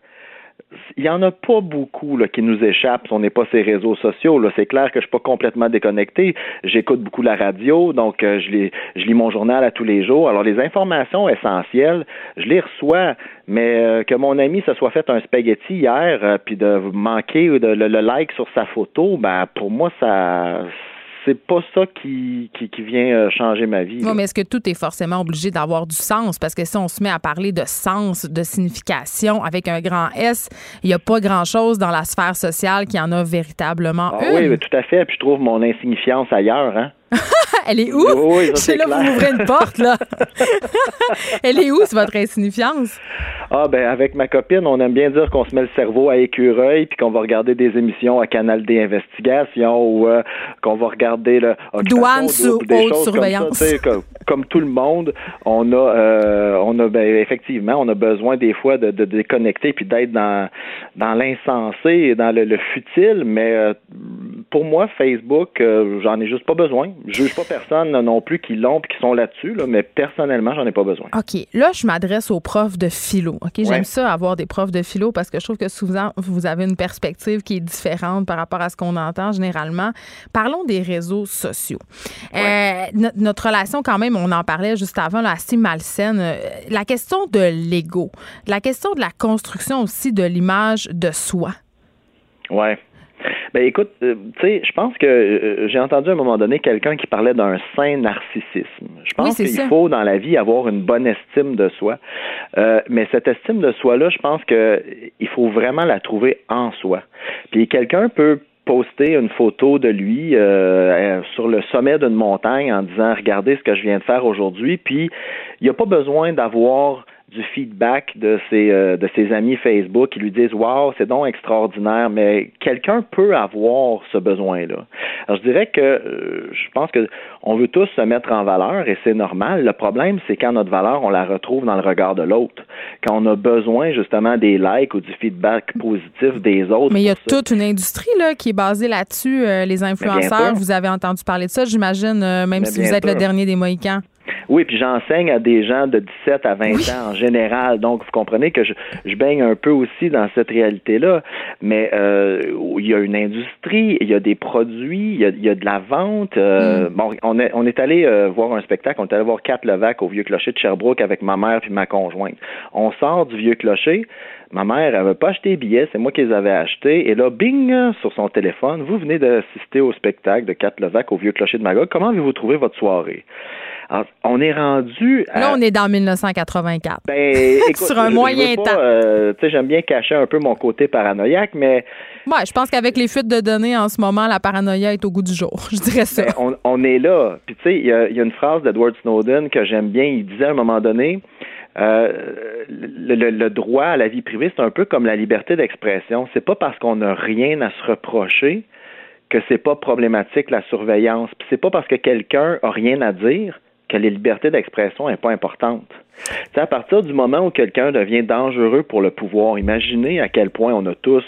il y en a pas beaucoup là, qui nous échappent si on n'est pas ces réseaux sociaux. Là. C'est clair que je suis pas complètement déconnecté. J'écoute beaucoup la radio, donc euh, je, lis, je lis mon journal à tous les jours. Alors les informations essentielles, je les reçois, mais euh, que mon ami se soit fait un spaghetti hier, euh, puis de manquer de, le, le like sur sa photo, ben pour moi ça c'est pas ça qui, qui, qui vient euh, changer ma vie. Oui, là. mais est-ce que tout est forcément obligé d'avoir du sens? Parce que si on se met à parler de sens, de signification avec un grand S, il n'y a pas grand-chose dans la sphère sociale qui en a véritablement Ah une. oui, mais tout à fait. Puis je trouve mon insignifiance ailleurs, hein. Elle est où? Oui, ça, c'est là, vous clair. m'ouvrez une porte, là. Elle est où, c'est votre insignifiance? Ah ben avec ma copine, on aime bien dire qu'on se met le cerveau à écureuil puis qu'on va regarder des émissions à Canal D Investigation ou euh, qu'on va regarder le Occupation Douane sous des haute choses comme ça, surveillance. comme, comme tout le monde, on a euh, on a ben, effectivement, on a besoin des fois de, de déconnecter puis d'être dans dans l'insensé et dans le, le futile, mais euh, pour moi Facebook, j'en ai juste pas besoin. Je juge pas personne non plus qui l'ont puis qui sont là-dessus là, mais personnellement, j'en ai pas besoin. OK. Là, je m'adresse aux profs de philo. OK? J'aime ça, avoir des profs de philo, parce que je trouve que souvent, vous avez une perspective qui est différente par rapport à ce qu'on entend généralement. Parlons des réseaux sociaux. Euh, no- notre relation, quand même, on en parlait juste avant, là, assez malsaine. Euh, La question de l'ego, la question de la construction aussi de l'image de soi. Ouais. Ben écoute, euh, tu sais, je pense que euh, j'ai entendu à un moment donné quelqu'un qui parlait d'un sain narcissisme. Je pense qu'il faut dans la vie avoir une bonne estime de soi. Euh, mais cette estime de soi-là, je pense que il faut vraiment la trouver en soi. Puis quelqu'un peut poster une photo de lui euh, euh, sur le sommet d'une montagne en disant regardez ce que je viens de faire aujourd'hui puis il n'y a pas besoin d'avoir du feedback de ses euh, de ses amis Facebook qui lui disent waouh c'est donc extraordinaire mais quelqu'un peut avoir ce besoin là alors je dirais que euh, je pense que on veut tous se mettre en valeur et c'est normal le problème c'est quand notre valeur on la retrouve dans le regard de l'autre quand on a besoin justement des likes ou du feedback positif des autres Mais il y a ça. toute une industrie là, qui est basée là-dessus, euh, les influenceurs. Vous avez entendu parler de ça, j'imagine, même Mais si vous êtes le dernier des Mohicans. Oui, puis j'enseigne à des gens de 17 à 20 ans en général. Donc, vous comprenez que je, je baigne un peu aussi dans cette réalité-là. Mais euh, il y a une industrie, il y a des produits, il y a, il y a de la vente. Euh, Bon, on est, on est allé euh, voir un spectacle, on est allé voir Cat Levac au Vieux Clocher de Sherbrooke avec ma mère puis ma conjointe. On sort du Vieux Clocher. Ma mère avait pas acheté les billets, c'est moi qui les avais achetés. Et là, bing, sur son téléphone, vous venez d'assister au spectacle de Cat Levac au Vieux Clocher de Magog. Comment avez-vous trouvé votre soirée? Alors, on est rendu à... Là, on est dans 1984. Ben, écoute, Sur un je- moyen pas, temps. euh, tu sais, j'aime bien cacher un peu mon côté paranoïaque, mais Ouais, je pense qu'avec les fuites de données en ce moment, la paranoïa est au goût du jour. Je dirais ça. ben, on, on est là. Puis tu sais, il y a, il y a une phrase d'Edward Snowden que j'aime bien. Il disait à un moment donné, euh, le, le- le droit à la vie privée, c'est un peu comme la liberté d'expression. C'est pas parce qu'on n'a rien à se reprocher que c'est pas problématique la surveillance. Puis c'est pas parce que quelqu'un a rien à dire que la liberté d'expression n'est pas importante. Sais, à partir du moment où quelqu'un devient dangereux pour le pouvoir, imaginez à quel point on a tous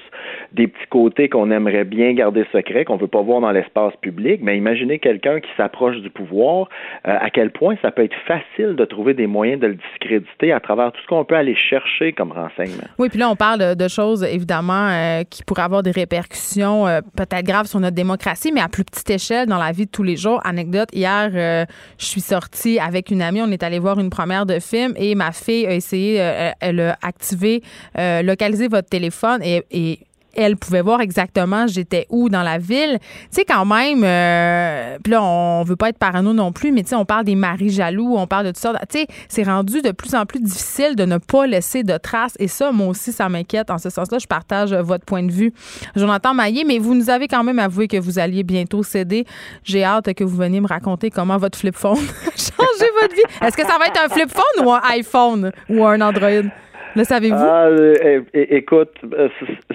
des petits côtés qu'on aimerait bien garder secrets, qu'on veut pas voir dans l'espace public, mais imaginez quelqu'un qui s'approche du pouvoir, euh, à quel point ça peut être facile de trouver des moyens de le discréditer à travers tout ce qu'on peut aller chercher comme renseignement. Oui, puis là, on parle de choses, évidemment, euh, qui pourraient avoir des répercussions euh, peut-être graves sur notre démocratie, mais à plus petite échelle dans la vie de tous les jours. Anecdote, hier, euh, je suis sortie avec une amie, on est allé voir une première de film et ma fille a essayé, euh, elle a activé, euh, localisé votre téléphone et elle pouvait voir exactement j'étais où dans la ville. Tu sais, quand même, euh, puis là, on veut pas être parano non plus, mais tu sais, on parle des maris jaloux, on parle de tout ça. Tu sais, c'est rendu de plus en plus difficile de ne pas laisser de traces. Et ça, moi aussi, ça m'inquiète. En ce sens-là, je partage euh, votre point de vue. Jonathan Maillé, mais vous nous avez quand même avoué que vous alliez bientôt céder. J'ai hâte que vous veniez me raconter comment votre flip phone a changé votre vie. Est-ce que ça va être un flip phone ou un iPhone ou un Android? Le savez-vous? Ah, euh, écoute, euh,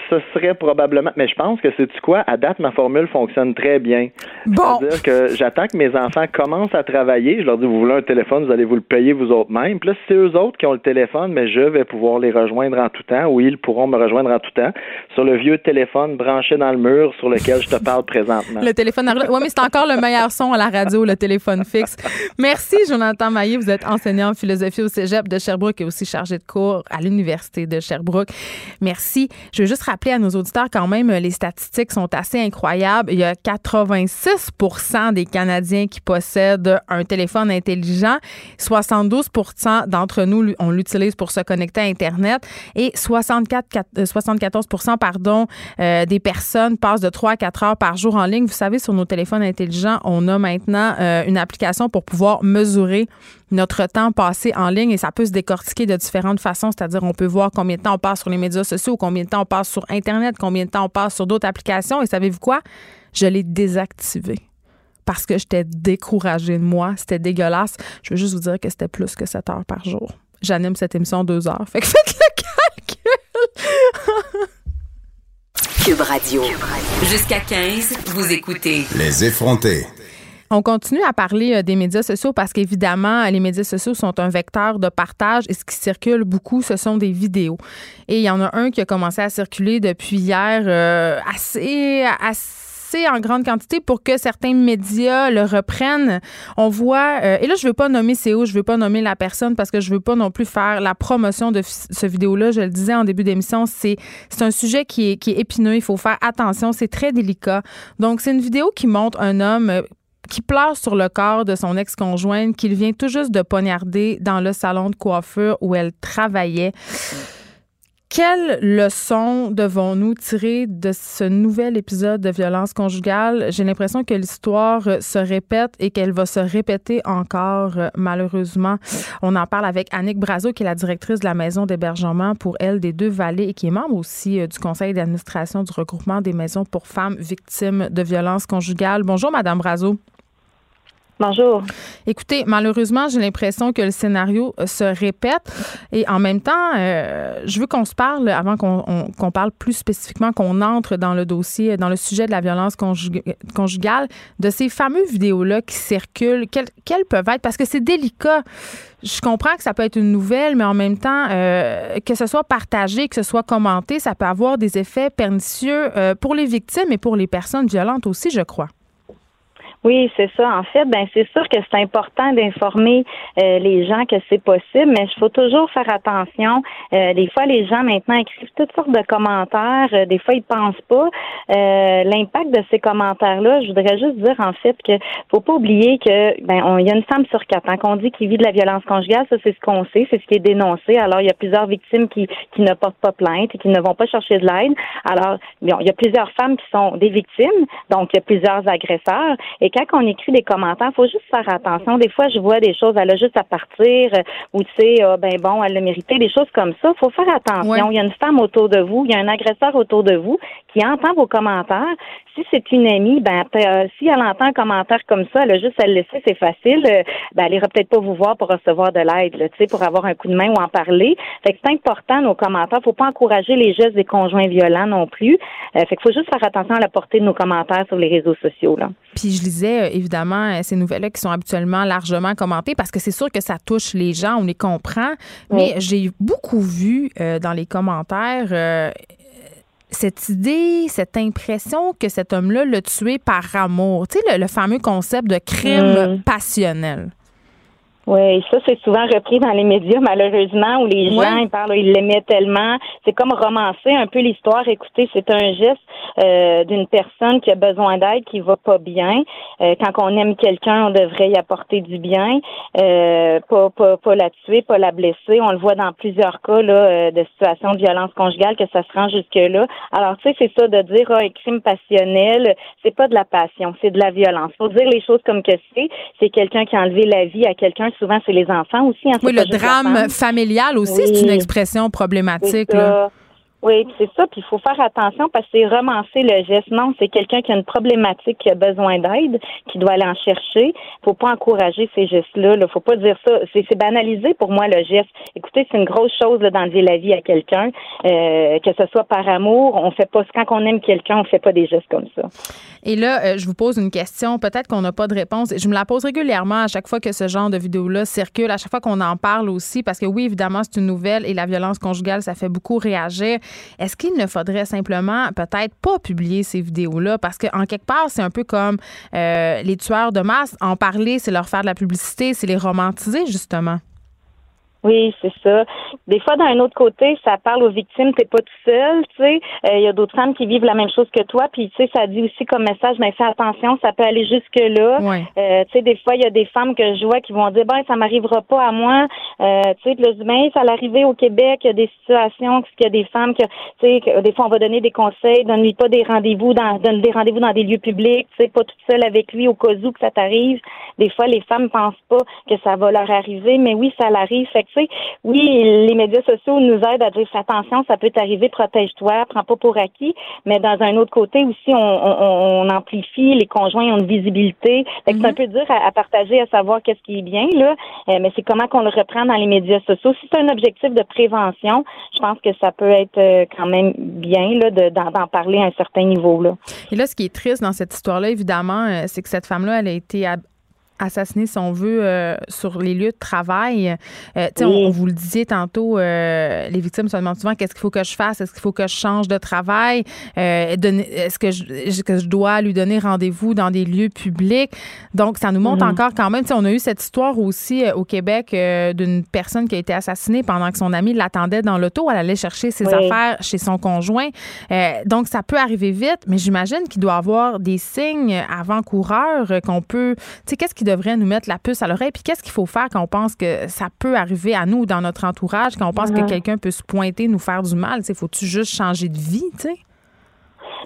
ce serait probablement, mais je pense que c'est quoi, à date ma formule fonctionne très bien. Bon. C'est-à-dire que j'attends que mes enfants commencent à travailler. Je leur dis, vous voulez un téléphone, vous allez vous le payer vous autres même. Puis là, c'est eux autres qui ont le téléphone, mais je vais pouvoir les rejoindre en tout temps, ou ils pourront me rejoindre en tout temps sur le vieux téléphone branché dans le mur sur lequel je te parle présentement. Le téléphone à. Oui, mais c'est encore le meilleur son à la radio, le téléphone fixe. Merci, Jonathan Maillé. Vous êtes enseignant en philosophie au cégep de Sherbrooke et aussi chargé de cours à l'Université de Sherbrooke. Merci. Je veux juste rappeler à nos auditeurs quand même, les statistiques sont assez incroyables. Il y a 86% des Canadiens qui possèdent un téléphone intelligent. 72% d'entre nous, on l'utilise pour se connecter à Internet. Et 64, euh, 74 pardon, euh, des personnes passent de 3 à 4 heures par jour en ligne. Vous savez, sur nos téléphones intelligents, on a maintenant euh, une application pour pouvoir mesurer notre temps passé en ligne et ça peut se décortiquer de différentes façons, c'est-à-dire on peut voir combien de temps on passe sur les médias sociaux, combien de temps on passe sur Internet, combien de temps on passe sur d'autres applications et savez-vous quoi? Je l'ai désactivé parce que j'étais découragée de moi. C'était dégueulasse. Je veux juste vous dire que c'était plus que 7 heures par jour. J'anime cette émission deux heures. Fait que faites le calcul. Cube Radio. Jusqu'à 15, vous écoutez. Les effrontés. On continue à parler euh, des médias sociaux parce qu'évidemment, les médias sociaux sont un vecteur de partage et ce qui circule beaucoup, ce sont des vidéos. Et il y en a un qui a commencé à circuler depuis hier euh, assez, assez en grande quantité pour que certains médias le reprennent. On voit, euh, et là, je veux pas nommer CO, je veux pas nommer la personne parce que je veux pas non plus faire la promotion de ce vidéo-là. Je le disais en début d'émission, c'est c'est un sujet qui est, qui est épineux. Il faut faire attention. C'est très délicat. Donc, c'est une vidéo qui montre un homme euh, qui pleure sur le corps de son ex-conjointe qu'il vient tout juste de poignarder dans le salon de coiffure où elle travaillait. Quelle leçon devons-nous tirer de ce nouvel épisode de violence conjugale? J'ai l'impression que l'histoire se répète et qu'elle va se répéter encore, malheureusement. On en parle avec Annick Brazo, qui est la directrice de la maison d'hébergement pour elle des Deux-Vallées et qui est membre aussi euh, du conseil d'administration du regroupement des maisons pour femmes victimes de violences conjugales. Bonjour, Madame Brazo. Bonjour. Écoutez, malheureusement, j'ai l'impression que le scénario euh, se répète et en même temps, euh, je veux qu'on se parle avant qu'on on- qu'on parle plus spécifiquement, qu'on entre dans le dossier, dans le sujet de la violence conjug- conjugale, de ces fameuses vidéos-là qui circulent, quelles, quelles peuvent être, parce que c'est délicat. Je comprends que ça peut être une nouvelle, mais en même temps, euh, que ce soit partagé, que ce soit commenté, ça peut avoir des effets pernicieux euh, pour les victimes et pour les personnes violentes aussi, je crois. Oui, c'est ça. En fait, ben c'est sûr que c'est important d'informer euh, les gens que c'est possible, mais il faut toujours faire attention. Euh, des fois, les gens maintenant écrivent toutes sortes de commentaires. Euh, des fois, ils pensent pas Euh, l'impact de ces commentaires-là. Je voudrais juste dire en fait que faut pas oublier que ben on- il y a une femme sur quatre hein, qu'on dit qui vit de la violence conjugale. Ça, c'est ce qu'on sait, c'est ce qui est dénoncé. Alors, il y a plusieurs victimes qui qui ne portent pas plainte et qui ne vont pas chercher de l'aide. Alors, bon, il y a plusieurs femmes qui sont des victimes, donc il y a plusieurs agresseurs. Et quand on écrit des commentaires, faut juste faire attention. Des fois, je vois des choses, elle a juste à partir, euh, ou tu sais, ah, ben bon, elle l'a mérité, des choses comme ça. Faut faire attention. Ouais. Il y a une femme autour de vous, il y a un agresseur autour de vous qui entend vos commentaires. Si c'est une amie, ben euh, si elle entend un commentaire comme ça, elle a juste à le laisser, c'est facile. Euh, ben, elle ira peut-être pas vous voir pour recevoir de l'aide, tu sais, pour avoir un coup de main ou en parler. Fait que c'est important nos commentaires. Faut pas encourager les gestes des conjoints violents non plus. Euh, fait qu'il faut juste faire attention à la portée de nos commentaires sur les réseaux sociaux là. Puis je euh, évidemment euh, ces nouvelles-là qui sont habituellement largement commentées parce que c'est sûr que ça touche les gens, on les comprend. Mais j'ai beaucoup vu euh, dans les commentaires euh, cette idée, cette impression que cet homme-là l'a tué par amour. Tu sais, le, le fameux concept de crime Mm. passionnel. Oui, ça c'est souvent repris dans les médias malheureusement où les gens Ouais. ils parlent, ils l'aimaient tellement. C'est comme romancer un peu l'histoire. Écoutez, c'est un geste euh, d'une personne qui a besoin d'aide, qui va pas bien. Euh, quand on aime quelqu'un, on devrait y apporter du bien, euh, pas, pas pas la tuer, pas la blesser. On le voit dans plusieurs cas là euh, de situations de violence conjugale que ça se rend jusque là. Alors tu sais, c'est ça de dire ah, un crime passionnel, c'est pas de la passion, c'est de la violence. Faut dire les choses comme que c'est. C'est quelqu'un qui a enlevé la vie à quelqu'un. Souvent, c'est les enfants aussi. Hein, c'est Oui, le drame familial aussi, Oui. c'est une expression problématique. Là. Oui, c'est ça, puis il faut faire attention parce que c'est romancer le geste. Non, c'est quelqu'un qui a une problématique, qui a besoin d'aide, qui doit aller en chercher. faut pas encourager ces gestes-là. Là. faut pas dire ça. C'est, banalisé pour moi le geste. Écoutez, c'est une grosse chose d'enlever la vie à quelqu'un, euh, que ce soit par amour. On fait pas quand on aime quelqu'un, on fait pas des gestes comme ça. Et là, euh, je vous pose une question. Peut-être qu'on n'a pas de réponse. Je me la pose régulièrement à chaque fois que ce genre de vidéo-là circule, à chaque fois qu'on en parle aussi, parce que oui, évidemment, c'est une nouvelle et la violence conjugale, ça fait beaucoup réagir. Est-ce qu'il ne faudrait simplement peut-être pas publier ces vidéos-là? Parce qu'en quelque part, c'est un peu comme euh, les tueurs de masse. En parler, c'est leur faire de la publicité, c'est les romantiser, justement. Oui, c'est ça. Des fois, d'un autre côté, ça parle aux victimes, t'es pas tout seul, tu sais. Euh, Il y a d'autres femmes qui vivent la même chose que toi, puis tu sais, ça dit aussi comme message, mais fais attention, ça peut aller jusque là. Ouais. Euh, tu sais, des fois, il y a des femmes que je vois qui vont dire, ben, ça m'arrivera pas à moi. Euh, tu sais, puis là, je dis, ben, ça l'arrivée au Québec, il y a des situations, qu'il y a des femmes que, tu sais, des fois, on va donner des conseils, donne-lui pas des rendez-vous dans, donne des rendez-vous dans des lieux publics, tu sais, pas toute seule avec lui au cas où que ça t'arrive. Des fois, les femmes pensent pas que ça va leur arriver, mais oui, ça l'arrive. Fait tu sais, oui, les médias sociaux nous aident à dire fais attention, ça peut t'arriver, protège-toi, prends pas pour acquis, mais dans un autre côté aussi, on, on, on amplifie, les conjoints ont une visibilité. Fait que c'est un peu dur à, à partager, à savoir qu'est-ce qui est bien, là, Euh, mais c'est comment qu'on le reprend dans les médias sociaux. Si c'est un objectif de prévention, je pense que ça peut être euh, quand même bien là, de- d'en parler à un certain niveau. Là. Et là, ce qui est triste dans cette histoire-là, évidemment, euh, c'est que cette femme-là, elle a été ab- assassinée, si on veut, euh, sur les lieux de travail. Euh, tu sais, on, on vous le disait tantôt, euh, les victimes se demandent souvent qu'est-ce qu'il faut que je fasse, est-ce qu'il faut que je change de travail, Euh, est-ce que je, que je dois lui donner rendez-vous dans des lieux publics? Donc, ça nous montre Mhm. encore quand même, on a eu cette histoire aussi euh, au Québec euh, d'une personne qui a été assassinée pendant que son ami l'attendait dans l'auto. Elle allait chercher ses Oui. affaires chez son conjoint. Euh, donc, ça peut arriver vite, mais j'imagine qu'il doit y avoir des signes avant-coureurs qu'on peut. Tu sais, qu'est-ce qui devrait nous mettre la puce à l'oreille? Puis qu'est-ce qu'il faut faire quand on pense que ça peut arriver à nous ou dans notre entourage, quand on pense que quelqu'un peut se pointer, nous faire du mal? Faut-tu juste changer de vie, tu sais?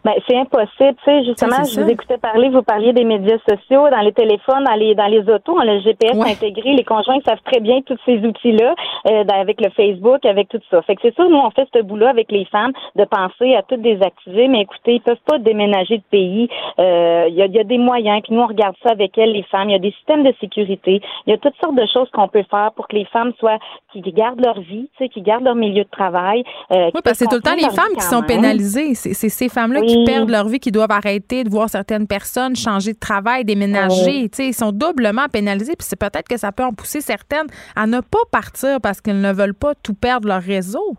Ben, c'est impossible, tu sais, justement, je vous écoutais parler, vous parliez des médias sociaux, dans les téléphones, dans les dans les autos, on a le GPS intégré, les conjoints savent très bien tous ces outils-là, euh, avec le Facebook, avec tout ça. Fait que c'est sûr, nous, on fait ce bout-là avec les femmes, de penser à tout désactiver, mais écoutez, ils peuvent pas déménager de pays. Euh, Il y, a, y a des moyens, puis nous, on regarde ça avec elles, les femmes. Il y a des systèmes de sécurité. Il y a toutes sortes de choses qu'on peut faire pour que les femmes soient, qui gardent leur vie, tu sais, qui gardent leur milieu de travail. euh, Oui, parce que c'est tout le temps les femmes qui sont pénalisées. C'est ces femmes-là qui perdent leur vie, qui doivent arrêter de voir certaines personnes changer de travail, déménager. Oui. Ils sont doublement pénalisés. Puis c'est peut-être que ça peut en pousser certaines à ne pas partir parce qu'elles ne veulent pas tout perdre leur réseau.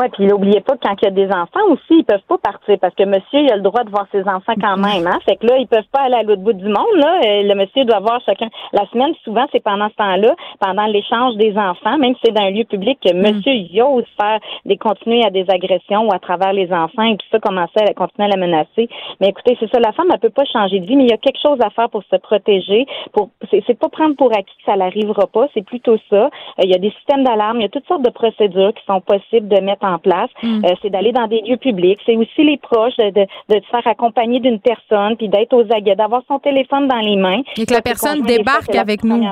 Oui, puis n'oubliez pas que quand il y a des enfants aussi, ils peuvent pas partir parce que monsieur, il a le droit de voir ses enfants quand même. Hein? Fait que là, ils peuvent pas aller à l'autre bout du monde. Là. Euh, Le monsieur doit voir chacun. La semaine, souvent, c'est pendant ce temps-là, pendant l'échange des enfants, même si c'est dans un lieu public, que monsieur il ose faire des continuer à des agressions ou à travers les enfants et tout ça, commencer à continuer à la menacer. Mais écoutez, c'est ça, la femme, elle peut pas changer de vie, mais il y a quelque chose à faire pour se protéger. Pour c'est pas prendre pour acquis que ça n'arrivera pas, c'est plutôt ça. Euh, Il y a des systèmes d'alarme, il y a toutes sortes de procédures qui sont possibles de mettre en place. Mm. Euh, c'est d'aller dans des lieux publics. C'est aussi les proches de, de, de se faire accompagner d'une personne, puis d'être aux aguets, d'avoir son téléphone dans les mains. Et que la personne débarque avec nous.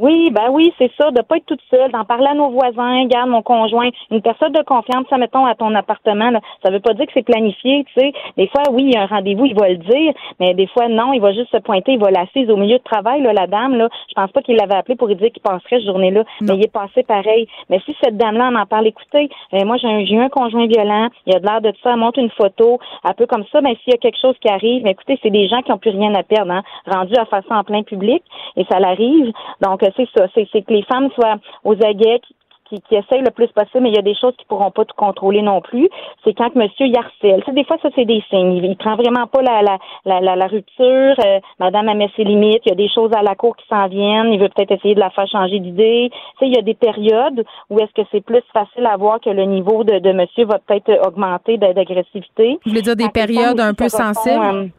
Oui, ben oui, c'est ça, de pas être toute seule, d'en parler à nos voisins, garde mon conjoint, une personne de confiance, ça mettons à ton appartement, là, ça veut pas dire que c'est planifié, tu sais. Des fois, oui, il y a un rendez-vous, il va le dire, mais des fois, non, il va juste se pointer, il va l'assise au milieu de travail, là, la dame, là. Je pense pas qu'il l'avait appelé pour lui dire qu'il passerait cette journée-là, mais il est passé pareil. Mais si cette dame-là en en parle, écoutez, euh, moi, j'ai un, j'ai un conjoint violent, il a de l'air de ça, elle montre une photo, un peu comme ça, ben, s'il y a quelque chose qui arrive, mais écoutez, c'est des gens qui ont plus rien à perdre, hein, rendu à faire ça en plein public, et ça l'arrive. Donc, c'est ça, c'est que les femmes soient aux aguets, qui, essayent le plus possible, mais il y a des choses qui pourront pas tout contrôler non plus. C'est quand que monsieur y harcèle. Tu sais, des fois, ça, c'est des signes. Il, il prend vraiment pas la, la, la, la, la rupture. Euh, madame a mis ses limites. Il y a des choses à la cour qui s'en viennent. Il veut peut-être essayer de la faire changer d'idée. Tu sais, il y a des périodes où est-ce que c'est plus facile à voir que le niveau de, de monsieur va peut-être augmenter d'agressivité. Vous voulez dire des Quand périodes un peu sensibles?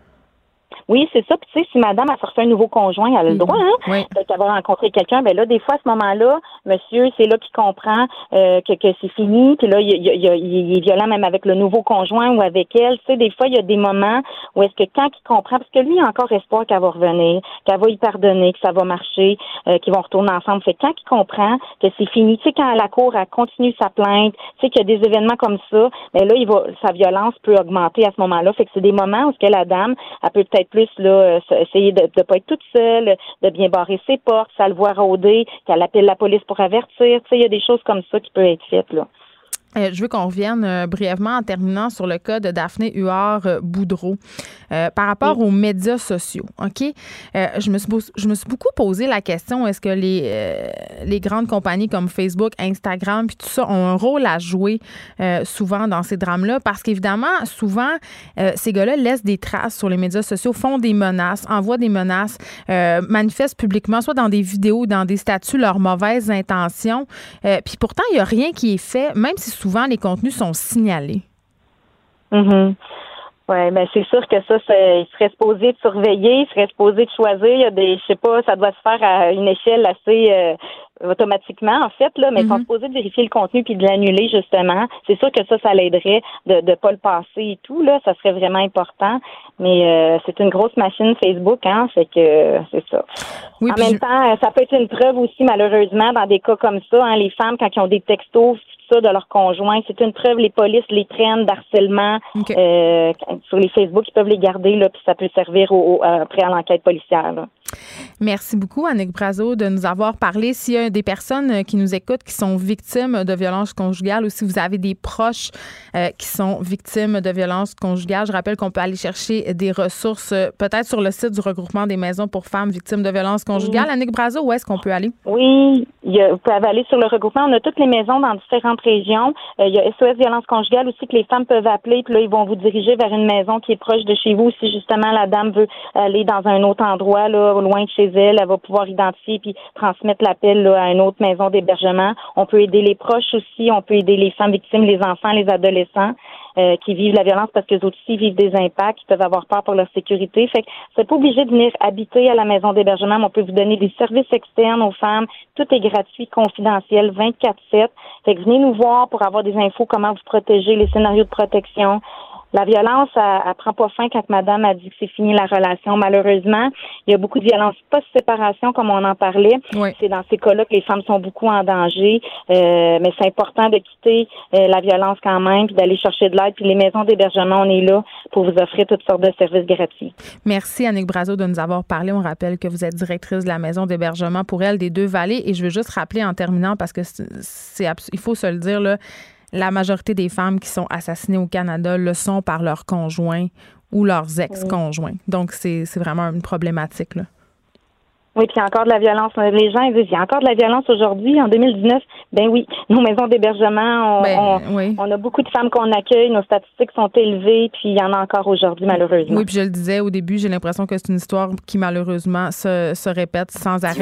Oui, c'est ça. Puis tu sais, si madame a sorti un nouveau conjoint, elle a le droit, hein? Oui. Peut-être avoir rencontré quelqu'un, ben là, des fois, à ce moment-là, monsieur, c'est là qu'il comprend euh, que, que c'est fini. Puis là, il, il, il, il est violent même avec le nouveau conjoint ou avec elle. Tu sais, des fois, il y a des moments où est-ce que quand il comprend, parce que lui, il a encore espoir qu'elle va revenir, qu'elle va y pardonner, que ça va marcher, euh, qu'ils vont retourner ensemble. Fait que quand il comprend que c'est fini, tu sais, quand la cour, elle continue sa plainte, tu sais, qu'il y a des événements comme ça, ben là, il va, sa violence peut augmenter à ce moment-là. Fait que c'est des moments où ce que la dame, elle peut peut-être plus là euh, essayer de ne pas être toute seule, de bien barrer ses portes, ça le voit rôder, qu'elle appelle la police pour avertir. Tu sais, il y a des choses comme ça qui peuvent être faites là. Euh, je veux qu'on revienne euh, brièvement en terminant sur le cas de Daphné Huard-Boudreau Euh, par rapport aux médias sociaux. OK? Je, me suis, je me suis beaucoup posé la question est-ce que les, les grandes compagnies comme Facebook, Instagram, puis tout ça ont un rôle à jouer souvent dans ces drames-là? Parce qu'évidemment, souvent, ces gars-là laissent des traces sur les médias sociaux, font des menaces, envoient des menaces, manifestent publiquement, soit dans des vidéos, dans des statuts, leurs mauvaises intentions. Puis pourtant, il n'y a rien qui est fait, même si souvent les contenus sont signalés. Mhm. Oui, mais c'est sûr que ça, il serait supposé de surveiller, il serait supposé de choisir. Il y a des, je sais pas, ça doit se faire à une échelle assez euh, automatiquement, en fait, là, mais ils sont supposés de vérifier le contenu puis de l'annuler, justement. C'est sûr que ça, ça l'aiderait de ne pas le passer et tout, là. Ça serait vraiment important. Mais euh, c'est une grosse machine Facebook, hein. Fait que c'est ça. Oui, en même je- temps, ça peut être une preuve aussi, malheureusement, dans des cas comme ça, hein, les femmes, quand ils ont des textos, ça de leur conjoint, c'est une preuve, les polices les prennent d'harcèlement euh, sur les Facebook, ils peuvent les garder, là, puis ça peut servir au, au- après à l'enquête policière. Là. Merci beaucoup, Annick Brazo, de nous avoir parlé. S'il y a des personnes euh, qui nous écoutent qui sont victimes de violences conjugales ou si vous avez des proches euh, qui sont victimes de violences conjugales, je rappelle qu'on peut aller chercher des ressources euh, peut-être sur le site du regroupement des maisons pour femmes victimes de violences conjugales. Oui. Annick Brazo, où est-ce qu'on peut aller? Oui, il y a- vous pouvez aller sur le regroupement. On a toutes les maisons dans différentes régions. Euh, il y a SOS Violence Conjugale aussi que les femmes peuvent appeler. Puis là, ils vont vous diriger vers une maison qui est proche de chez vous. Si justement la dame veut aller dans un autre endroit, là, loin de chez elle, elle va pouvoir identifier puis transmettre l'appel à une autre maison d'hébergement. On peut aider les proches aussi. On peut aider les femmes victimes, les enfants, les adolescents. euh, qui vivent la violence parce que aussi vivent des impacts, ils peuvent avoir peur pour leur sécurité. Fait que c'est pas obligé de venir habiter à la maison d'hébergement, mais on peut vous donner des services externes aux femmes. Tout est gratuit, confidentiel, 24/7. Fait que venez nous voir pour avoir des infos comment vous protéger, les scénarios de protection. La violence, elle, elle prend pas fin quand madame a dit que c'est fini la relation. Malheureusement, il y a beaucoup de violence post-séparation, comme on en parlait. C'est dans ces cas-là que les femmes sont beaucoup en danger. Euh, mais c'est important de quitter euh, la violence quand même, puis d'aller chercher de l'aide. Puis les maisons d'hébergement, on est là pour vous offrir toutes sortes de services gratuits. Merci, Annick Brazo, de nous avoir parlé. On rappelle que vous êtes directrice de la maison d'hébergement pour elle des Deux-Vallées. Et je veux juste rappeler en terminant, parce que c'est, il faut se le dire, là, la majorité des femmes qui sont assassinées au Canada le sont par leurs conjoints ou leurs ex-conjoints. Donc, c'est, vraiment une problématique. Là. Oui, puis il y a encore de la violence. Les gens ils disent, il y a encore de la violence aujourd'hui, en 2019. Ben oui, nos maisons d'hébergement, on, Ben, on- on a beaucoup de femmes qu'on accueille, nos statistiques sont élevées, puis il y en a encore aujourd'hui, malheureusement. Oui, puis je le disais au début, j'ai l'impression que c'est une histoire qui malheureusement se, se répète sans arrêt.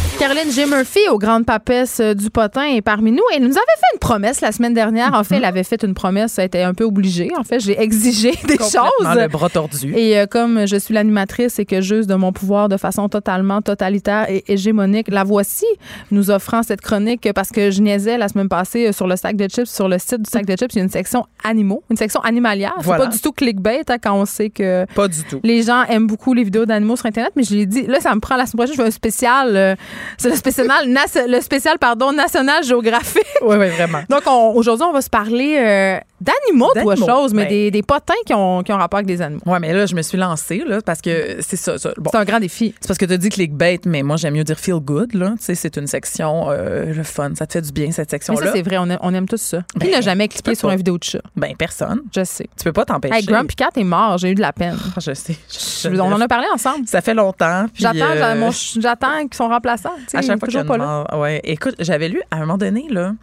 Caroline J. Murphy, aux grandes papesses euh, du potin, est parmi nous. Elle nous avait fait une promesse la semaine dernière. En fait, elle avait fait une promesse, ça a été un peu obligé. En fait, j'ai exigé des choses. le bras tordu. Et euh, comme je suis l'animatrice et que j'use de mon pouvoir de façon totalement totalitaire et hégémonique, la voici nous offrant cette chronique parce que je niaisais la semaine passée euh, sur le sac de chips, sur le site du sac de chips, il y a une section animaux, une section animalière. C'est Voilà. pas du tout clickbait hein, quand on sait que Pas du tout. les gens aiment beaucoup les vidéos d'animaux sur Internet, mais je l'ai dit, là, ça me prend la semaine prochaine, je fais un spécial, euh, c'est le spécial, le spécial, pardon, National Géographique. Oui, oui, vraiment. Donc, on- aujourd'hui, on va se parler euh, d'animaux, D'animaux, choses, mais ben. des, des potins qui ont, qui ont rapport avec des animaux. Ouais, mais là, je me suis lancée, là, parce que c'est ça. ça. Bon. C'est un grand défi. C'est parce que tu as dit clickbait, mais moi, j'aime mieux dire feel good, là. Tu sais, c'est une section, euh, le fun. Ça te fait du bien, cette section-là. c'est vrai, on aime, on aime tous ça. Qui Ben, n'a jamais cliqué sur une vidéo de chat? Ben, personne. Je sais. Tu peux pas t'empêcher. Hey, Grumpy Cat est mort, j'ai eu de la peine. Ah, Je sais. Je- Je- on en a parlé ensemble. Ça fait longtemps. J'attends, euh, j'attends qu'ils sont remplaçants. À chaque fois toujours une pas là. Ouais. Écoute, j'avais lu à un moment donné, là,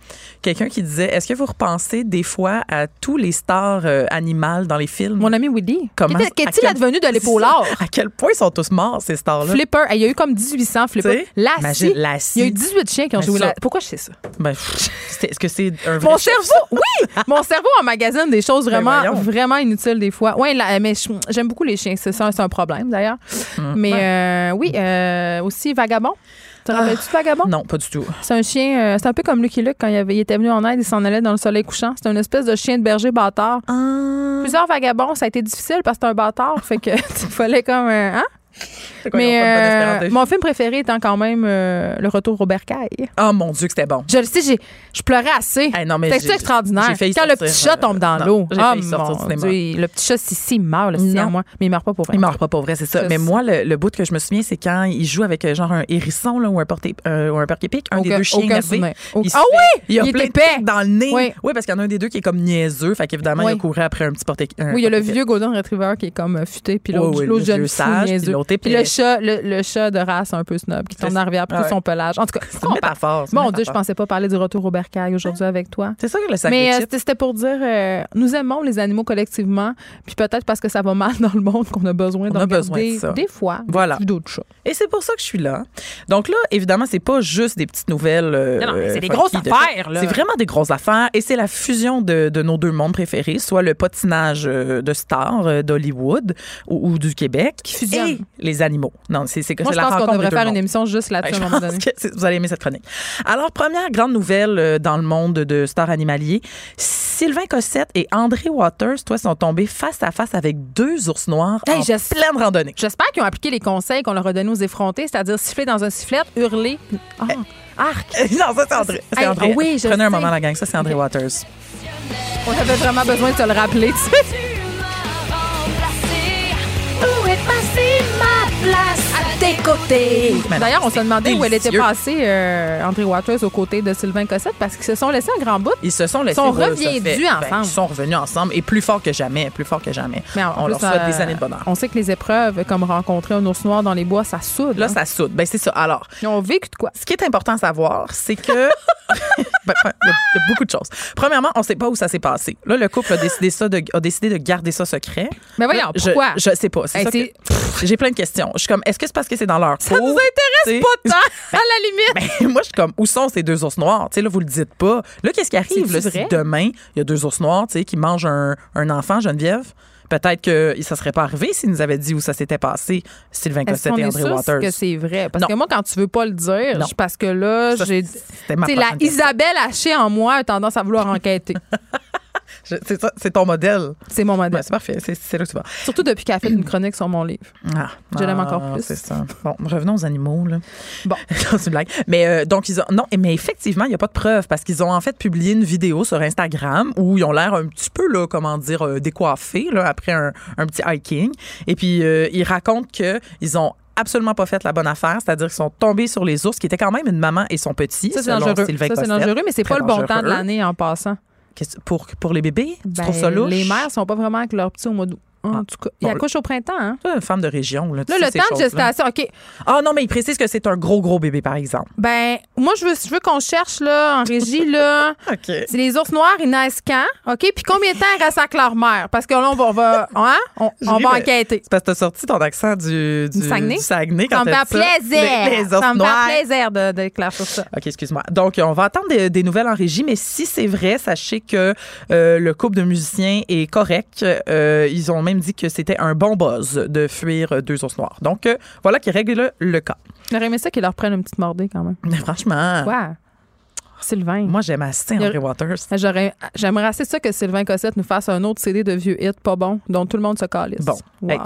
quelqu'un qui disait Est-ce que vous repensez des fois à tous les stars euh, animales dans les films? Mon ami Woody. Comment- Qu'est- Qu'est-il quel- advenu de l'épaulard? À quel point ils sont tous morts, ces stars-là? Flipper. Il y a eu comme 1800 Flipper. Lassie. Il y a eu 18 chiens qui ont joué. Pourquoi je sais ça? Ben, Est-ce que c'est un vrai Mon cerveau, oui! Mon cerveau emmagasine des choses Ben vraiment, vraiment inutiles des fois. Oui, mais j'aime beaucoup les chiens. C'est c'est un problème d'ailleurs. Hum. Mais euh, oui, euh, aussi Vagabond. Te rappelles-tu de Vagabond? Non, pas du tout. C'est un chien, euh, c'est un peu comme Lucky Luke quand il, avait- il était venu en aide, il s'en allait dans le soleil couchant. C'est une espèce de chien de berger bâtard. Ah. Plusieurs vagabonds, ça a été difficile parce que c'est un bâtard. fait que il fallait comme. euh, hein? C'est quoi, ils ont Mais euh, mon film préféré étant quand même euh, Le Retour au bercail. Oh mon Dieu, que c'était bon. Je le sais, j'ai- je pleurais assez. C'était extraordinaire. j'ai failli Quand le petit chat euh, tombe dans l'eau. Oh le petit chat, si, meurt, le Non. moi. Mais il meurt pas pour vrai. Il meurt pas pour vrai, c'est ça. Mais moi, le, bout que je me souviens, c'est quand il joue avec euh, genre un hérisson ou un porté euh, ou un porc-épic, un des deux chiens énervés. Ah oui! Il y a plein de dans le nez. Oui. Parce qu'il y en a un des deux qui est comme niaiseux. Fait qu'évidemment, il a couru après un petit porc-épic. Oui, il y a le vieux Golden Retriever qui est comme euh, futé, puis l'autre jeune sage, puis l'autre. Chat, le, le chat de race un peu snob qui tourne dans la rivière pour Ouais. son pelage. En tout cas, C'est une métaphore. Mon Dieu, je pensais pas parler du retour au bercail aujourd'hui avec toi. C'est ça que le sac Mais de euh, c'était pour dire, euh, nous aimons les animaux collectivement, puis peut-être parce que ça va mal dans le monde qu'on a besoin On de a besoin de regarder ça. des fois Voilà. d'autres chats. Et c'est pour ça que je suis là. Donc là, évidemment, c'est pas juste des petites nouvelles. euh, Non, non, mais c'est des grosses de- affaires. C'est vraiment des grosses affaires. Et c'est la fusion de, de nos deux mondes préférés, soit le patinage euh, de stars d'Hollywood ou, ou du Québec, fusionnent. et les animaux. Non, c'est c'est que Moi, je la pense qu'on devrait faire mondes. une émission juste là-dessus Ouais, à un je moment pense donné. que c'est- vous allez aimer cette chronique. Alors, première grande nouvelle euh, dans le monde de stars animaliers. Sylvain Cossette et André Waters, toi, sont tombés face à face avec deux ours noirs Hey, en pleine randonnée. J'espère qu'ils ont appliqué les conseils qu'on leur a donnés aux effrontés, c'est-à-dire siffler dans un sifflet, hurler. Ah, arc! non, ça, c'est André. C'est Hey, André. ah oui, je Prenez un sais. moment, la gang. Ça, c'est André Waters. On avait vraiment besoin de te le rappeler, tu sais. Où est passée ma place à tes côtés? D'ailleurs, on se demandait où elle était passée, euh, André Waters, aux côtés de Sylvain Cossette, parce qu'ils se sont laissés un grand bout. Ils se sont laissés. sont ça reviendus fait- ben, ensemble. ils sont revenus ensemble et plus fort que jamais. Plus fort que jamais. Mais en on plus, leur souhaite euh, des années de bonheur. On sait que les épreuves, comme rencontrer un ours noir dans les bois, ça soude. Là, hein. ça soude. Ben, c'est ça. Alors, Ils ont vécu de quoi? ce qui est important à savoir, c'est que. Ben, il y, a- il y a beaucoup de choses. Premièrement, on ne sait pas où ça s'est passé. Là, le couple a décidé, ça de, a décidé de garder ça secret. Mais voyons, Là, pourquoi? Je, sais pas. Hey, que- J'ai plein de questions. Je suis comme, est-ce que c'est parce que c'est dans leur Ça nous cour? intéresse T'sais? pas tant, à la limite? Ben, moi, je suis comme, où sont ces deux ours noirs? Tu sais, là, vous le dites pas. Là, qu'est-ce qui arrive? Là, si demain, il y a deux ours noirs, tu sais, qui mangent un, un enfant, Geneviève? Peut-être que ça serait pas arrivé s'ils nous avaient dit où ça s'était passé, Sylvain Cossette et André Waters. que c'est vrai? Parce Non. que moi, quand tu veux pas le dire, je- parce que là, j'ai. C'est la. Isabelle Haché en moi a tendance à vouloir enquêter. C'est ton modèle. C'est mon modèle. Ben, c'est parfait, c'est là que tu vas. Surtout depuis qu'elle a fait une chronique sur mon livre. Ah, Je l'aime ah, encore plus. C'est ça. Bon, revenons aux animaux. Là. Bon. c'est une blague. Mais euh, donc, ils ont. Non, mais effectivement, il n'y a pas de preuve parce qu'ils ont en fait publié une vidéo sur Instagram où ils ont l'air un petit peu, là, comment dire, euh, décoiffés là, après un, un petit hiking. Et puis, euh, ils racontent qu'ils ont absolument pas fait la bonne affaire, c'est-à-dire qu'ils sont tombés sur les ours, qui étaient quand même une maman et son petit. Ça, c'est dangereux. Ça, c'est dangereux, mais c'est pas le bon temps de l'année en passant. Pour, pour les bébés? tu Ben, trouves ça louche? Les mères sont pas vraiment avec leurs petits au mois d'août. En tout cas, il accouche au printemps, hein? Une femme de région. Là, tu Là, le temps de gestation, OK. Ah non, mais il précise que c'est un gros, gros bébé, par exemple. Ben, moi, je veux, je veux qu'on cherche, là, en régie, là. OK. C'est les ours noirs, ils naissent quand? OK? Puis combien de temps ils restent avec leur mère? Parce que là, on va, on va, hein? on, va enquêter. C'est parce que t'as sorti ton accent du, du, Du Saguenay? du Saguenay quand Ça me fait plaisir. Les, les ours ça me fait plaisir de, de ça. OK, excuse-moi. Donc, on va attendre des, des nouvelles en régie, mais si c'est vrai, sachez que euh, le couple de musiciens est correct. Euh, ils ont même dit que c'était un bon buzz de fuir euh, deux ours noirs. Donc, euh, voilà qui règle le, le cas. J'aurais aimé ça qu'ils leur prennent une petite mordée quand même. Mais franchement, Quoi? Sylvain. moi, j'aime assez Il y a- André Waters. J'aimerais assez ça que Sylvain Cossette nous fasse un autre CD de vieux hits pas bons dont tout le monde se calisse. Bon. Wow. Hey,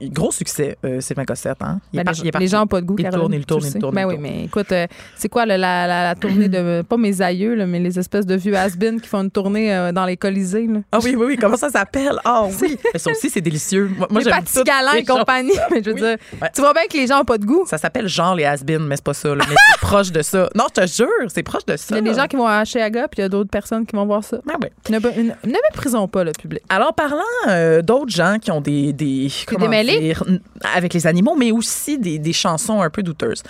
c'est- gros succès, euh, Sylvain Cossette. Hein? Il, Ben, les, il est parti. les gens n'ont pas de goût. Il Caroline, tourne, il tourne, il tourne. Ben oui, mais écoute, euh, c'est quoi la, la- la- la tournée de. Pas mes aïeux, là, mais les espèces de vieux has qui font une tournée euh, dans les colisées. Là. Ah oui, oui, oui. Comment ça s'appelle? Ah oui. Mais ça aussi, c'est délicieux. Moi, les tout. Galin et compagnie. Mais je veux Oui. dire, Ouais. tu vois bien que les gens n'ont pas de goût. Ça s'appelle genre les has mais c'est pas ça. là. Mais c'est proche de ça. Non, je te jure, c'est proche de ça. Il y a des gens qui vont à Chiaga, puis il y a d'autres personnes qui vont voir ça. Ah ouais. Ne, ne, ne méprisons pas le public. Alors, parlant euh, d'autres gens qui ont des. des comment dire, avec les animaux, mais aussi des, des chansons un peu douteuses.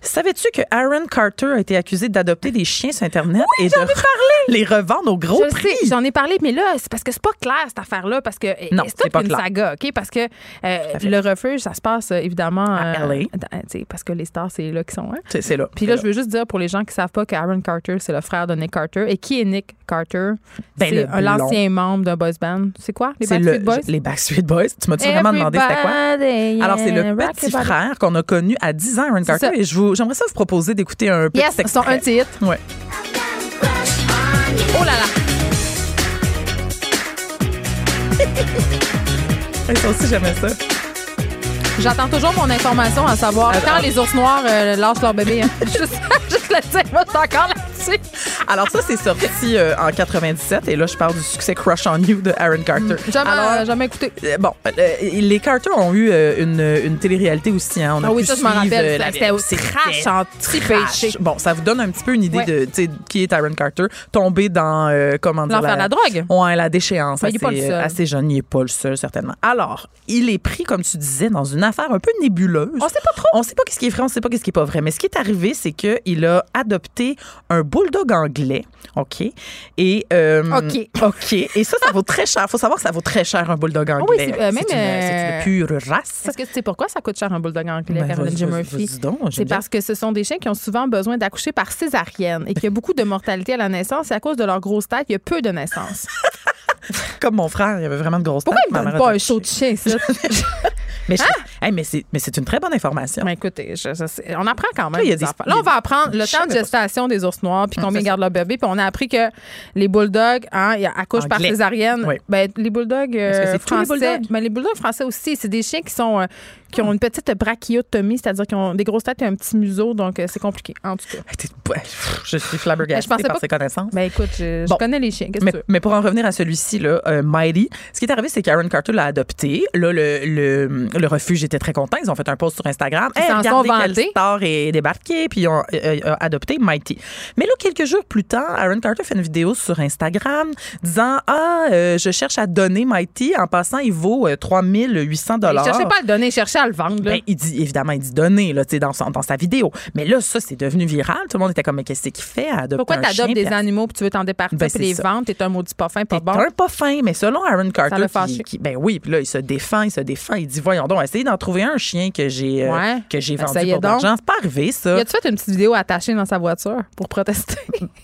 Savais-tu que Aaron Carter a été accusé d'adopter des chiens sur Internet et de les revendre au gros je prix? j'en ai parlé, mais là, c'est parce que c'est pas clair cette affaire-là, parce que Non, c'est c'est toute pas une clair. saga, ok? Parce que euh, le refuge, ça se passe euh, évidemment À euh, LA. parce que les stars, c'est là qu'ils sont. Hein? C'est c'est là. Puis là, je veux juste dire pour les gens qui savent pas qu'Aaron Carter, c'est le frère de Nick Carter. Et qui est Nick Carter? Ben, c'est l'ancien membre d'un boys band. C'est quoi? Les Backstreet le- Boys? Les Backstreet Boys. Tu m'as-tu vraiment demandé c'était quoi? Alors, c'est le petit frère qu'on a connu à 10 ans, Aaron Carter. ça. Et j'aimerais ça vous proposer d'écouter un petit Yes, son extrait. un titre. Ouais. Oh là là! Ça aussi, j'aimais ça. J'attends toujours mon information à savoir quand les ours noirs euh, lâchent leur bébé. hein. juste, juste le dire, moi, je suis encore là-dessus. Alors ça, c'est sorti euh, en 97 et là, je parle du succès Crush on You de Aaron Carter. Jamais, Alors, jamais écouté. euh, bon, euh, les Carter ont eu euh, une, une télé-réalité aussi. Hein. On a Ah oui, pu ça, je m'en rappelle. euh, C'était au c'était trash en. Bon, ça vous donne un petit peu une idée Ouais. de qui est Aaron Carter, tombé dans euh, comment dire L'enfer de la drogue. Ouais, la déchéance. Mais il est pas le assez, seul. assez jeune, il est pas le seul certainement. Alors, il est pris comme tu disais dans une affaire un peu nébuleuse. On sait pas trop. On sait pas ce qui est vrai, on sait pas ce qui est pas vrai. Mais ce qui est arrivé, c'est que il a adopté un bulldog anglais, ok, et euh, OK. ok, et ça, ça vaut très cher. Faut savoir que ça vaut très cher un bulldog anglais. oui, c'est, euh, même, une, c'est euh, une pure race. Est-ce que tu sais pourquoi ça coûte cher un bulldog anglais, Ben, Caroline J. Murphy? C'est parce que ce sont des chiens qui ont souvent besoin d'accoucher par césarienne et qu'il y a beaucoup de mortalité à la naissance. Et à cause de leur grosse tête, il y a peu de naissances. Comme mon frère, il avait vraiment de grosses Pourquoi têtes, me ma donnent mère pas un show de chien, ça? Mais, je- Hey, mais c'est une très bonne information. Ben, écoutez, je- je sais- on apprend quand même. Là, il y a des des- affaires. Là, on va apprendre le temps de gestation des ours noirs, puis Hum, combien gardent leur bébé. Puis on a appris que les bulldogs hein, accouchent par césarienne. Oui. Ben, les bulldogs euh, tous les français. bulldogs? ben, les bulldogs français aussi, c'est des chiens qui sont euh, qui ont une petite brachiotomie, c'est-à-dire qu'ils ont des grosses têtes et un petit museau, donc euh, c'est compliqué, en tout cas. Je suis Ben, je flabbergastée pensais par pas ses connaissances. Ben écoute, je, connais les chiens. Que Mais, pour en revenir à celui-ci, là, euh, Mighty, ce qui est arrivé, c'est qu'Aaron Carter l'a adopté. Là, le, le, le refuge était très content. Ils ont fait un post sur Instagram. Ils s'en regardez sont vantés. star est débarqué, puis ils ont euh, euh, adopté Mighty. Mais là, quelques jours plus tard, Aaron Carter fait une vidéo sur Instagram disant Ah, euh, je cherche à donner Mighty. En passant, il vaut euh, 3800 Il cherchait pas à le donner, il cherchait à le vendre. Ben, il dit, évidemment, il dit donner, là, dans, son- dans sa vidéo. Mais là, ça, c'est devenu viral. Tout le monde était comme, mais qu'est-ce qu'il fait à adopter Pourquoi tu chien, adoptes des puis animaux puis tu veux t'en départir Ben, puis les ça. vendre? T'es un maudit pas fin, pas bon. un pas fin, mais selon Aaron Carter, l'a qui- qui- ben oui, puis là, il se défend, il se défend. Il dit, voyons donc, essayez d'en trouver un chien que j'ai euh, Ouais. que j'ai vendu Essayez pour de l'argent. C'est pas arrivé, ça. a-tu fait une petite vidéo attachée dans sa voiture pour protester?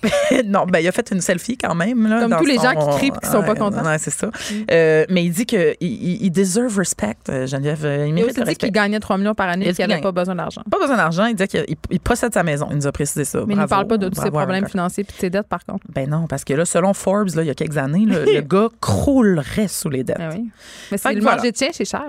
non, ben il a fait une selfie quand même. Là, Comme tous les son- gens qui crient puis qui sont pas contents. Mm. ouais, c'est ça. Euh, mais il dit qu'il il, il deserve respect, euh, Geneviève. Il Il a mérite aussi le dit qu'il gagnait 3 millions par Il année a et qu'il n'avait pas besoin d'argent. Pas besoin d'argent. Il disait qu'il il possède sa maison. Il nous a précisé ça. Mais il ne parle pas de tous ses problèmes financiers puis de ses dettes, par contre. Ben non, parce que là, selon Forbes, là, il y a quelques années, le gars croulerait sous les dettes. Ah oui. Mais c'est le voilà. manger de chien, c'est cher.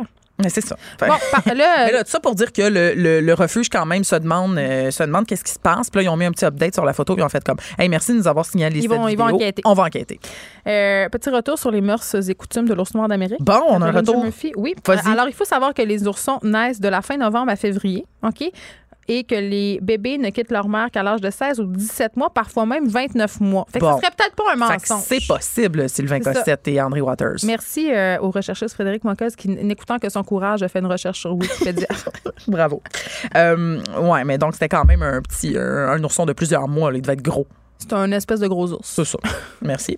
C'est ça. Bon, par- là, Mais là, tout ça pour dire que le, le- le refuge, quand même, se demande, euh, se demande qu'est-ce qui se passe. Puis là, ils ont mis un petit update sur la photo. Ils ont fait comme, hey, merci de nous avoir signalé Ils cette vont- ils vont enquêter. On va enquêter. euh, petit retour sur les mœurs et coutumes de l'ours noir d'Amérique. Bon, on a un retour. Murphy. Oui. Alors, il faut savoir que les oursons naissent de la fin novembre à février. OK? Et que les bébés ne quittent leur mère qu'à l'âge de 16 ou 17 mois, parfois même 29 mois. Fait que Bon. ce serait peut-être pas un mensonge. c'est possible, Sylvain. Cossette et André Waters. Merci euh, au recherchiste Frédéric Moncaz qui, n'écoutant que son courage, a fait une recherche sur Wikipédia. Bravo. Euh, ouais, mais donc c'était quand même un petit, un, un ourson de plusieurs mois. là. Il devait être gros. C'est un espèce de gros ours. C'est ça. Merci.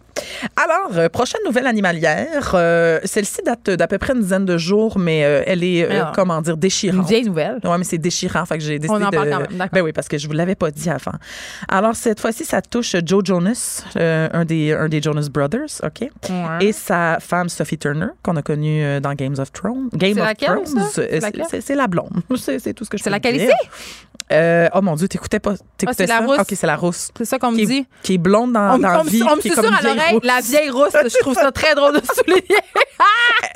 Alors, euh, prochaine nouvelle animalière. Euh, Celle-ci date d'à peu près une dizaine de jours, mais euh, elle est, euh, Alors, comment dire, déchirante. Une vieille nouvelle. Oui, mais c'est déchirant. Fait que j'ai décidé en de. parle quand même, d'accord. Ben oui, parce que je vous l'avais pas dit avant. Alors, cette fois-ci, ça touche Joe Jonas, euh, un, des, un des Jonas Brothers, OK? Ouais. Et sa femme Sophie Turner, qu'on a connue euh, dans Games of Thrones. Game C'est of laquelle, Thrones. ça? C'est euh, laquelle? C'est c'est la blonde. C'est c'est tout ce que je C'est peux laquelle dire. ici? Euh, oh mon Dieu, t'écoutais pas. T'écoutais c'est la ça? OK, c'est la rousse. C'est ça qu'on me dit. qui est blonde dans, On, dans on vie. on me qui est susurre comme à l'oreille rousse. la vieille rousse. Je trouve ça très drôle de souligner.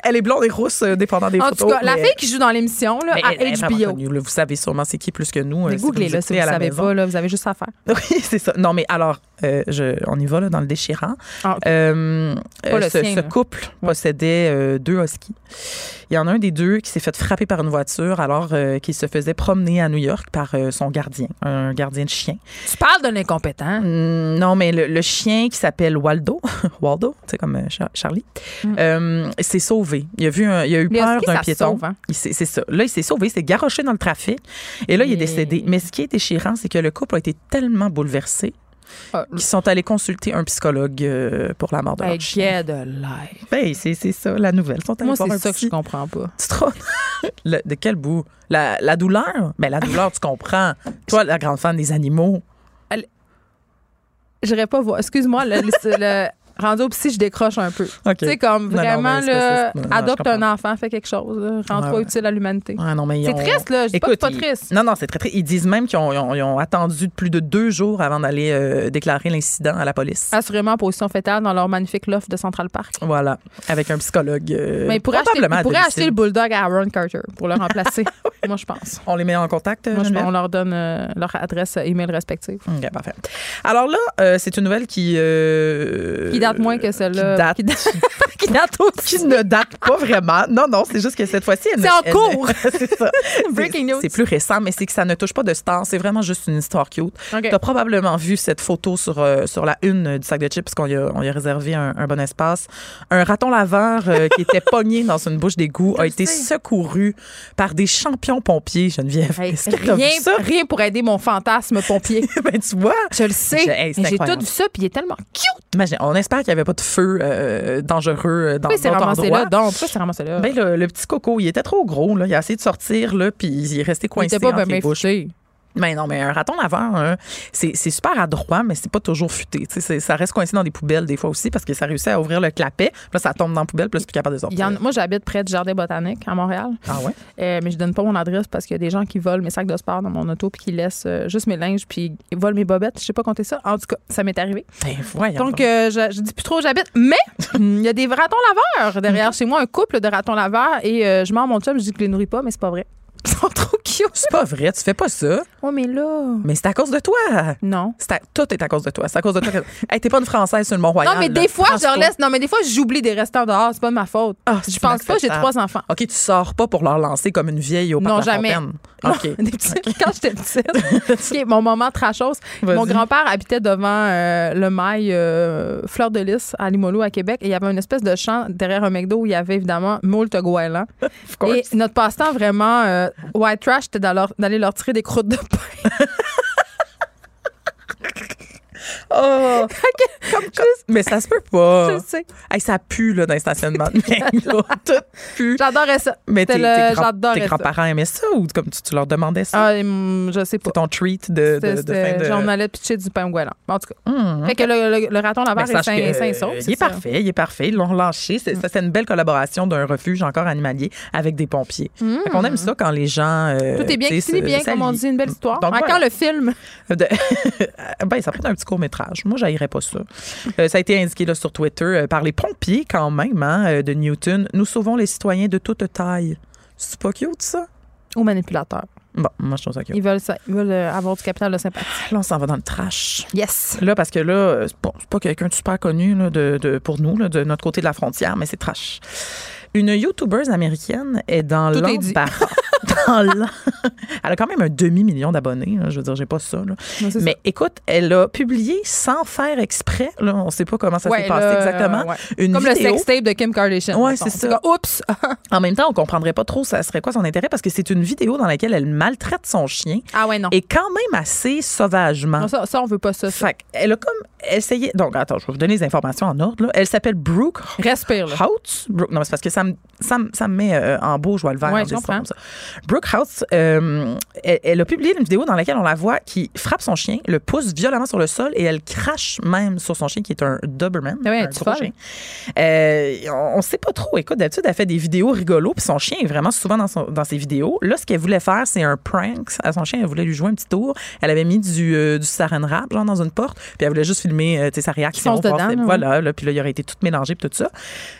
Elle est blonde et rousse, euh, dépendant des En photos. tout cas, la fille qui joue dans l'émission là, à elle- HBO. connue, là. Vous savez sûrement c'est qui plus que nous. euh, Mais si vous la savez maison. pas, là, vous avez juste à faire. Oui, c'est ça. Non, mais alors, euh, je, on y va là, dans le déchirant. Ah. Euh, euh, le ce, sien, ce là. couple possédait euh, deux huskies. Il y en a un des deux qui s'est fait frapper par une voiture alors qu'il se faisait promener à New York par son gardien, un gardien de chien. Tu parles d'un incompétent. Hum, non, mais le, le chien qui s'appelle Waldo, Waldo, c'est comme Char- Charlie, euh, s'est sauvé. Il a vu, un- il a eu Mm. Les peur d'un piéton. sauve, hein? Il s'est- C'est ça. Là, il s'est sauvé, il s'est garoché dans le trafic et là, il est décédé. Mais ce qui est déchirant, c'est que le couple a été tellement bouleversé Ah, qu'ils sont allés consulter un psychologue euh, pour la mort de leur Hey, chien. a life. Ben, c'est c'est ça, la nouvelle. Ils sont allés Moi, c'est ça que je comprends pas. Tu rends- Le- de quel bout? La, la douleur? Ben, la douleur, tu comprends. Toi, la grande fan des animaux. J'irais pas voir. Excuse-moi, le- le- rendu au psy, je décroche un peu. OK. Tu sais, comme Non, non, vraiment, là, non, adopte un enfant, fais quelque chose. Rends-toi Ouais, utile à l'humanité. C'est ont- triste, là. Je dis pas que c'est pas ils- triste. Non, non, c'est très triste. Ils disent même qu'ils ont, ils ont- ont attendu plus de deux jours avant d'aller euh, déclarer l'incident à la police. Assurément en position fétale dans leur magnifique loft de Central Park. Voilà, avec un psychologue. euh, Mais ils pourraient acheter, acheter le bulldog à Aaron Carter pour le remplacer. Moi, je pense. On les met en contact, Moi, je, on leur donne euh, leur adresse email respective. OK, parfait. Alors là, euh, c'est une nouvelle qui... euh, Qui date moins que celle-là. Qui date, Qui date, qui date aussi. qui ne date pas vraiment. Non, non, c'est juste que cette fois-ci... elle C'est en elle cours. c'est ça. Breaking news. C'est plus récent, mais c'est que ça ne touche pas de star. C'est vraiment juste une histoire cute. OK. Tu as probablement vu cette photo sur, euh, sur la une du sac de chips, parce qu'on y y a réservé un, un bon espace. Un raton laveur euh, qui était pogné dans une bouche d'égout a été sais. secouru par des champions pompiers, Geneviève. Hey, Est-ce que t'as vu rien, ça? rien pour aider mon fantasme pompier. ben, tu vois. Je le sais. Hey, J'ai tout vu ça, puis il est tellement cute. Imagine, on espère qu'il n'y avait pas de feu euh, dangereux euh, dans il ramassé endroits. là? Donc, il ramassé là? Ben, le, le petit coco, il était trop gros. Là. Il a essayé de sortir, là, puis il est resté il coincé était pas entre bien les. Mais non, mais un raton laveur, hein, c'est super adroit, mais c'est pas toujours futé. Ça reste coincé dans des poubelles des fois aussi parce que ça réussit à ouvrir le clapet. Puis Là, ça tombe dans la poubelle, puis là, c'est plus capable de sortir. moi, j'habite près du jardin botanique à Montréal. Ah ouais? Euh, mais je donne pas mon adresse parce qu'il y a des gens qui volent mes sacs de sport dans mon auto puis qui laissent euh, juste mes linges puis ils volent mes bobettes. Je sais pas compter ça. En tout cas, ça m'est arrivé. Ben, Donc, euh, je, je dis plus trop où j'habite. Mais il y a des ratons laveurs derrière chez moi, un couple de ratons laveurs. Et je mens mon chum, je dis que je les nourris pas, mais c'est pas vrai. Ils sont trop cute. C'est pas vrai, tu fais pas ça. Oh, mais là. Mais c'est à cause de toi. Non. C'est à- tout est à cause de toi. C'est à cause de toi. que- hey, t'es pas une Française sur le Mont-Royal. Non, mais là. des fois, je leur laisse. Non, mais des fois, j'oublie des restants dehors. C'est pas de ma faute. Ah, je pense pas, j'ai inacceptable. trois enfants. OK, tu sors pas pour leur lancer comme une vieille au Non, parc de la jamais. Fontaine. Non, OK. des petits- Quand j'étais petite, OK, mon moment trashos, Vas-y. mon grand-père habitait devant euh, le mail euh, Fleur de Lys à Limoilou, à Québec, et il y avait une espèce de champ derrière un McDo où il y avait évidemment moult goélands. course. Et notre passe-temps vraiment euh, white trash, c'était d'aller leur- tirer des croûtes de pain. Oh! Comme- comme- mais ça se peut pas. Je sais. Hey, ça pue là, dans les stationnements de là. Tout pue. J'adorais ça. Mais tes, C'était le- grands-parents aimaient ça ou comme tu, tu leur demandais ça? Ah, hum, je sais pas. C'est ton treat de, de, C'était- de c'était- fin de... genre, on allait pitcher du pain au goéland. En tout cas. Hum, Fait que le, le- le raton laveur est sain, et sauf, c'est Il est parfait, il est parfait. Ils l'ont relâché. C'est, ça, c'est une belle collaboration d'un refuge encore animalier avec des pompiers. Fait qu'on aime ça quand les gens. euh. Tout est bien se- bien, comme on dit, une belle histoire. Quand le film? Ben, ça prend un petit court-métrage. Moi, j'aillerais pas ça. Euh, ça a été indiqué là, sur Twitter euh, par les pompiers, quand même, hein, euh, de Newton. Nous sauvons les citoyens de toute taille. C'est pas cute, ça? Aux manipulateurs. Bon, moi, je trouve ça cute. Ils veulent, ça, ils veulent avoir du capital de sympathie. Là, on s'en va dans le trash. Yes. Là, parce que là, c'est pas, pas quelqu'un de super connu là, de, de- pour nous, là, de notre côté de la frontière, mais c'est trash. Une YouTubeuse américaine est dans l'embarras. Dans l'em- elle a quand même un demi-million d'abonnés. Je veux dire, j'ai pas ça. là. Non, c'est Mais écoute, elle a publié sans faire exprès. Là, on sait pas comment ça Ouais, s'est passé exactement. ouais. Une Comme vidéo. le sextape de Kim Kardashian. Mettons. c'est ça. Oups! En même temps, on comprendrait pas trop ça serait quoi son intérêt parce que c'est une vidéo dans laquelle elle maltraite son chien ah ouais, non. et quand même assez sauvagement. Non, ça, ça, on veut pas ça. ça. Fait elle a comme essayé. Donc, attends, je vais vous donner les informations en ordre. là. Elle s'appelle Brooke Respire, là. Brooke, non, mais c'est parce que ça me, ça me, ça me met euh, en beau, je vois le vert. Ouais, je comprends. ça. Brooke House, euh, elle, elle a publié une vidéo dans laquelle on la voit qui frappe son chien, le pousse violemment sur le sol et elle crache même sur son chien qui est un Doberman. Ah ouais, un gros chien. Euh, on, on sait pas trop. Écoute, d'habitude, elle fait des vidéos rigolos puis son chien est vraiment souvent dans, son- dans ses vidéos. Là, ce qu'elle voulait faire, c'est un prank à son chien. Elle voulait lui jouer un petit tour. Elle avait mis du, euh, du saran wrap, genre dans une porte, puis elle voulait juste filmer euh, sa réaction. voir dedans, voilà, là, puis là, il aurait été tout mélangé puis tout ça.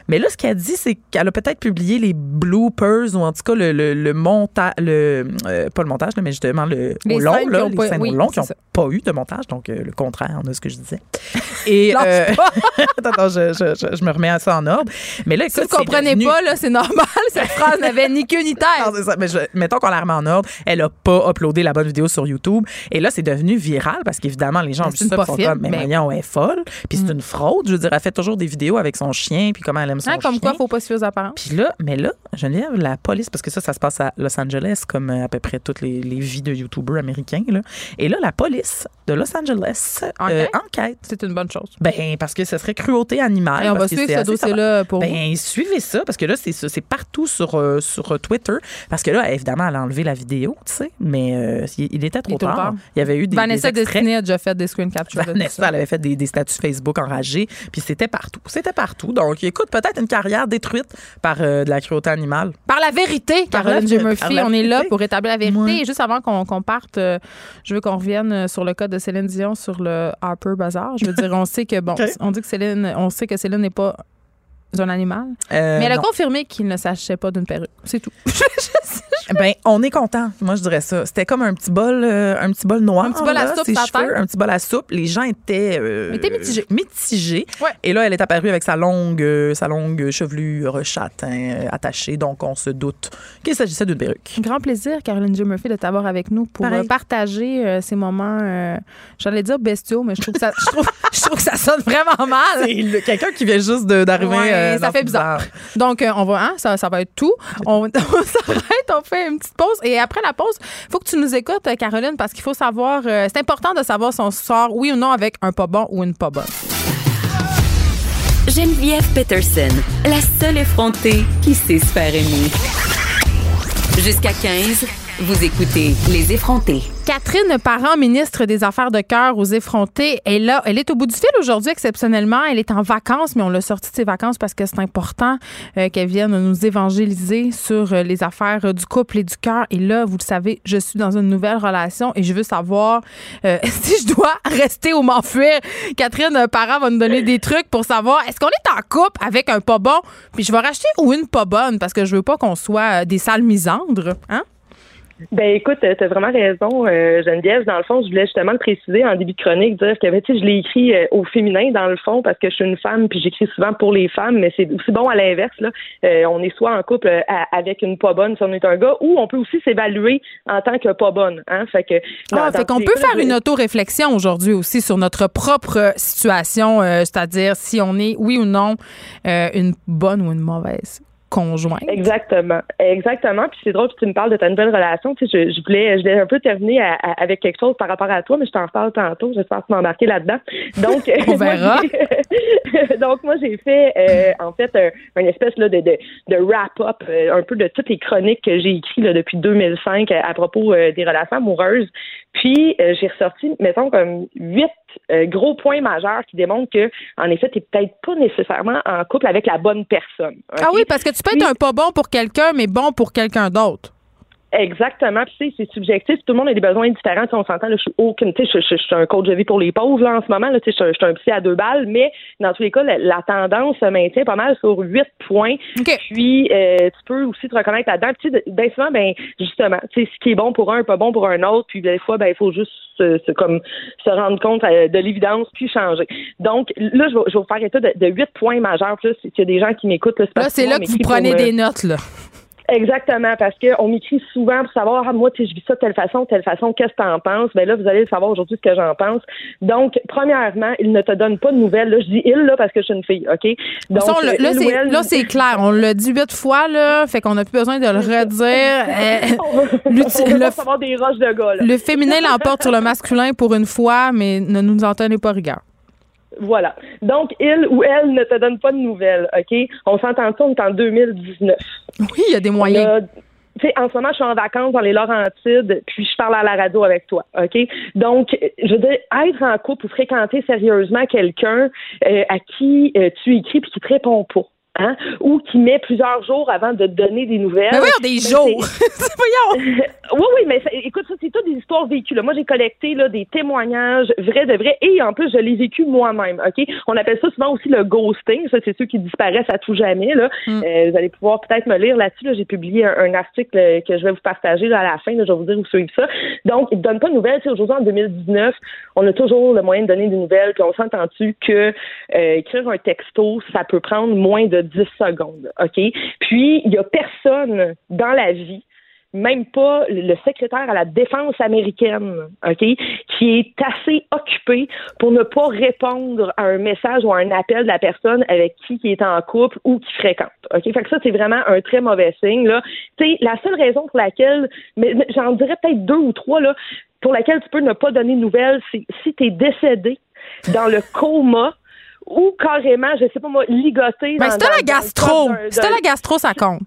Mais là, ce qu'elle dit, c'est qu'elle a peut-être publié les bloopers ou en tout cas le, le, le montage, le, euh, pas le montage, mais justement le Les au long, scènes là, les pas- scènes oui, au long qui n'ont pas eu de montage, donc euh, le contraire de ce que je disais. Et euh, pas. attends, je, je, je, je me remets à ça en ordre. Mais là, Si écoute, vous comprenez devenu- pas, là, c'est normal. Cette phrase n'avait ni queue ni tête. ça. Mais mettons qu'on la remet en ordre. Elle a pas uploadé la bonne vidéo sur YouTube. Et là, c'est devenu viral parce qu'évidemment, les gens ont vu ça. sont pas comme, mais mais- elle est folle. Puis c'est une fraude. Je veux dire, elle fait toujours des vidéos avec son chien, puis comment elle aime son Hein, comme chien. quoi, faut pas se fier aux apparences. Puis là, mais là, Geneviève, la police, parce que ça, ça se passe à Los Angeles, comme euh, à peu près toutes les, les vies de YouTubers américains. Là. Et là, la police de Los Angeles euh, Enquête? C'est une bonne chose. Ben, parce que ce serait cruauté animale. Et on va suivre ce dossier-là pour ben, suivez ça, parce que là, c'est partout sur, euh, sur Twitter. Parce que là, évidemment, elle a enlevé la vidéo, tu sais, mais euh, il, il était trop Il tard. tard. Il y avait eu des, Vanessa des. Destiné a déjà fait des screen captures. Vanessa, elle avait fait des, des statuts Facebook enragés, puis c'était partout. C'était partout. Donc, écoute, peut-être une carrière détruite par de la cruauté animale. Par la vérité, Caroline Murphy, on est là pour rétablir la vérité. Ouais. Et juste avant qu'on parte, euh, je veux qu'on revienne euh, sur le cas de Céline Dion sur le Harper Bazaar. Je veux dire, on sait que bon, on dit que Céline, on sait que Céline n'est pas un animal, Euh, mais elle a non. confirmé qu'il ne s'agissait pas d'une perruque. C'est tout. Ben, on est content. Moi, je dirais ça. C'était comme un petit bol, euh, un petit bol noir. Un petit bol à là, soupe ses cheveux, un petit bol à soupe. Les gens étaient, euh, Étaient mitigés. mitigés. Et là, elle est apparue avec sa longue, euh, sa longue chevelure châtain euh, attachée. Donc, on se doute qu'il s'agissait d'une perruque. Grand plaisir, Caroline J. Murphy, de t'avoir avec nous pour euh, partager euh, ces moments, euh, j'allais dire bestiaux, mais je trouve que ça, je trouve, je trouve que ça sonne vraiment mal. C'est quelqu'un qui vient juste d'arriver. Ouais, euh, ça fait bizarre. Donc, euh, on va, hein, ça, ça va être tout. On, on s'arrête, on fait une petite pause. Et après la pause, il faut que tu nous écoutes, euh, Caroline, parce qu'il faut savoir, euh, c'est important de savoir si on sort oui ou non avec un pas bon ou une pas bonne. Geneviève Peterson, la seule effrontée qui sait se faire aimer. Jusqu'à 15, vous écoutez Les effrontés. Catherine Parent, ministre des Affaires de cœur aux effrontés, est là. Elle est au bout du fil aujourd'hui, exceptionnellement. Elle est en vacances, mais on l'a sortie de ses vacances parce que c'est important euh, qu'elle vienne nous évangéliser sur euh, les affaires euh, du couple et du cœur. Et là, vous le savez, je suis dans une nouvelle relation et je veux savoir si je dois rester ou m'enfuir. Catherine Parent va nous donner des trucs pour savoir est-ce qu'on est en couple avec un pas bon, puis je vais racheter ou une pas bonne parce que je veux pas qu'on soit des sales misandres. Hein? Ben écoute, t'as vraiment raison, euh, Geneviève. Dans le fond, je voulais justement le préciser en début de chronique, dire que ben, tu je l'ai écrit euh, au féminin dans le fond parce que je suis une femme, puis j'écris souvent pour les femmes, mais c'est aussi bon à l'inverse. Là, Euh, on est soit en couple euh, à- avec une pas bonne si on est un gars, ou on peut aussi s'évaluer en tant que pas bonne. Hein, fait que Ah, fait qu'on peut faire une auto-réflexion aujourd'hui aussi sur notre propre situation, euh, c'est-à-dire si on est, oui ou non, euh, une bonne ou une mauvaise conjointe. Exactement, exactement. Puis c'est drôle que tu me parles de ta nouvelle relation. Tu sais, je, je voulais, je voulais un peu terminer à- à- avec quelque chose par rapport à toi, mais je t'en parle tantôt. J'espère que tu m'embarquer là-dedans. Donc, On verra. Donc moi j'ai fait euh, en fait un, une espèce là de, de, de wrap-up euh, un peu de toutes les chroniques que j'ai écrites là, depuis 2005 à, à propos euh, des relations amoureuses. Puis euh, j'ai ressorti mettons comme huit euh, gros points majeurs qui démontrent que en effet t'es peut-être pas nécessairement en couple avec la bonne personne. Ah oui, parce que tu peux être un pas bon pour quelqu'un, mais bon pour quelqu'un d'autre. Exactement. Puis tu sais, c'est subjectif. Tout le monde a des besoins différents. Tu sais, on s'entend. Là, je suis aucune. Tu sais, je, je- je suis un coach de vie pour les pauvres là en ce moment. Là, tu sais, je, suis un- je suis un psy à deux balles. Mais dans tous les cas, la, la tendance se maintient pas mal sur huit points. Puis euh, tu peux aussi te reconnaître là-dedans. Puis, ben souvent, ben justement, tu sais, ce qui est bon pour un, pas bon pour un autre. Puis des fois, ben il faut juste se, se- comme se rendre compte euh, de l'évidence puis changer. Donc là, je vais, je vais vous faire état de, huit points majeurs. Plus s'il y a des gens qui m'écoutent, là, c'est Là, là que vous prenez des notes, là. Exactement, parce qu'on m'écrit souvent pour savoir, ah, moi, tu sais, je vis ça de telle façon, telle façon, qu'est-ce que t'en penses? Ben là, vous allez le savoir aujourd'hui ce que j'en pense. Donc, premièrement, il ne te donne pas de nouvelles. Là, je dis il, là, parce que je suis une fille, OK? Donc, Ça, on l'a- euh, là, c'est, là, c'est clair. On l'a dit huit fois, là, fait qu'on n'a plus besoin de le redire. Euh, on le, pas savoir des roches de gars, là. le féminin l'emporte sur le masculin pour une fois, mais ne nous en tenez pas rigueur. Voilà. Donc, il ou elle ne te donne pas de nouvelles, OK? On s'entend ça, on est en 2019. Oui, il y a des moyens. Tu sais, en ce moment, je suis en vacances dans les Laurentides, puis je parle à la radio avec toi, OK? Donc, je veux dire, être en couple ou fréquenter sérieusement quelqu'un euh, à qui euh, tu écris puis qui te répond pas. Hein? Ou qui met plusieurs jours avant de donner des nouvelles. Mais voyons, des Ben, jours! c'est- oui, oui, mais ça- écoute, ça, c'est toutes des histoires vécues. là. Moi, j'ai collecté là, des témoignages vrais de vrais et en plus, je l'ai vécu moi-même. OK? On appelle ça souvent aussi le ghosting. Ça, c'est ceux qui disparaissent à tout jamais. Là. Euh, vous allez pouvoir peut-être me lire là-dessus. là. J'ai publié un, un article que je vais vous partager là, à la fin. là. Je vais vous dire où suivre ça. Donc, ils ne donnent pas de nouvelles. Aujourd'hui, en 2019, on a toujours le moyen de donner des nouvelles. Puis on s'entend-tu que euh, écrire un texto, ça peut prendre moins de 10 secondes. OK? Puis, il y a personne dans la vie même pas le secrétaire à la défense américaine, OK, qui est assez occupé pour ne pas répondre à un message ou à un appel de la personne avec qui il est en couple ou qui fréquente. OK? Fait que ça, c'est vraiment un très mauvais signe. Là. Tu la seule raison pour laquelle, mais, mais j'en dirais peut-être deux ou trois, là, pour laquelle tu peux ne pas donner de nouvelles, c'est si tu es décédé dans le coma ou carrément, je sais pas moi, ligoté Mais c'était dans- la gastro. d'un- la gastro, ça compte.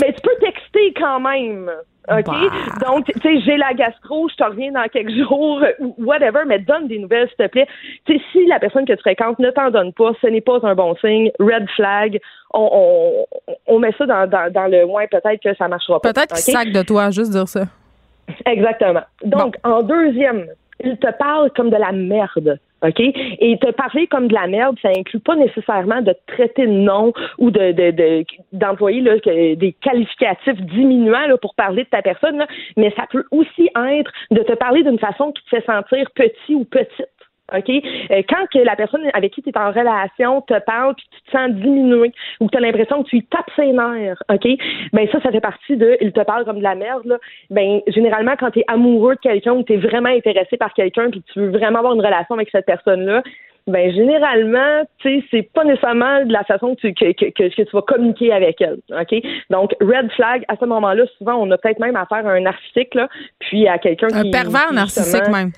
mais tu peux texter quand même. OK? Bah. Donc, tu sais, j'ai la gastro, je te reviens dans quelques jours, ou whatever, mais donne des nouvelles, s'il te plaît. Tu sais, si la personne que tu fréquentes ne t'en donne pas, ce n'est pas un bon signe. Red flag. On, on, on met ça dans, dans, dans le moins, peut-être que ça marchera pas. Peut-être qu'il OK? sac de toi, juste dire ça. Exactement. Donc, en deuxième, il te parle comme de la merde. OK? Et te parler comme de la merde, ça inclut pas nécessairement de te traiter de nom ou de, de, de- d'employer là, que- des qualificatifs diminuants là, pour parler de ta personne, là, mais ça peut aussi être de te parler d'une façon qui te fait sentir petit ou petite. OK? Euh, quand que la personne avec qui tu es en relation te parle puis tu te sens diminué ou que tu as l'impression que tu lui tapes ses nerfs, OK? Ben ça, ça fait partie de il te parle comme de la merde, là. Ben, généralement, quand tu es amoureux de quelqu'un ou tu es vraiment intéressé par quelqu'un puis que tu veux vraiment avoir une relation avec cette personne-là, ben généralement, tu sais, c'est pas nécessairement de la façon que tu, que, que, que- que tu vas communiquer avec elle. OK? Donc, red flag, à ce moment-là, souvent, on a peut-être même affaire à un narcissique, là, puis à quelqu'un qui. Un pervers narcissique même.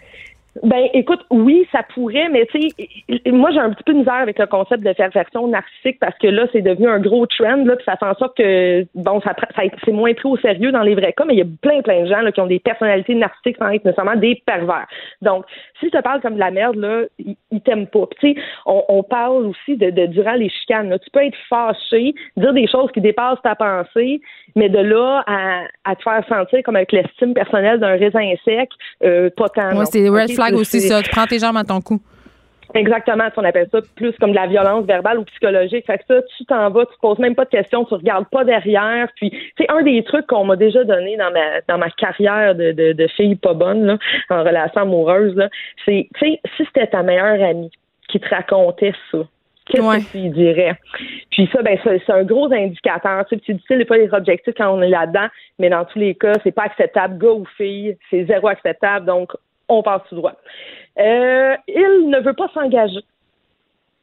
Ben, écoute, oui, ça pourrait, mais tu sais, moi, j'ai un petit peu de misère avec le concept de perversion narcissique parce que là, c'est devenu un gros trend, là, puis ça fait en sorte que, bon, ça, ça c'est moins pris au sérieux dans les vrais cas, mais il y a plein, plein de gens, là, qui ont des personnalités narcissiques sans être nécessairement des pervers. Donc, si je te parle comme de la merde, là, ils, t'aiment pas. Puis, tu sais, on, on parle aussi de, de durant les chicanes, là. Tu peux être fâché, dire des choses qui dépassent ta pensée, mais de là à, à te faire sentir comme avec l'estime personnelle d'un raisin sec, euh, pas tant. Ouais, flag aussi, ça. Tu prends tes jambes à ton cou. Exactement, on appelle ça plus comme de la violence verbale ou psychologique. Fait que ça, tu t'en vas, tu te poses même pas de questions, tu regardes pas derrière. Puis, c'est un des trucs qu'on m'a déjà donné dans ma dans ma carrière de, de, de fille pas bonne là, en relation amoureuse. là, C'est, tu sais, si c'était ta meilleure amie qui te racontait ça, qu'est-ce que tu dirais? Puis ça, ben, c'est c'est un gros indicateur. Tu sais, tu dis, c'est pas les objectifs quand on est là-dedans, mais dans tous les cas, c'est pas acceptable, gars ou fille, c'est zéro acceptable, donc on passe tout droit. Euh, il ne veut pas s'engager.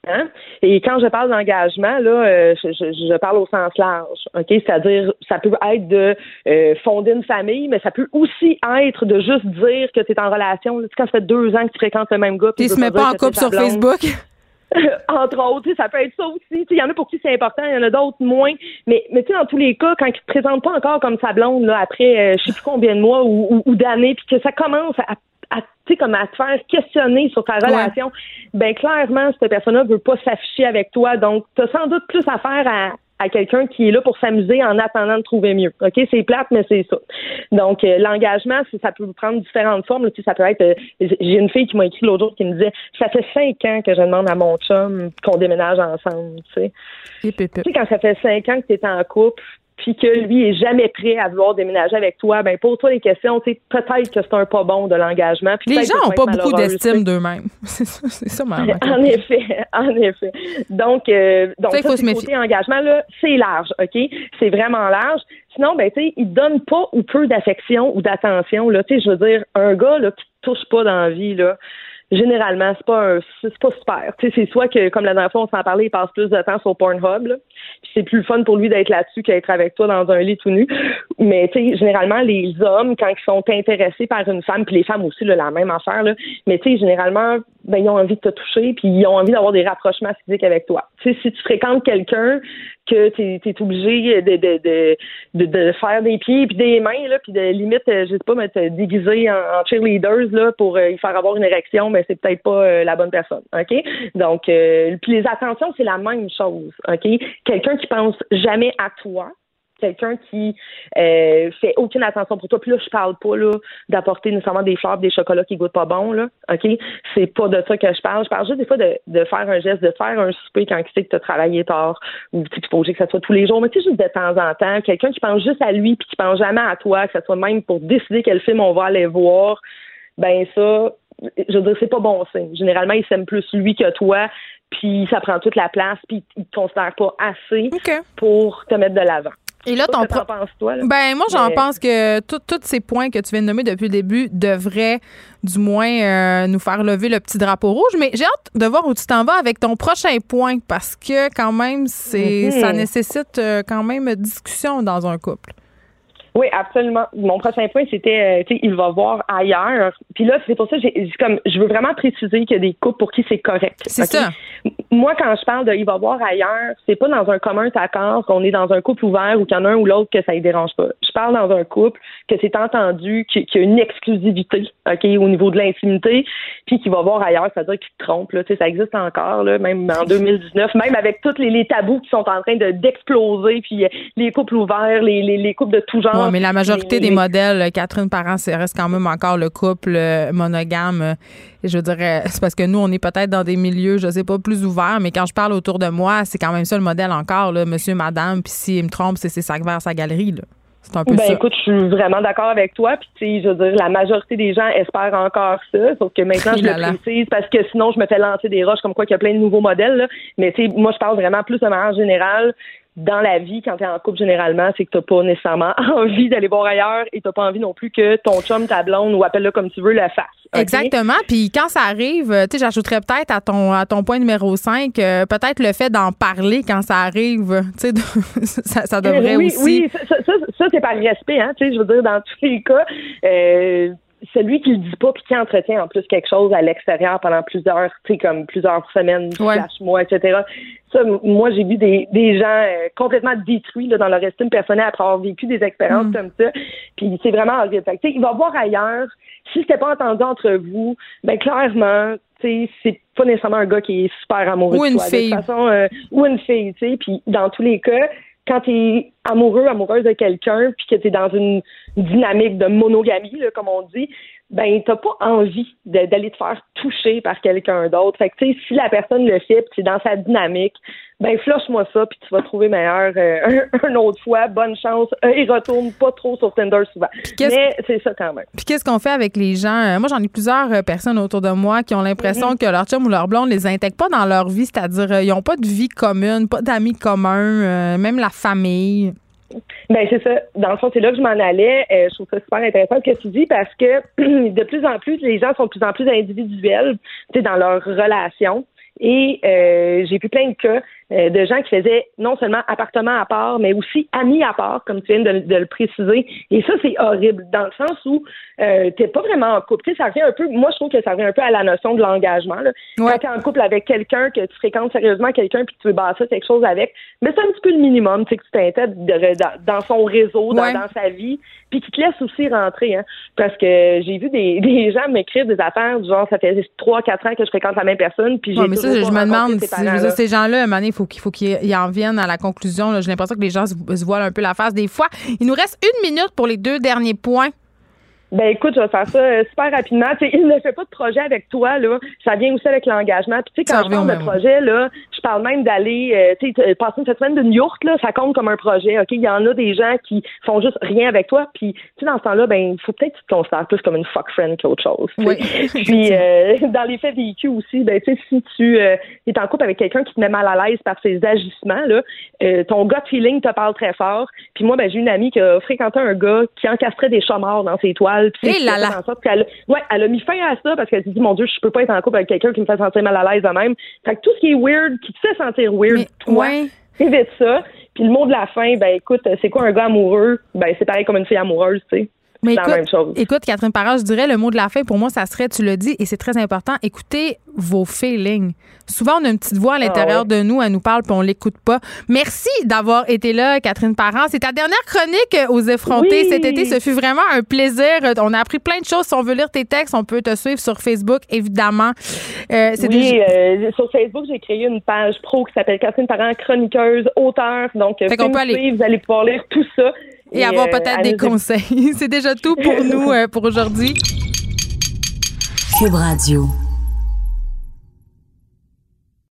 Hein? Et quand je parle d'engagement, là, euh, je, je- je parle au sens large. OK? C'est-à-dire, ça peut être de euh, fonder une famille, mais ça peut aussi être de juste dire que tu es en relation. Tu quand ça fait deux ans que tu fréquentes le même gars. Il il se veut met dire pas en couple sur. Facebook. Entre autres, tu ça peut être ça aussi. Tu Il y en a pour qui c'est important, il y en a d'autres moins. Mais, mais tu sais, dans tous les cas, quand il te présente pas encore comme sa blonde, là, après euh, je sais plus combien de mois ou, ou- ou d'années, puis que ça commence à, tu sais, comme à te faire questionner sur ta relation, ben clairement, cette personne-là veut pas s'afficher avec toi. Donc, tu as sans doute plus affaire à, à quelqu'un qui est là pour s'amuser en attendant de trouver mieux. OK? C'est plate, mais c'est ça. Donc, euh, l'engagement, ça peut prendre différentes formes. là. Tu sais, ça peut être... euh, J'ai une fille qui m'a écrit l'autre jour qui me disait « Ça fait cinq ans que je demande à mon chum qu'on déménage ensemble. » Tu sais, Tu sais, quand ça fait cinq ans que tu es en couple, puis que lui est jamais prêt à vouloir déménager avec toi, ben pose-toi des questions. Tu sais, peut-être que c'est un pas bon de l'engagement. Les gens n'ont pas beaucoup d'estime d'eux-mêmes. C'est ça, ma En effet, en effet. Donc, euh, donc Ça, faut se côté engagement, là, c'est large, OK? C'est vraiment large. Sinon, ben, tu sais, il donne pas ou peu d'affection ou d'attention, là. Tu sais, je veux dire, un gars, là, qui touche pas dans la vie, là, généralement, c'est pas un, c'est pas super. Tu c'est soit que, comme la dernière fois, on s'en parlait, il passe plus de temps sur Pornhub, là. Puis c'est plus fun pour lui d'être là-dessus qu'être avec toi dans un lit tout nu. Mais, tu généralement, les hommes, quand ils sont intéressés par une femme, puis les femmes aussi, là, la même affaire, là. Mais, tu généralement, ben, ils ont envie de te toucher, puis ils ont envie d'avoir des rapprochements physiques avec toi. Tu si tu fréquentes quelqu'un que tu es, obligé de, de, de, de, de faire des pieds puis des mains, puis de limite, euh, je sais pas, mais déguiser en, cheerleaders là, pour euh, y faire avoir une érection, c'est peut-être pas euh, la bonne personne. OK? Donc, euh, puis les attentions, c'est la même chose. OK? Quelqu'un qui pense jamais à toi, quelqu'un qui euh, fait aucune attention pour toi. Puis là, je parle pas d'apporter nécessairement des fleurs, des chocolats qui goûtent pas bon là. Ok, c'est pas de ça que je parle. Je parle juste des fois de, faire un geste, de faire un souper quand tu sais que tu as travaillé tard ou tu obligé que ça soit tous les jours, mais tu sais juste de temps en temps, quelqu'un qui pense juste à lui puis qui pense jamais à toi, que ce soit même pour décider quel film on va aller voir. Ben ça, je veux dire, c'est pas bon signe. Généralement, il s'aime plus lui que toi, puis ça prend toute la place, puis il te considère pas assez pour te mettre de l'avant. Et là, ton t'en penses, toi, là? Ben, moi, j'en Mais- pense que tous ces points que tu viens de nommer depuis le début devraient, du moins, euh, nous faire lever le petit drapeau rouge. Mais j'ai hâte de voir où tu t'en vas avec ton prochain point parce que, quand même, c'est Mhm. ça nécessite euh, quand même discussion dans un couple. Oui, absolument. Mon prochain point, c'était, euh, tu sais, il va voir ailleurs. Puis là, c'est pour ça que j'ai comme, je veux vraiment préciser qu'il y a des couples pour qui c'est correct. C'est ça. Moi, quand je parle de il va voir ailleurs, c'est pas dans un commun accord qu'on est dans un couple ouvert ou qu'il y en a un ou l'autre que ça ne dérange pas. Je parle dans un couple que c'est entendu qu'il y a une exclusivité, OK, au niveau de l'intimité, puis qu'il va voir ailleurs, c'est-à-dire qu'il te trompe, là. Tu sais, ça existe encore, là, même en 2019, même avec tous les, les tabous qui sont en train de d'exploser, puis euh, les couples ouverts, les, les, les couples de tout genre Ouais, mais la majorité des modèles, Catherine Parent, c'est reste quand même encore le couple euh, monogame. je dirais, c'est parce que nous, on est peut-être dans des milieux, je sais pas, plus ouverts, mais quand je parle autour de moi, c'est quand même ça le modèle encore, là, monsieur, madame, puis s'il me trompe, c'est ses sacs verts, sa galerie, là. C'est un peu Ben ça. écoute, je suis vraiment d'accord avec toi. Puis tu sais, je veux dire, la majorité des gens espèrent encore ça. Sauf que maintenant, je le précise parce que sinon, je me fais lancer des roches comme quoi qu'il y a plein de nouveaux modèles. là. Mais tu sais, moi, je parle vraiment plus de manière générale. Dans la vie, quand tu es en couple, généralement, c'est que t'as pas nécessairement envie d'aller voir ailleurs et t'as pas envie non plus que ton chum, ta blonde ou appelle-le comme tu veux, le fasse. Exactement. Puis quand ça arrive, euh, tu sais, j'ajouterais peut-être à ton, à ton point numéro 5, peut-être le fait d'en parler quand ça arrive, tu sais, ça, ça devrait oui, aussi. Oui, ça, ça, ça, ça, c'est par respect, hein. Tu sais, je veux dire, dans tous les cas, euh, celui qui le dit pas puis qui entretient en plus quelque chose à l'extérieur pendant plusieurs, tu sais, comme plusieurs semaines, slash mois, etc. Ça, moi, j'ai vu des, des gens euh, complètement détruits là, dans leur estime personnelle après avoir vécu des expériences Mm. comme ça. Puis c'est vraiment horrible. Fait que, tu sais, il va voir ailleurs. Si c'était pas entendu entre vous, ben clairement, tu sais, c'est pas nécessairement un gars qui est super amoureux Ou de une toi. De fille. toute façon, euh, ou une fille, tu sais. Puis dans tous les cas, quand tu es amoureux, amoureuse de quelqu'un, puis que tu es dans une dynamique de monogamie, comme on dit, ben t'as pas envie d'aller te faire toucher par quelqu'un d'autre. Fait que tu sais, si la personne le fait, puis c'est dans sa dynamique, ben flush-moi ça, puis tu vas trouver meilleur euh, une autre fois. Bonne chance. Euh, et retourne pas trop sur Tinder souvent. Mais c'est ça quand même. Puis qu'est-ce qu'on fait avec les gens? Euh, Moi, j'en ai plusieurs euh, personnes autour de moi qui ont l'impression Mhm. que leur chum ou leur blonde les intègre pas dans leur vie, c'est-à-dire ils ont pas de vie commune, pas d'amis communs, euh, même la famille. Ben c'est ça. Dans le fond, c'est là que je m'en allais. Euh, je trouve ça super intéressant ce que tu dis parce que de plus en plus, les gens sont de plus en plus individuels, tu sais, dans leurs relations. Et euh, j'ai vu plein de cas euh, de gens qui faisaient non seulement appartement à part, mais aussi amis à part, comme tu viens de, de le préciser. Et ça, c'est horrible, dans le sens où euh, t'es pas vraiment en couple. Tu sais, ça revient un peu, moi je trouve que ça revient un peu à la notion de l'engagement. Là. Quand t'es en couple avec quelqu'un, que tu fréquentes sérieusement quelqu'un puis que tu veux bâtir quelque chose avec, mais c'est un petit peu le minimum, tu sais, que tu t'intègres dans, dans son réseau, dans, Ouais. dans sa vie, puis qui te laisse aussi rentrer. Hein, parce que j'ai vu des, des gens m'écrire des affaires du genre, ça fait 3-4 ans que je fréquente la même personne, puis j'ai Ouais, mais ça, je me demande si ces gens-là, à un moment donné, faut qu'il faut qu'ils ils en viennent à la conclusion. là. J'ai l'impression que les gens se, se voilent un peu la face des fois. Il nous reste une minute pour les deux derniers points. Ben écoute, je vais faire ça euh, super rapidement. Il ne fait pas de projet avec toi, là. Ça vient aussi avec l'engagement. Puis tu sais, quand je parle de projet, là, je parle même d'aller euh, tu sais, t- passer une semaine d'une yourte, là, ça compte comme un projet. OK? Il y en a des gens qui font juste rien avec toi. Puis tu sais, dans ce temps-là, ben, il faut peut-être que tu te considères plus comme une fuck friend qu'autre chose. Oui. Puis euh, dans les faits vécus aussi, ben tu sais, si tu euh, es en couple avec quelqu'un qui te met mal à l'aise par ses agissements, là, euh, ton gut feeling te parle très fort. Puis moi, ben j'ai une amie qui a fréquenté un gars qui encastrait des chats morts dans ses toiles. Puis Eh c'est là fait là. en sorte qu'elle ouais, elle a mis fin à ça parce qu'elle s'est dit mon Dieu, je peux pas être en couple avec quelqu'un qui me fait sentir mal à l'aise de même. Fait que tout ce qui est weird, qui te sentir weird, toi, ouais. évite ça. Puis le mot de la fin, ben écoute, c'est quoi un gars amoureux? Ben c'est pareil comme une fille amoureuse, tu sais. Mais la écoute, même chose. écoute, Catherine Parra, je dirais le mot de la fin pour moi, ça serait, tu le dis, et c'est très important, écoutez vos feelings. Souvent, on a une petite voix à l'intérieur Ah ouais. de nous, elle nous parle, puis on l'écoute pas. Merci d'avoir été là, Catherine Parent. C'est ta dernière chronique euh, aux effrontés Oui. cet été. Ce fut vraiment un plaisir. On a appris plein de choses. Si on veut lire tes textes, on peut te suivre sur Facebook, évidemment. Euh, Oui, euh, sur Facebook, j'ai créé une page pro qui s'appelle Catherine Parent, chroniqueuse, auteur. Donc, Fait vous peut aller- vous allez pouvoir lire tout ça. Et avoir euh, peut-être des conseils. c'est déjà tout pour nous euh, pour aujourd'hui. Cube Radio.